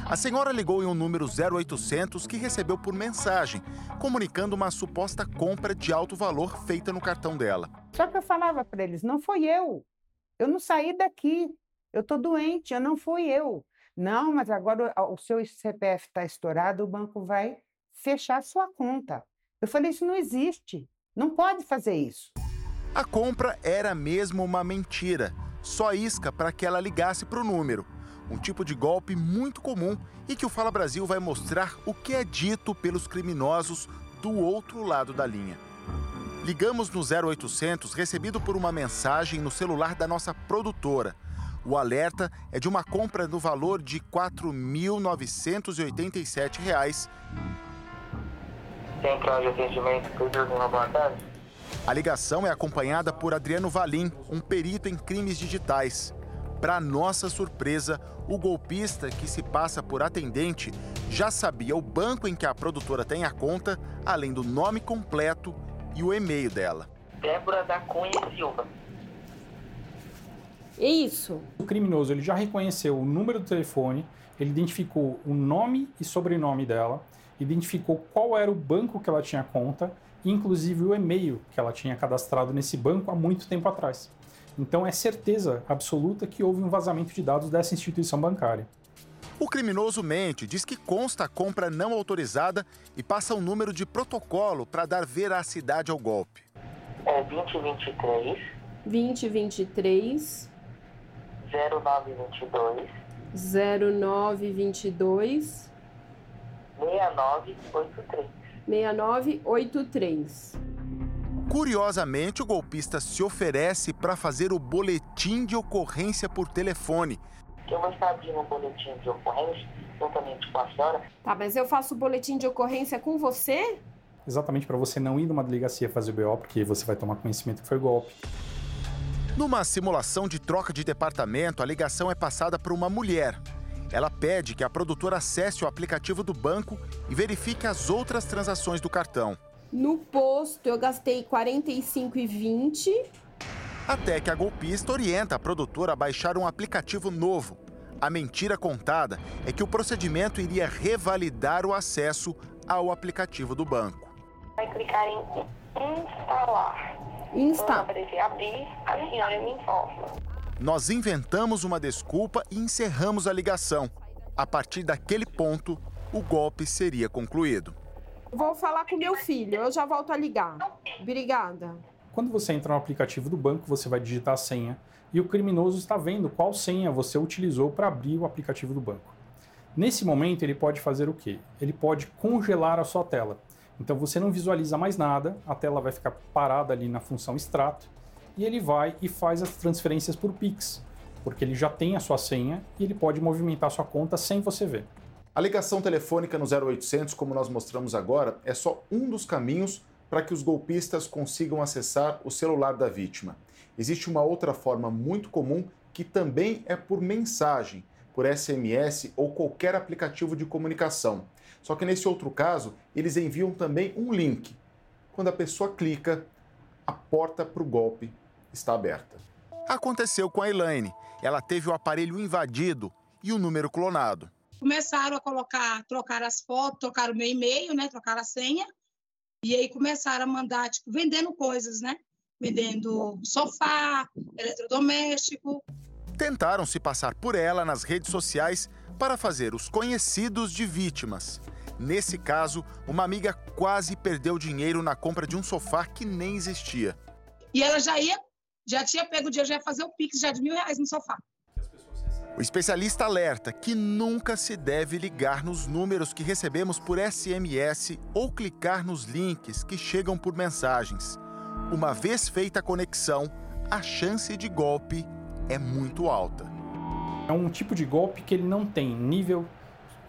Speaker 101: A senhora ligou em um número 0800 que recebeu por mensagem, comunicando uma suposta compra de alto valor feita no cartão dela.
Speaker 102: Só que eu falava para eles: não foi eu. Eu não saí daqui. Eu estou doente, eu não fui eu. Não, mas agora o seu CPF está estourado, o banco vai fechar sua conta. Eu falei: isso não existe. Não pode fazer isso.
Speaker 101: A compra era mesmo uma mentira, só isca para que ela ligasse para o número. Um tipo de golpe muito comum e que o Fala Brasil vai mostrar o que é dito pelos criminosos do outro lado da linha. Ligamos no 0800 recebido por uma mensagem no celular da nossa produtora. O alerta é de uma compra no valor de R$ 4.987.
Speaker 103: Central de atendimento, pedido uma boa tarde.
Speaker 101: A ligação é acompanhada por Adriano Valim, um perito em crimes digitais. Para nossa surpresa, o golpista, que se passa por atendente, já sabia o banco em que a produtora tem a conta, além do nome completo e o e-mail dela.
Speaker 103: Débora da Cunha Silva.
Speaker 104: É isso.
Speaker 105: O criminoso ele já reconheceu o número do telefone, ele identificou o nome e sobrenome dela, identificou qual era o banco que ela tinha conta, inclusive o e-mail que ela tinha cadastrado nesse banco há muito tempo atrás. Então é certeza absoluta que houve um vazamento de dados dessa instituição bancária.
Speaker 101: O criminoso mente, diz que consta a compra não autorizada e passa um número de protocolo para dar veracidade ao golpe.
Speaker 103: É 2023
Speaker 104: 2023
Speaker 103: 0922
Speaker 104: 0922
Speaker 103: 6983.
Speaker 104: 6983.
Speaker 101: Curiosamente, o golpista se oferece para fazer o boletim de ocorrência por telefone.
Speaker 103: Eu vou estar abrindo um boletim de ocorrência juntamente com a senhora.
Speaker 104: Tá, mas eu faço o boletim de ocorrência com você?
Speaker 105: Exatamente para você não ir numa delegacia fazer o BO, porque você vai tomar conhecimento que foi golpe.
Speaker 101: Numa simulação de troca de departamento, a ligação é passada por uma mulher. Ela pede que a produtora acesse o aplicativo do banco e verifique as outras transações do cartão.
Speaker 104: No posto eu gastei R$ 45,20.
Speaker 101: Até que a golpista orienta a produtora a baixar um aplicativo novo. A mentira contada é que o procedimento iria revalidar o acesso ao aplicativo do banco.
Speaker 103: Vai clicar em instalar.
Speaker 104: Insta.
Speaker 103: Quando aparecer abrir, a senhora me informa.
Speaker 101: Nós inventamos uma desculpa e encerramos a ligação. A partir daquele ponto, o golpe seria concluído.
Speaker 104: Vou falar com meu filho, eu já volto a ligar. Obrigada.
Speaker 105: Quando você entra no aplicativo do banco, você vai digitar a senha e o criminoso está vendo qual senha você utilizou para abrir o aplicativo do banco. Nesse momento, ele pode fazer o quê? Ele pode congelar a sua tela. Então você não visualiza mais nada, a tela vai ficar parada ali na função extrato e ele vai e faz as transferências por Pix, porque ele já tem a sua senha e ele pode movimentar a sua conta sem você ver.
Speaker 25: A ligação telefônica no 0800, como nós mostramos agora, é só um dos caminhos para que os golpistas consigam acessar o celular da vítima. Existe uma outra forma muito comum que também é por mensagem, por SMS ou qualquer aplicativo de comunicação. Só que nesse outro caso, eles enviam também um link. Quando a pessoa clica, a porta para o golpe está aberta.
Speaker 101: Aconteceu com a Elaine. Ela teve o aparelho invadido e o número clonado.
Speaker 106: Começaram a colocar, trocar as fotos, trocar o meu e-mail, né? Trocar a senha. E aí começaram a mandar, tipo, vendendo coisas, né? Vendendo sofá, eletrodoméstico.
Speaker 101: Tentaram se passar por ela nas redes sociais para fazer os conhecidos de vítimas. Nesse caso, uma amiga quase perdeu dinheiro na compra de um sofá que nem existia.
Speaker 106: E ela já ia, já tinha pego o dia, já ia fazer o Pix já de mil reais no sofá.
Speaker 101: O especialista alerta que nunca se deve ligar nos números que recebemos por SMS ou clicar nos links que chegam por mensagens. Uma vez feita a conexão, a chance de golpe é muito alta.
Speaker 105: É um tipo de golpe que ele não tem nível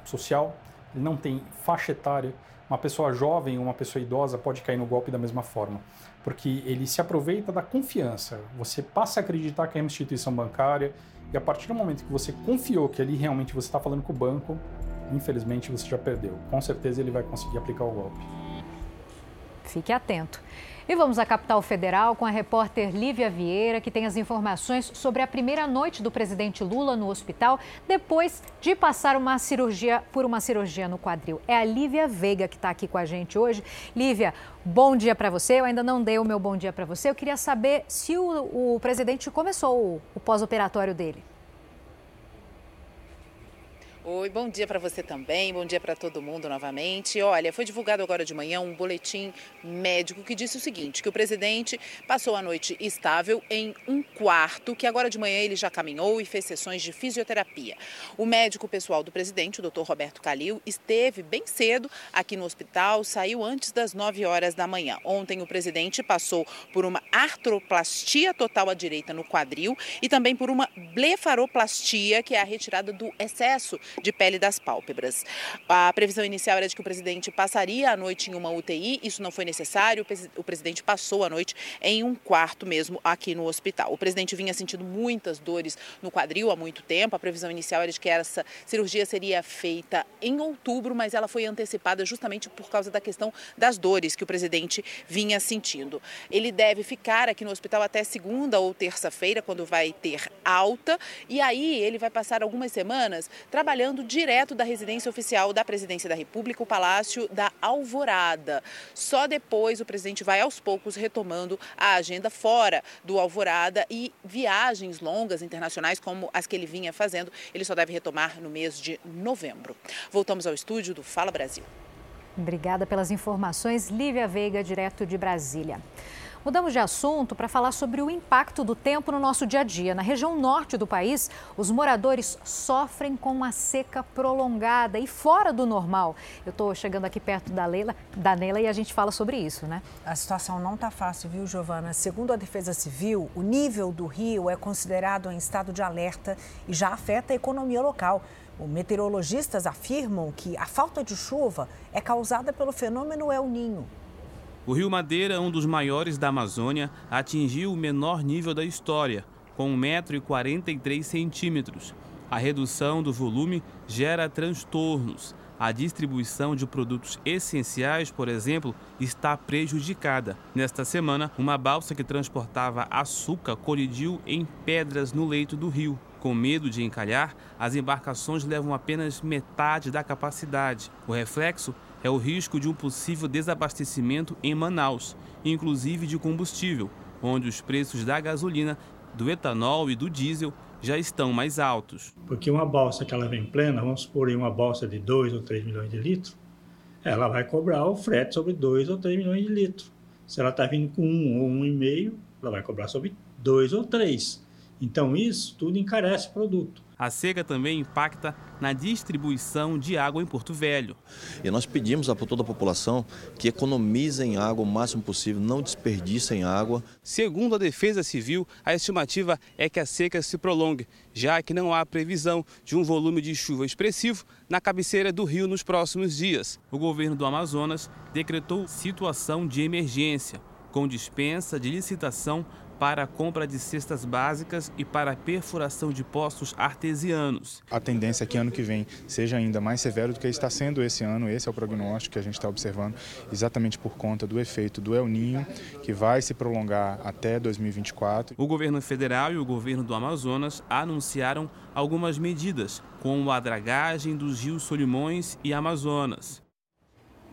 Speaker 105: social, ele não tem faixa etária. Uma pessoa jovem ou uma pessoa idosa pode cair no golpe da mesma forma, porque ele se aproveita da confiança. Você passa a acreditar que é uma instituição bancária e a partir do momento que você confiou que ali realmente você está falando com o banco, infelizmente você já perdeu. Com certeza ele vai conseguir aplicar o golpe.
Speaker 14: Fique atento. E vamos à capital federal com a repórter Lívia Vieira, que tem as informações sobre a primeira noite do presidente Lula no hospital, depois de passar uma cirurgia por uma cirurgia no quadril. É a Lívia Veiga que está aqui com a gente hoje. Lívia, bom dia para você. Eu ainda não dei o meu bom dia para você. Eu queria saber se o, o presidente começou o, o pós-operatório dele.
Speaker 49: Oi, bom dia para você também, bom dia para todo mundo novamente. Olha, foi divulgado agora de manhã um boletim médico que disse o seguinte: que o presidente passou a noite estável em um quarto, que agora de manhã ele já caminhou e fez sessões de fisioterapia. O médico pessoal do presidente, o doutor Roberto Calil, esteve bem cedo aqui no hospital, saiu antes das 9 horas da manhã. Ontem o presidente passou por uma artroplastia total à direita no quadril e também por uma blefaroplastia, que é a retirada do excesso de pele das pálpebras. A previsão inicial era de que o presidente passaria a noite em uma UTI, isso não foi necessário, o presidente passou a noite em um quarto mesmo aqui no hospital. O presidente vinha sentindo muitas dores no quadril há muito tempo, a previsão inicial era de que essa cirurgia seria feita em outubro, mas ela foi antecipada justamente por causa da questão das dores que o presidente vinha sentindo. Ele deve ficar aqui no hospital até segunda ou terça-feira, quando vai ter alta, e aí ele vai passar algumas semanas trabalhando direto da residência oficial da Presidência da República, o Palácio da Alvorada. Só depois o presidente vai aos poucos retomando a agenda fora do Alvorada e viagens longas internacionais como as que ele vinha fazendo, ele só deve retomar no mês de novembro. Voltamos ao estúdio do Fala Brasil.
Speaker 14: Obrigada pelas informações, Lívia Veiga, direto de Brasília. Mudamos de assunto para falar sobre o impacto do tempo no nosso dia a dia. Na região norte do país, os moradores sofrem com uma seca prolongada e fora do normal. Eu estou chegando aqui perto da Leila, da Neila e a gente fala sobre isso, né?
Speaker 2: A situação não está fácil, viu, Giovana? Segundo a Defesa Civil, o nível do rio é considerado em estado de alerta e já afeta a economia local. Os meteorologistas afirmam que a falta de chuva é causada pelo fenômeno El Ninho.
Speaker 12: O Rio Madeira, um dos maiores da Amazônia, atingiu o menor nível da história, com 1,43m. A redução do volume gera transtornos. A distribuição de produtos essenciais, por exemplo, está prejudicada. Nesta semana, uma balsa que transportava açúcar colidiu em pedras no leito do rio. Com medo de encalhar, as embarcações levam apenas metade da capacidade. O reflexo é o risco de um possível desabastecimento em Manaus, inclusive de combustível, onde os preços da gasolina, do etanol e do diesel já estão mais altos.
Speaker 101: Porque uma balsa que ela vem plena, vamos supor uma balsa de 2 ou 3 milhões de litros, ela vai cobrar o frete sobre 2 ou 3 milhões de litros. Se ela está vindo com um ou um e meio, ela vai cobrar sobre 2 ou 3. Então isso tudo encarece o produto.
Speaker 12: A seca também impacta na distribuição de água em Porto Velho.
Speaker 96: E nós pedimos a toda a população que economizem água o máximo possível, não desperdicem água.
Speaker 12: Segundo a Defesa Civil, a estimativa é que a seca se prolongue, já que não há previsão de um volume de chuva expressivo na cabeceira do rio nos próximos dias. O governo do Amazonas decretou situação de emergência, com dispensa de licitação para a compra de cestas básicas e para a perfuração de poços artesianos.
Speaker 107: A tendência é que ano que vem seja ainda mais severo do que está sendo esse ano. Esse é o prognóstico que a gente está observando, exatamente por conta do efeito do El Ninho, que vai se prolongar até 2024.
Speaker 12: O governo federal e o governo do Amazonas anunciaram algumas medidas, como a dragagem dos rios Solimões e Amazonas.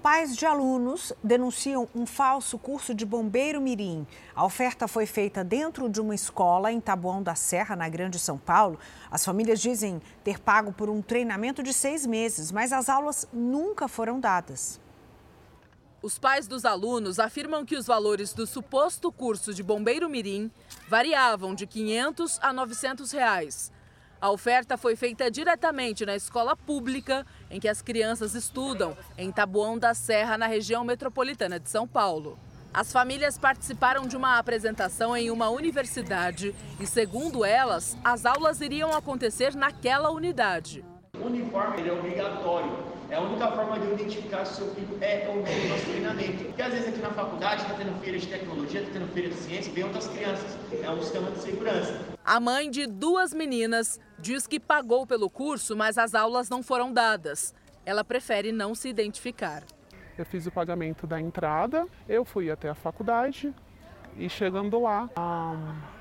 Speaker 2: Pais de alunos denunciam um falso curso de bombeiro mirim. A oferta foi feita dentro de uma escola em Taboão da Serra, na Grande São Paulo. As famílias dizem ter pago por um treinamento de seis meses, mas as aulas nunca foram dadas.
Speaker 36: Os pais dos alunos afirmam que os valores do suposto curso de bombeiro mirim variavam de 500 a 900 reais. A oferta foi feita diretamente na escola pública em que as crianças estudam, em Taboão da Serra, na região metropolitana de São Paulo. As famílias participaram de uma apresentação em uma universidade e, segundo elas, as aulas iriam acontecer naquela unidade.
Speaker 108: O uniforme é obrigatório é a única forma de eu identificar se o seu filho é ou não no nosso treinamento. Porque às vezes aqui na faculdade está tendo feira de tecnologia, está tendo feira de ciência, vem outras crianças. É um sistema de segurança.
Speaker 36: A mãe de duas meninas diz que pagou pelo curso, mas as aulas não foram dadas. Ela prefere não se identificar.
Speaker 109: Eu fiz o pagamento da entrada, eu fui até a faculdade e chegando lá, a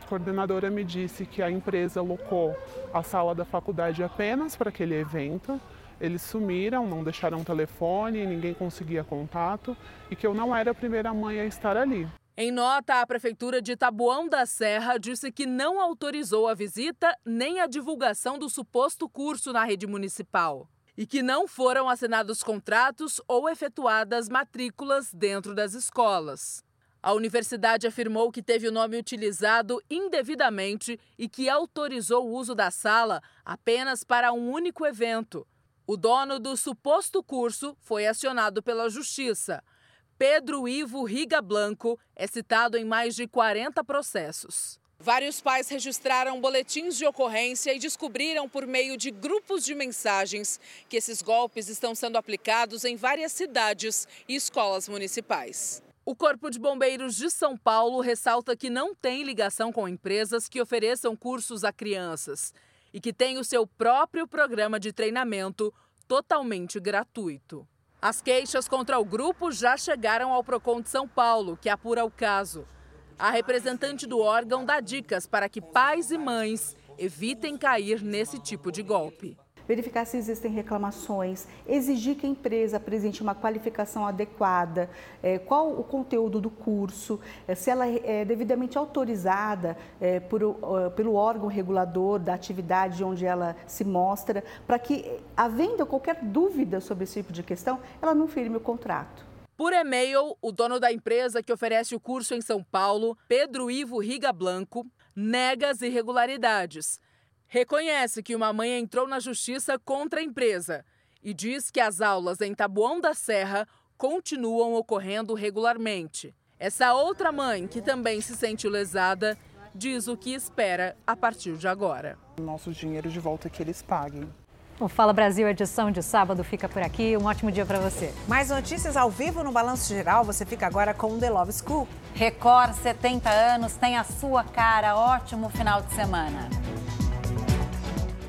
Speaker 109: coordenadora me disse que a empresa locou a sala da faculdade apenas para aquele evento eles sumiram, não deixaram telefone, ninguém conseguia contato e que eu não era a primeira mãe a estar ali.
Speaker 36: Em nota, a Prefeitura de Taboão da Serra disse que não autorizou a visita nem a divulgação do suposto curso na rede municipal e que não foram assinados contratos ou efetuadas matrículas dentro das escolas. A universidade afirmou que teve o nome utilizado indevidamente e que autorizou o uso da sala apenas para um único evento, o dono do suposto curso foi acionado pela Justiça. Pedro Ivo Riga Blanco é citado em mais de 40 processos. Vários pais registraram boletins de ocorrência e descobriram por meio de grupos de mensagens que esses golpes estão sendo aplicados em várias cidades e escolas municipais. O Corpo de Bombeiros de São Paulo ressalta que não tem ligação com empresas que ofereçam cursos a crianças e que tem o seu próprio programa de treinamento totalmente gratuito. As queixas contra o grupo já chegaram ao Procon de São Paulo, que apura o caso. A representante do órgão dá dicas para que pais e mães evitem cair nesse tipo de golpe
Speaker 110: verificar se existem reclamações, exigir que a empresa apresente uma qualificação adequada, é, qual o conteúdo do curso, é, se ela é devidamente autorizada é, por, pelo órgão regulador da atividade onde ela se mostra, para que, havendo qualquer dúvida sobre esse tipo de questão, ela não firme o contrato.
Speaker 36: Por e-mail, o dono da empresa que oferece o curso em São Paulo, Pedro Ivo Riga Blanco, nega as irregularidades. Reconhece que uma mãe entrou na justiça contra a empresa e diz que as aulas em Tabuão da Serra continuam ocorrendo regularmente. Essa outra mãe, que também se sente lesada, diz o que espera a partir de agora.
Speaker 109: Nosso dinheiro de volta que eles paguem.
Speaker 14: O Fala Brasil edição de sábado fica por aqui. Um ótimo dia para você.
Speaker 2: Mais notícias ao vivo no Balanço Geral. Você fica agora com The Love School.
Speaker 1: Record 70 anos tem a sua cara. Ótimo final de semana.